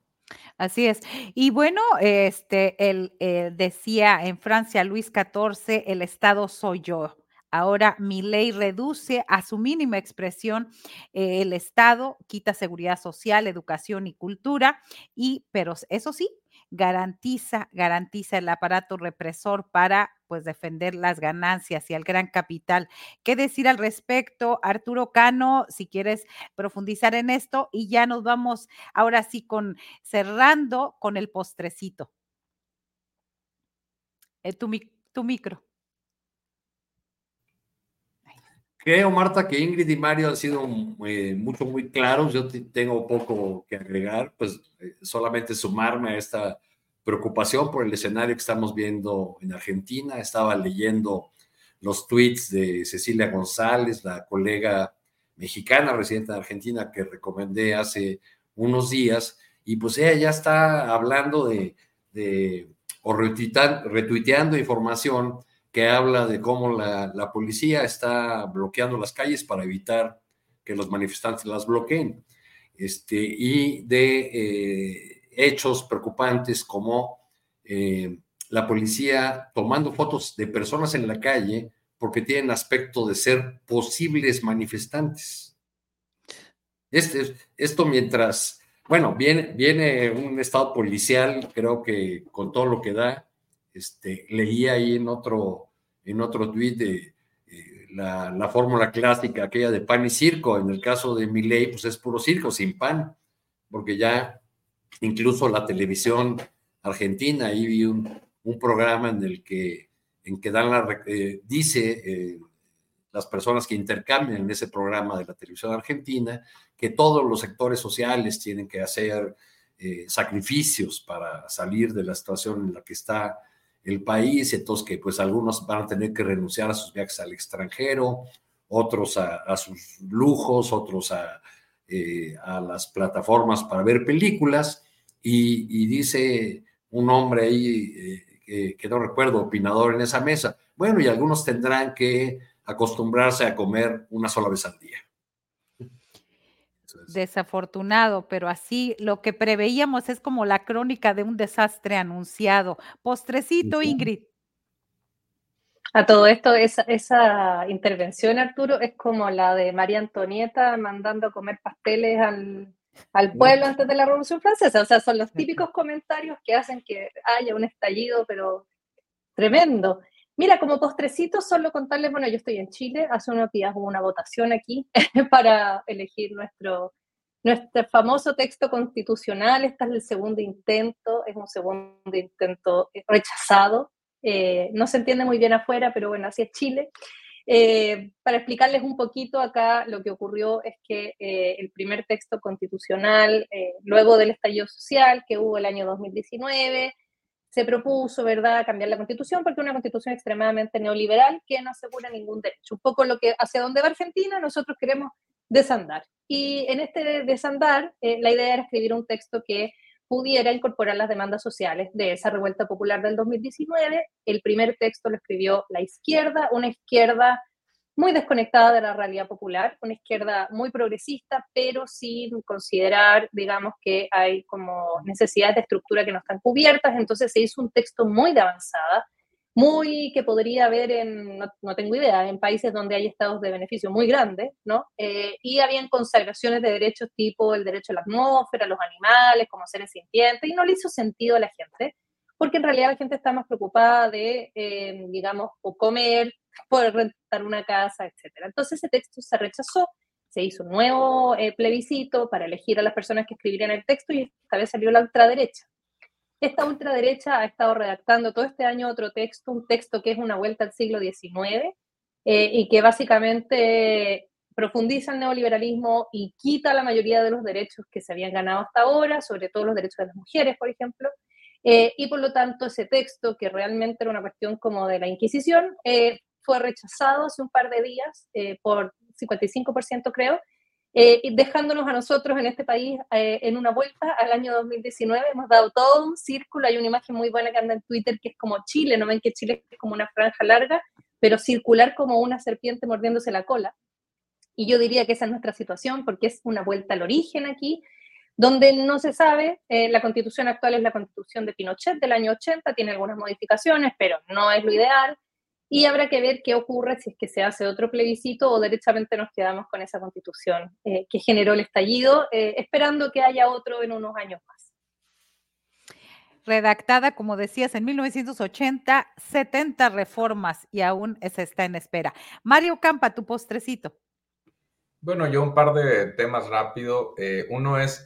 A: Así es. Y bueno, este, él eh, decía en Francia, Luis XIV, el Estado soy yo. Ahora mi ley reduce a su mínima expresión eh, el Estado, quita seguridad social, educación y cultura, y, pero eso sí, garantiza, garantiza el aparato represor para pues defender las ganancias y al gran capital. ¿Qué decir al respecto, Arturo Cano, si quieres profundizar en esto? Y ya nos vamos ahora sí con cerrando con el postrecito. Eh, tu, tu micro.
B: Creo, Marta, que Ingrid y Mario han sido eh, mucho, muy claros. Yo tengo poco que agregar, pues eh, solamente sumarme a esta preocupación por el escenario que estamos viendo en Argentina. Estaba leyendo los tweets de Cecilia González, la colega mexicana residente de Argentina que recomendé hace unos días, y pues ella ya está hablando de, de o retuiteando información que habla de cómo la, policía está bloqueando las calles para evitar que los manifestantes las bloqueen. Este, y de eh, hechos preocupantes como eh, la policía tomando fotos de personas en la calle porque tienen aspecto de ser posibles manifestantes. Este, esto mientras, bueno, viene, viene un estado policial, creo que con todo lo que da, este, leí ahí en otro, en otro tuit eh, la, fórmula clásica, aquella de pan y circo. En el caso de Milley, pues es puro circo, sin pan, porque ya incluso la televisión argentina, ahí vi un, programa en el que, en que dan la, eh, dice eh, las personas que intercambian en ese programa de la televisión argentina, que todos los sectores sociales tienen que hacer sacrificios para salir de la situación en la que está el país, entonces que pues algunos van a tener que renunciar a sus viajes al extranjero, otros a, sus lujos, otros a, eh, a, las plataformas para ver películas, y, dice un hombre ahí eh, que no recuerdo, opinador en esa mesa, bueno, y algunos tendrán que acostumbrarse a comer una sola vez al día.
A: Desafortunado, pero así lo que preveíamos es como la crónica de un desastre anunciado. Postrecito, Ingrid.
J: A todo esto, esa, intervención, Arturo, es como la de María Antonieta mandando a comer pasteles al, al pueblo antes de la Revolución Francesa. O sea, son los típicos comentarios que hacen que haya un estallido, pero tremendo. Mira, como postrecito, solo contarles, bueno, yo estoy en Chile, hace unos días hubo una votación aquí para elegir nuestro, nuestro famoso texto constitucional, este es el segundo intento, es un segundo intento rechazado, eh, no se entiende muy bien afuera, pero bueno, así es Chile. Eh, para explicarles un poquito acá, lo que ocurrió es que eh, el primer texto constitucional, luego del estallido social que hubo el año 2019, se propuso, ¿verdad?, cambiar la constitución porque es una constitución extremadamente neoliberal que no asegura ningún derecho. Un poco lo que hacia dónde va Argentina, nosotros queremos desandar. Y en este desandar, eh, la idea era escribir un texto que pudiera incorporar las demandas sociales de esa revuelta popular del 2019. El primer texto lo escribió la izquierda, una izquierda muy desconectada de la realidad popular, una izquierda muy progresista, pero sin considerar, digamos, que hay como necesidades de estructura que no están cubiertas, entonces se hizo un texto muy de avanzada, muy que podría haber en, no, tengo idea, en países donde hay estados de beneficio muy grandes, ¿no? Eh, y habían consagraciones de derechos tipo el derecho a la atmósfera, a los animales, como seres sintientes, y no le hizo sentido a la gente, porque en realidad la gente está más preocupada de, eh, digamos, o comer, poder rentar una casa, etc. Entonces ese texto se rechazó, se hizo un nuevo eh, plebiscito para elegir a las personas que escribirían el texto y esta vez salió la ultraderecha. Esta ultraderecha ha estado redactando todo este año otro texto, un texto que es una vuelta al siglo XIX eh, y que básicamente profundiza el neoliberalismo y quita la mayoría de los derechos que se habían ganado hasta ahora, sobre todo los derechos de las mujeres, por ejemplo, eh, y por lo tanto ese texto, que realmente era una cuestión como de la Inquisición, fue rechazado hace un par de días eh, por 55% creo, eh, dejándonos a nosotros en este país eh, en una vuelta al año 2019. Hemos dado todo un círculo, hay una imagen muy buena que anda en Twitter que es como Chile, no ven que Chile es como una franja larga, pero circular como una serpiente mordiéndose la cola. Y yo diría que esa es nuestra situación porque es una vuelta al origen aquí, donde no se sabe, eh, la constitución actual es la constitución de Pinochet del año 80, tiene algunas modificaciones, pero no es lo ideal y habrá que ver qué ocurre si es que se hace otro plebiscito o derechamente nos quedamos con esa constitución eh, que generó el estallido, eh, esperando que haya otro en unos años más.
A: Redactada, como decías, en 1980, 70 reformas y aún se está en espera. Mario Campa, tu postrecito.
K: Bueno, yo un par de temas rápido. Eh, uno es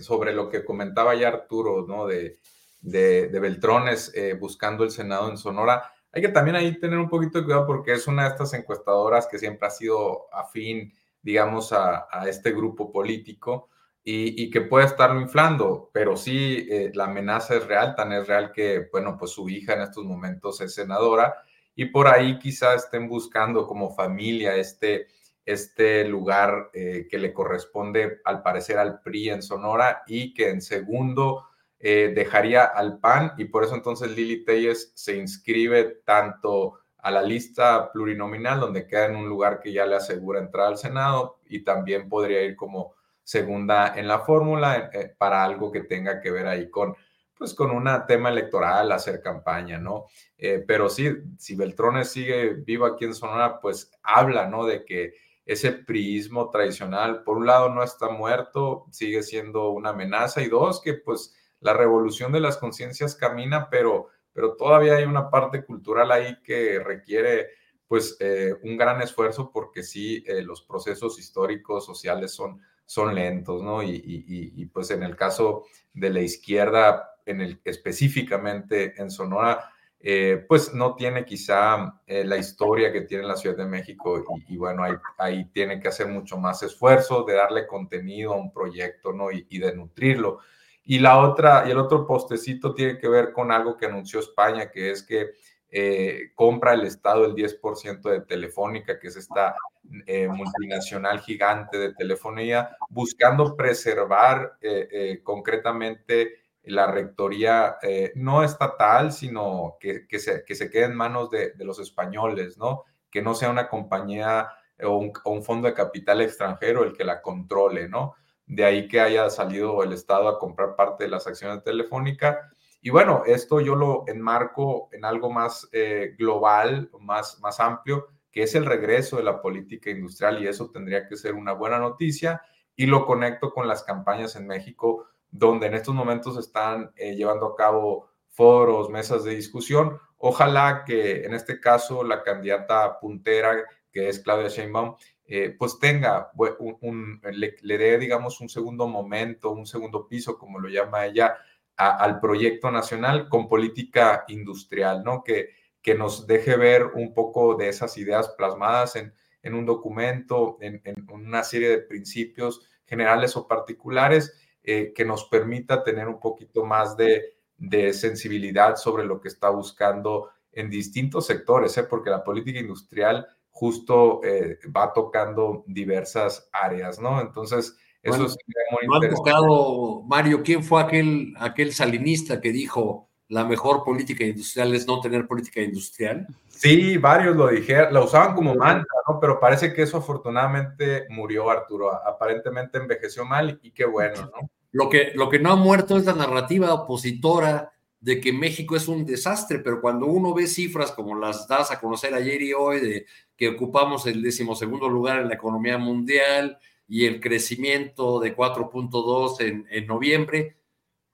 K: sobre lo que comentaba ya Arturo, ¿no? De, de, de Beltrones buscando el Senado en Sonora hay que también ahí tener un poquito de cuidado porque es una de estas encuestadoras que siempre ha sido afín, digamos, a, este grupo político y, que puede estarlo inflando, pero sí eh, la amenaza es real, tan es real que, bueno, pues su hija en estos momentos es senadora y por ahí quizás estén buscando como familia este, este lugar eh, que le corresponde al parecer al PRI en Sonora y que en segundo eh, dejaría al PAN y por eso entonces Lili Telles se inscribe tanto a la lista plurinominal, donde queda en un lugar que ya le asegura entrar al Senado y también podría ir como segunda en la fórmula eh, para algo que tenga que ver ahí con, pues con un tema electoral, hacer campaña, ¿no? Eh, pero sí, si Beltrones sigue vivo aquí en Sonora, pues habla, ¿no? De que ese priismo tradicional, por un lado, no está muerto, sigue siendo una amenaza, y dos, que pues la revolución de las conciencias camina, pero, pero todavía hay una parte cultural ahí que requiere pues eh, un gran esfuerzo porque sí, eh, los procesos históricos, sociales son, son lentos, ¿no? Y, pues en el caso de la izquierda, en el, específicamente en Sonora, eh, pues no tiene quizá la historia que tiene la Ciudad de México y, bueno, ahí, ahí, tiene que hacer mucho más esfuerzo de darle contenido a un proyecto, ¿no? y de nutrirlo. Y la otra, y el otro postecito tiene que ver con algo que anunció España, que es que eh, compra el Estado el 10% de Telefónica, que es esta eh, multinacional gigante de telefonía, buscando preservar eh, concretamente la rectoría no estatal, sino que, que, se, que se quede en manos de, los españoles, ¿no? Que no sea una compañía o un fondo de capital extranjero el que la controle, ¿no? De ahí que haya salido el Estado a comprar parte de las acciones de Telefónica. Y bueno, esto yo lo enmarco en algo más eh, global, más, más amplio, que es el regreso de la política industrial y eso tendría que ser una buena noticia y lo conecto con las campañas en México, donde en estos momentos están eh, llevando a cabo foros, mesas de discusión. Ojalá que en este caso la candidata puntera, que es Claudia Sheinbaum, eh, pues tenga, un, le, dé, digamos, un segundo momento, un segundo piso, como lo llama ella, al proyecto nacional con política industrial, ¿no? Que, que nos deje ver un poco de esas ideas plasmadas en, en un documento, en, una serie de principios generales o particulares eh, que nos permita tener un poquito más de, de sensibilidad sobre lo que está buscando en distintos sectores, ¿eh? porque la política industrial justo eh, va tocando diversas áreas, ¿no? Entonces, eso es
B: muy ¿no ha tocado, Mario, quién fue aquel, aquel salinista que dijo la mejor política industrial es no tener política industrial?
K: Sí, varios lo dijeron, lo usaban como mantra, ¿no? Pero parece que eso afortunadamente murió, Arturo. Aparentemente envejeció mal y qué bueno, ¿no?
B: Lo que, lo que no ha muerto es la narrativa opositora de que México es un desastre, pero cuando uno ve cifras como las das a conocer ayer y hoy, de que ocupamos el decimosegundo lugar en la economía mundial y el crecimiento de 4.2 en, en, noviembre,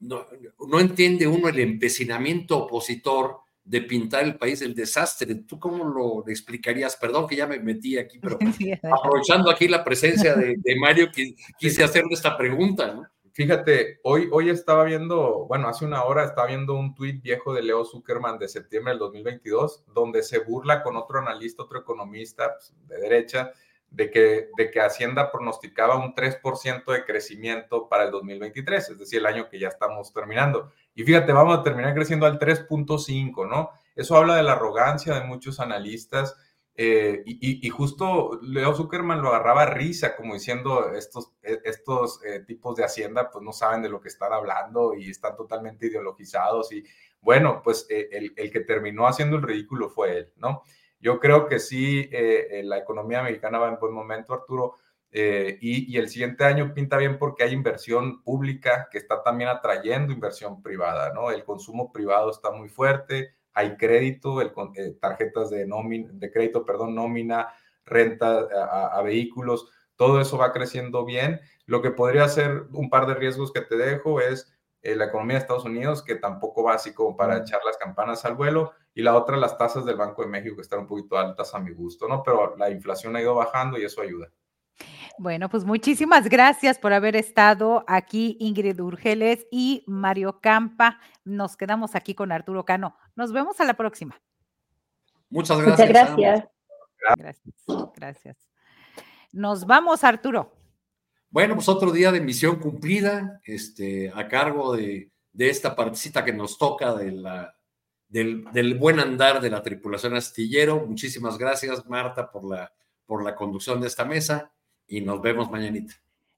B: no, no, entiende uno el empecinamiento opositor de pintar el país del desastre. ¿Tú cómo lo explicarías? Perdón que ya me metí aquí, pero aprovechando aquí la presencia de, de Mario, quise hacerle esta pregunta, ¿no?
K: Fíjate, hoy, hoy estaba viendo, bueno, hace una hora estaba viendo un tuit viejo de Leo Zuckerman de septiembre del 2022, donde se burla con otro analista, otro economista pues, de derecha, de que, de que Hacienda pronosticaba un 3% de crecimiento para el 2023, es decir, el año que ya estamos terminando. Y fíjate, vamos a terminar creciendo al 3.5, ¿no? Eso habla de la arrogancia de muchos analistas Eh, y, justo Leo Zuckerman lo agarraba a risa, como diciendo, estos, e, estos eh, tipos de Hacienda pues no saben de lo que están hablando y están totalmente ideologizados. Y bueno, pues eh, el, el, que terminó haciendo el ridículo fue él, ¿no? Yo creo que sí, la economía mexicana va en buen momento, Arturo. y, y, el siguiente año pinta bien porque hay inversión pública que está también atrayendo inversión privada, ¿no? El consumo privado está muy fuerte, hay crédito, el, eh, tarjetas de, nómina, de crédito, perdón, nómina, renta a, vehículos, todo eso va creciendo bien. Lo que podría ser un par de riesgos que te dejo es eh, la economía de Estados Unidos, que tampoco va así como para echar las campanas al vuelo, y la otra, las tasas del Banco de México, que están un poquito altas a mi gusto, ¿no? Pero la inflación ha ido bajando y eso ayuda.
A: Bueno, pues muchísimas gracias por haber estado aquí, Ingrid Urgeles y Mario Campa. Nos quedamos aquí con Arturo Cano. Nos vemos a la próxima.
B: Muchas gracias.
C: Muchas gracias.
A: Gracias. Gracias. Nos vamos, Arturo.
B: Bueno, pues otro día de misión cumplida, este, a cargo de, esta partecita que nos toca de la, del, del, buen andar de la tripulación astillero. Muchísimas gracias, Marta, por la, por la conducción de esta mesa y nos vemos mañanita.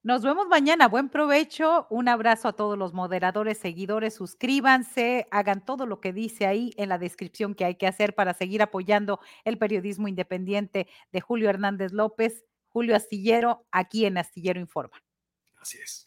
A: Nos vemos mañana. Buen provecho. Un abrazo a todos los moderadores, seguidores. Suscríbanse, hagan todo lo que dice ahí en la descripción que hay que hacer para seguir apoyando el periodismo independiente de Julio Hernández López, Julio Astillero, aquí en Astillero Informa.
B: Así es.